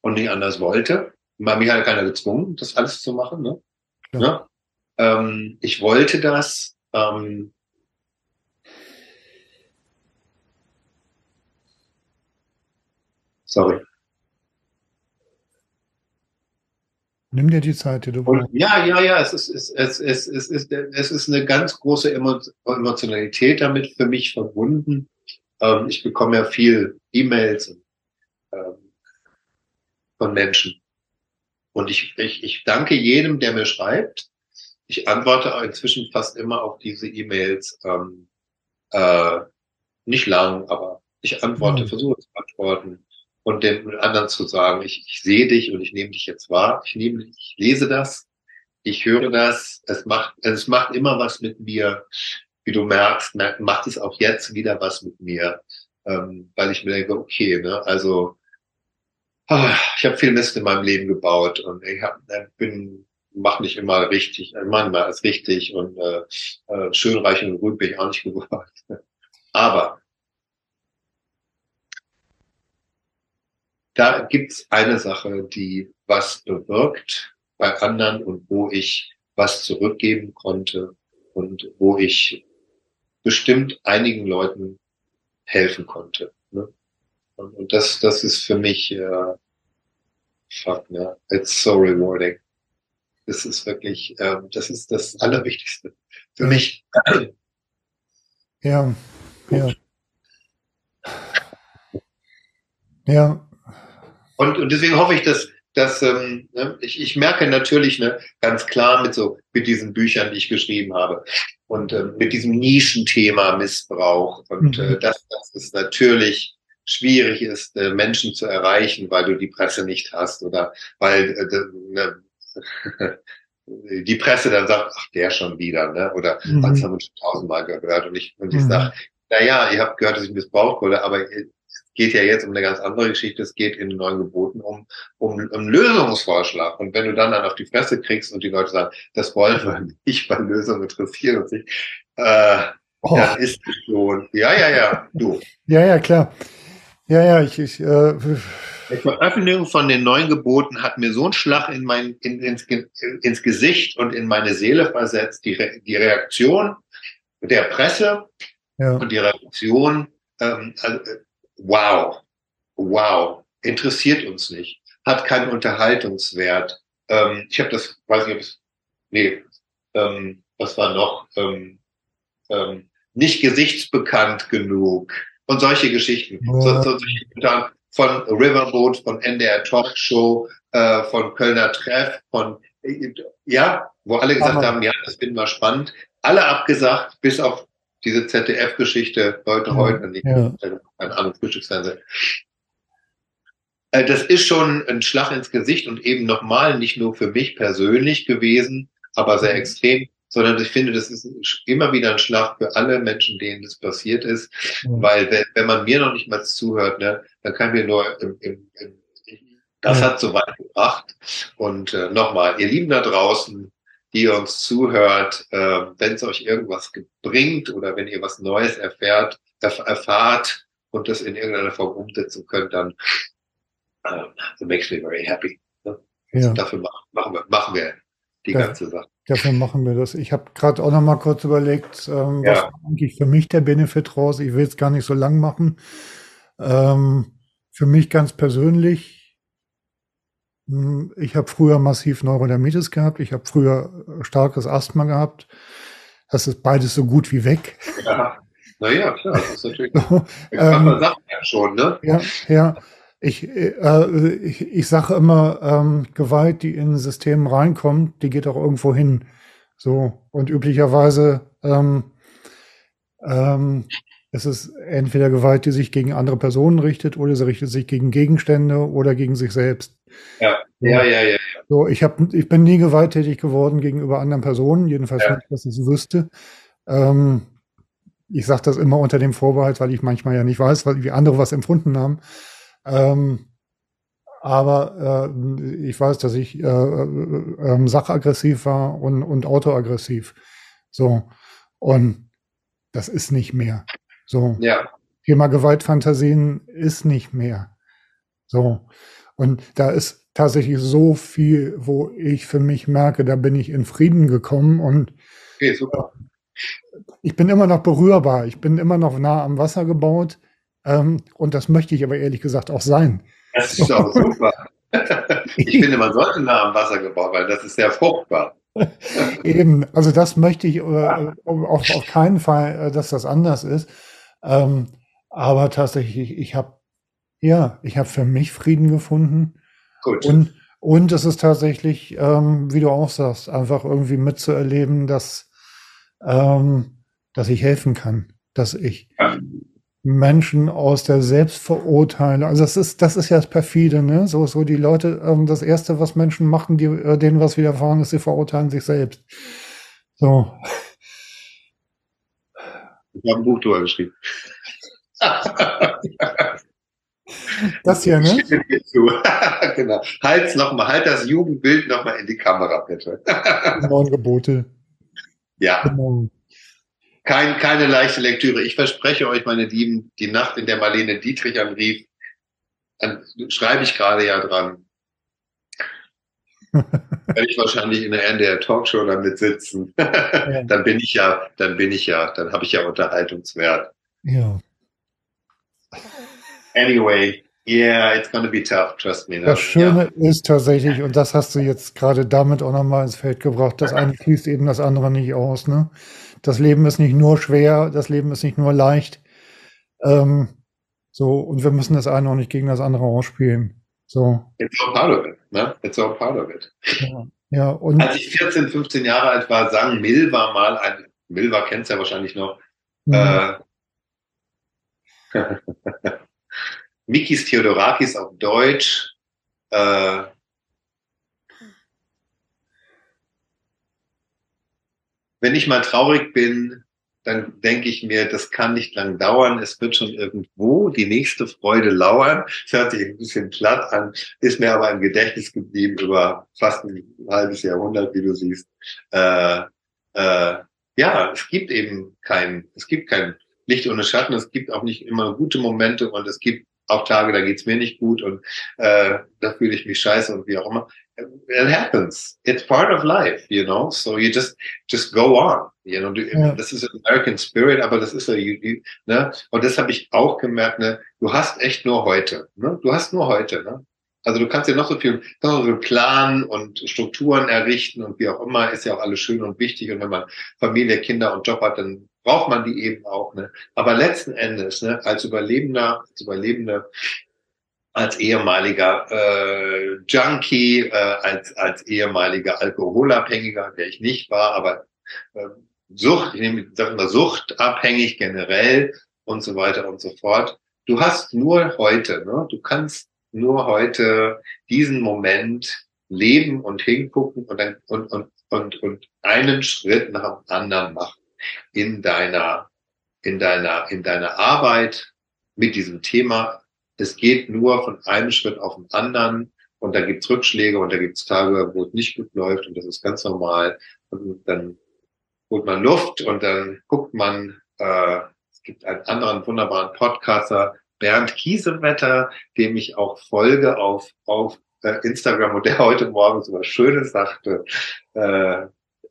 und nicht anders wollte. Weil mich hat keiner gezwungen, das alles zu machen. Ne? Ja. Ne? Ähm, ich wollte das. Ähm, sorry. Nimm dir die Zeit, die du brauchst. ja, ja, ja, es ist, es, es, es, es, ist, es ist eine ganz große Emo Emotionalität damit für mich verbunden. Ähm, ich bekomme ja viel E-Mails ähm, von Menschen. Und ich, ich, ich danke jedem, der mir schreibt. Ich antworte inzwischen fast immer auf diese E-Mails. Ähm, äh, nicht lang, aber ich antworte, Mhm. versuche zu antworten und den anderen zu sagen, ich, ich sehe dich und ich nehme dich jetzt wahr. Ich nehme, ich lese das, ich höre das. Es macht, es macht immer was mit mir. Wie du merkst, macht es auch jetzt wieder was mit mir, ähm, weil ich mir denke, okay, ne, also ich habe viel Mist in meinem Leben gebaut und ich hab, äh, bin mach nicht immer richtig, äh, manchmal ist richtig und äh, äh, schön reich und gut bin ich auch nicht (laughs) geworden. Aber da gibt's eine Sache, die was bewirkt bei anderen und wo ich was zurückgeben konnte und wo ich bestimmt einigen Leuten helfen konnte. Ne? Und, das, das ist für mich, äh, fuck, ne? It's so rewarding. Das ist wirklich, ähm, das ist das Allerwichtigste für mich. Ja, ja. Ja, Und, und deswegen hoffe ich, dass, dass ähm, ne, ich, ich merke natürlich ne, ganz klar mit so mit diesen Büchern, die ich geschrieben habe und ähm, mit diesem Nischenthema Missbrauch und Mhm. äh, dass, dass es natürlich schwierig ist, äh, Menschen zu erreichen, weil du die Presse nicht hast oder weil äh, ne, (laughs) die Presse dann sagt, ach der schon wieder, ne? Oder Mhm. das haben wir schon tausendmal gehört und ich und ich Mhm. sag, na ja, ihr habt gehört, dass ich missbraucht wurde, aber es geht ja jetzt um eine ganz andere Geschichte. Es geht in den neuen Geboten um, um, um Lösungsvorschlag. Und wenn du dann dann auf die Fresse kriegst und die Leute sagen, das wollen wir (laughs) nicht, weil Lösungen interessieren uns nicht, äh, oh, dann ist es schon, ja, ja, ja, du. ja, ja, klar. Ja, ja, ich, ich äh, Die Veröffentlichung von den neuen Geboten hat mir so einen Schlag in mein, in, ins, ins Gesicht und in meine Seele versetzt. Die, Re die Reaktion der Presse ja, und die Reaktion, ähm, also, wow, wow, interessiert uns nicht, hat keinen Unterhaltungswert. Ähm, ich habe das, weiß nicht, ob es, nee, ähm, was war noch, ähm, ähm, nicht gesichtsbekannt genug und solche Geschichten. Ja. So, so, solche Kommentare von Riverboat, von NDR Talkshow, äh, von Kölner Treff, von äh, ja, wo alle gesagt Hammer. haben, ja, das finden wir spannend. Alle abgesagt, bis auf diese ZDF-Geschichte heute, Ja, heute, nicht, ja. keine Ahnung, Frühstücksfernsehen. Äh, Das ist schon ein Schlag ins Gesicht und eben nochmal nicht nur für mich persönlich gewesen, aber sehr Mhm. extrem, sondern ich finde, das ist immer wieder ein Schlag für alle Menschen, denen das passiert ist, ja. weil wenn, wenn man mir noch nicht mal zuhört, ne, dann kann mir nur im, im, im, das hat so weit gebracht. Und äh, nochmal, ihr Lieben da draußen, die ihr uns zuhört, äh, wenn es euch irgendwas bringt oder wenn ihr was Neues erfährt, erf erfahrt und das in irgendeiner Form umsetzen könnt, dann äh, it makes me very happy. Ne? ja. Dafür machen, machen, wir, machen wir die Ja. ganze Sache. Dafür machen wir das. Ich habe gerade auch noch mal kurz überlegt, ähm, was Ja. war eigentlich für mich der Benefit raus? Ich will es gar nicht so lang machen. Ähm, für mich ganz persönlich, mh, ich habe früher massiv Neurodermitis gehabt, ich habe früher äh, starkes Asthma gehabt. Das ist beides so gut wie weg. Ja. Naja, klar, das ist natürlich, (laughs) So, ähm, man sagt ja schon, ne? Ja, ja. Ich, äh, ich, ich sage immer, ähm, Gewalt, die in ein System reinkommt, die geht auch irgendwo hin. So, und üblicherweise ähm, ähm, es ist entweder Gewalt, die sich gegen andere Personen richtet, oder sie richtet sich gegen Gegenstände oder gegen sich selbst. Ja, ja, ja, ja. So, ich, hab, ich bin nie gewalttätig geworden gegenüber anderen Personen, jedenfalls Ja. nicht, dass ich es wüsste. Ähm, ich sage das immer unter dem Vorbehalt, weil ich manchmal ja nicht weiß, wie andere was empfunden haben. Ähm, aber äh, ich weiß, dass ich äh, äh, ähm, sachaggressiv war und, und autoaggressiv. So. Und das ist nicht mehr. So. Ja, Thema Gewaltfantasien ist nicht mehr. So. Und da ist tatsächlich so viel, wo ich für mich merke, da bin ich in Frieden gekommen und Okay, super. ich bin immer noch berührbar. Ich bin immer noch nah am Wasser gebaut. Ähm, und das möchte ich aber ehrlich gesagt auch sein. Das ist auch super. (laughs) Ich finde, man sollte nah am Wasser gebaut, weil das ist sehr fruchtbar. (laughs) Eben, also das möchte ich äh, auf, auf keinen Fall, äh, dass das anders ist. Ähm, aber tatsächlich, ich habe ja, ich habe für mich Frieden gefunden. Gut. Und, und es ist tatsächlich, ähm, wie du auch sagst, einfach irgendwie mitzuerleben, dass, ähm, dass ich helfen kann, dass ich Ja. Menschen aus der Selbstverurteilung, also das ist, das ist ja das perfide, ne? So, so die Leute, ähm, das erste, was Menschen machen, die, äh, denen was widerfahren ist, sie verurteilen sich selbst. So, Ich habe ein Buch drüber geschrieben. das hier, ne? (laughs) Genau. Halt's noch mal, halt das Jugendbild noch mal in die Kamera, bitte. Neun Gebote. ja, Genau. Kein, keine leichte Lektüre. Ich verspreche euch, meine Lieben, die Nacht, in der Marlene Dietrich anrief, an, schreibe ich gerade ja dran. (laughs) Werde ich wahrscheinlich in der NDR Talkshow damit sitzen. (laughs) dann bin ich ja, dann bin ich ja, dann habe ich ja Unterhaltungswert. Ja. Anyway, yeah, it's gonna be tough, trust me. Das Schöne ist tatsächlich, und das hast du jetzt gerade damit auch nochmal ins Feld gebracht, das (laughs) eine schließt eben das andere nicht aus. Ne? Das Leben ist nicht nur schwer, das Leben ist nicht nur leicht. Ähm, so, und wir müssen das eine auch nicht gegen das andere ausspielen. So, It's all part of it, ne? It's all part of it. ja. ja und Als ich 14, 15 Jahre alt war, sang Milva mal ein, Milva kennt's ja wahrscheinlich noch, mh, äh, (laughs) Mikis Theodorakis auf Deutsch, äh, wenn ich mal traurig bin, dann denke ich mir, das kann nicht lang dauern, es wird schon irgendwo die nächste Freude lauern. Das hört sich ein bisschen platt an, ist mir aber im Gedächtnis geblieben über fast ein halbes Jahrhundert, wie du siehst. Äh, äh, ja, es gibt eben kein, es gibt kein Licht ohne Schatten, es gibt auch nicht immer gute Momente und es gibt auch Tage, da geht's mir nicht gut und äh, da fühle ich mich scheiße und wie auch immer. It happens. It's part of life, you know. So you just just go on, you know. Ja. Das ist ein American Spirit, aber das ist so, you, you, ne? Und das habe ich auch gemerkt. Ne? Du hast echt nur heute. Ne? Du hast nur heute. Ne? Also du kannst ja noch so viel, noch so viel planen und Strukturen errichten und wie auch immer, ist ja auch alles schön und wichtig. Und wenn man Familie, Kinder und Job hat, dann braucht man die eben auch. Ne? Aber letzten Endes, ne, als Überlebender, als Überlebende, als ehemaliger äh, Junkie, äh, als, als ehemaliger Alkoholabhängiger, der ich nicht war, aber äh, Sucht, ich nehme, sag mal, suchtabhängig generell und so weiter und so fort. Du hast nur heute, ne? du kannst nur heute diesen Moment leben und hingucken und, dann, und, und, und, und einen Schritt nach dem anderen machen in deiner, in deiner, in deiner Arbeit mit diesem Thema. Es geht nur von einem Schritt auf den anderen und da gibt's Rückschläge und da gibt's Tage, wo es nicht gut läuft und das ist ganz normal. Und dann holt man Luft und dann guckt man, äh, es gibt einen anderen wunderbaren Podcaster, Bernd Kiesewetter, dem ich auch folge auf, auf äh, Instagram und der heute Morgen so was Schönes sagte, äh,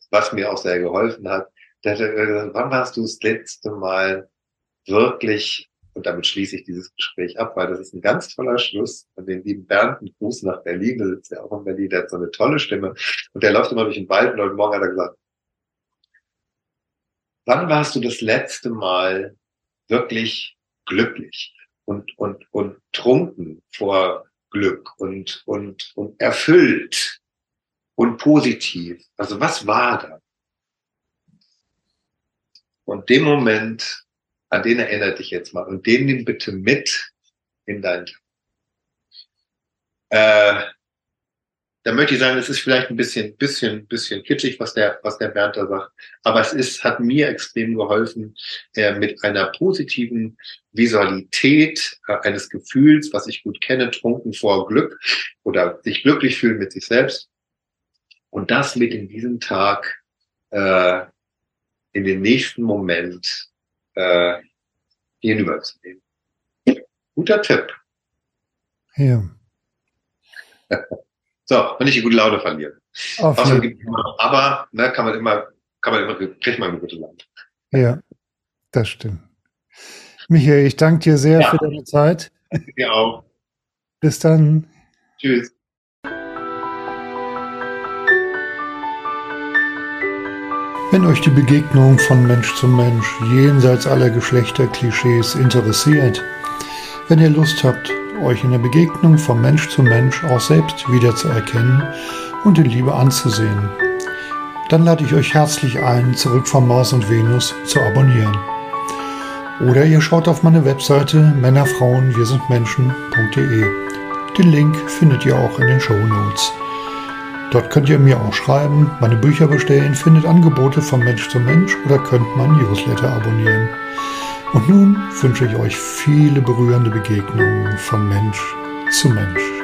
was mir auch sehr geholfen hat. Der hat gesagt, wann warst du das letzte Mal wirklich, und damit schließe ich dieses Gespräch ab, weil das ist ein ganz toller Schluss von den lieben Bernd, einen Gruß nach Berlin, der sitzt ja auch in Berlin, der hat so eine tolle Stimme und der läuft immer durch den Wald und heute Morgen hat er gesagt, wann warst du das letzte Mal wirklich glücklich und, und, und trunken vor Glück und, und, und erfüllt und positiv? Also was war da? Und dem Moment, an den erinnert dich jetzt mal und den nimm bitte mit in dein. Äh, da möchte ich sagen, es ist vielleicht ein bisschen, bisschen, bisschen kitschig, was der, was der Bernd da sagt. Aber es ist, hat mir extrem geholfen, äh, mit einer positiven Visualität äh, eines Gefühls, was ich gut kenne, trunken vor Glück oder sich glücklich fühlen mit sich selbst. Und das mit in diesem Tag, äh, in den nächsten Moment, äh, hinüberzunehmen. Guter Tipp. Ja. (laughs) So, wenn ich die gute Laune verliere. Auf es immer, aber ne, kann man immer, kann man immer, kriegt man eine gute Laune. Ja, das stimmt. Michael, ich danke dir sehr Ja. für deine Zeit. Ja auch. Bis dann. Tschüss. Wenn euch die Begegnung von Mensch zu Mensch jenseits aller Geschlechterklischees interessiert, wenn ihr Lust habt, euch in der Begegnung von Mensch zu Mensch auch selbst wiederzuerkennen und in Liebe anzusehen, dann lade ich euch herzlich ein, zurück von Mars und Venus zu abonnieren. Oder ihr schaut auf meine Webseite Männerfrauen wir sind Menschen.de. Den Link findet ihr auch in den Show Notes. Dort könnt ihr mir auch schreiben, meine Bücher bestellen, findet Angebote von Mensch zu Mensch oder könnt mein Newsletter abonnieren. Und nun wünsche ich euch viele berührende Begegnungen von Mensch zu Mensch.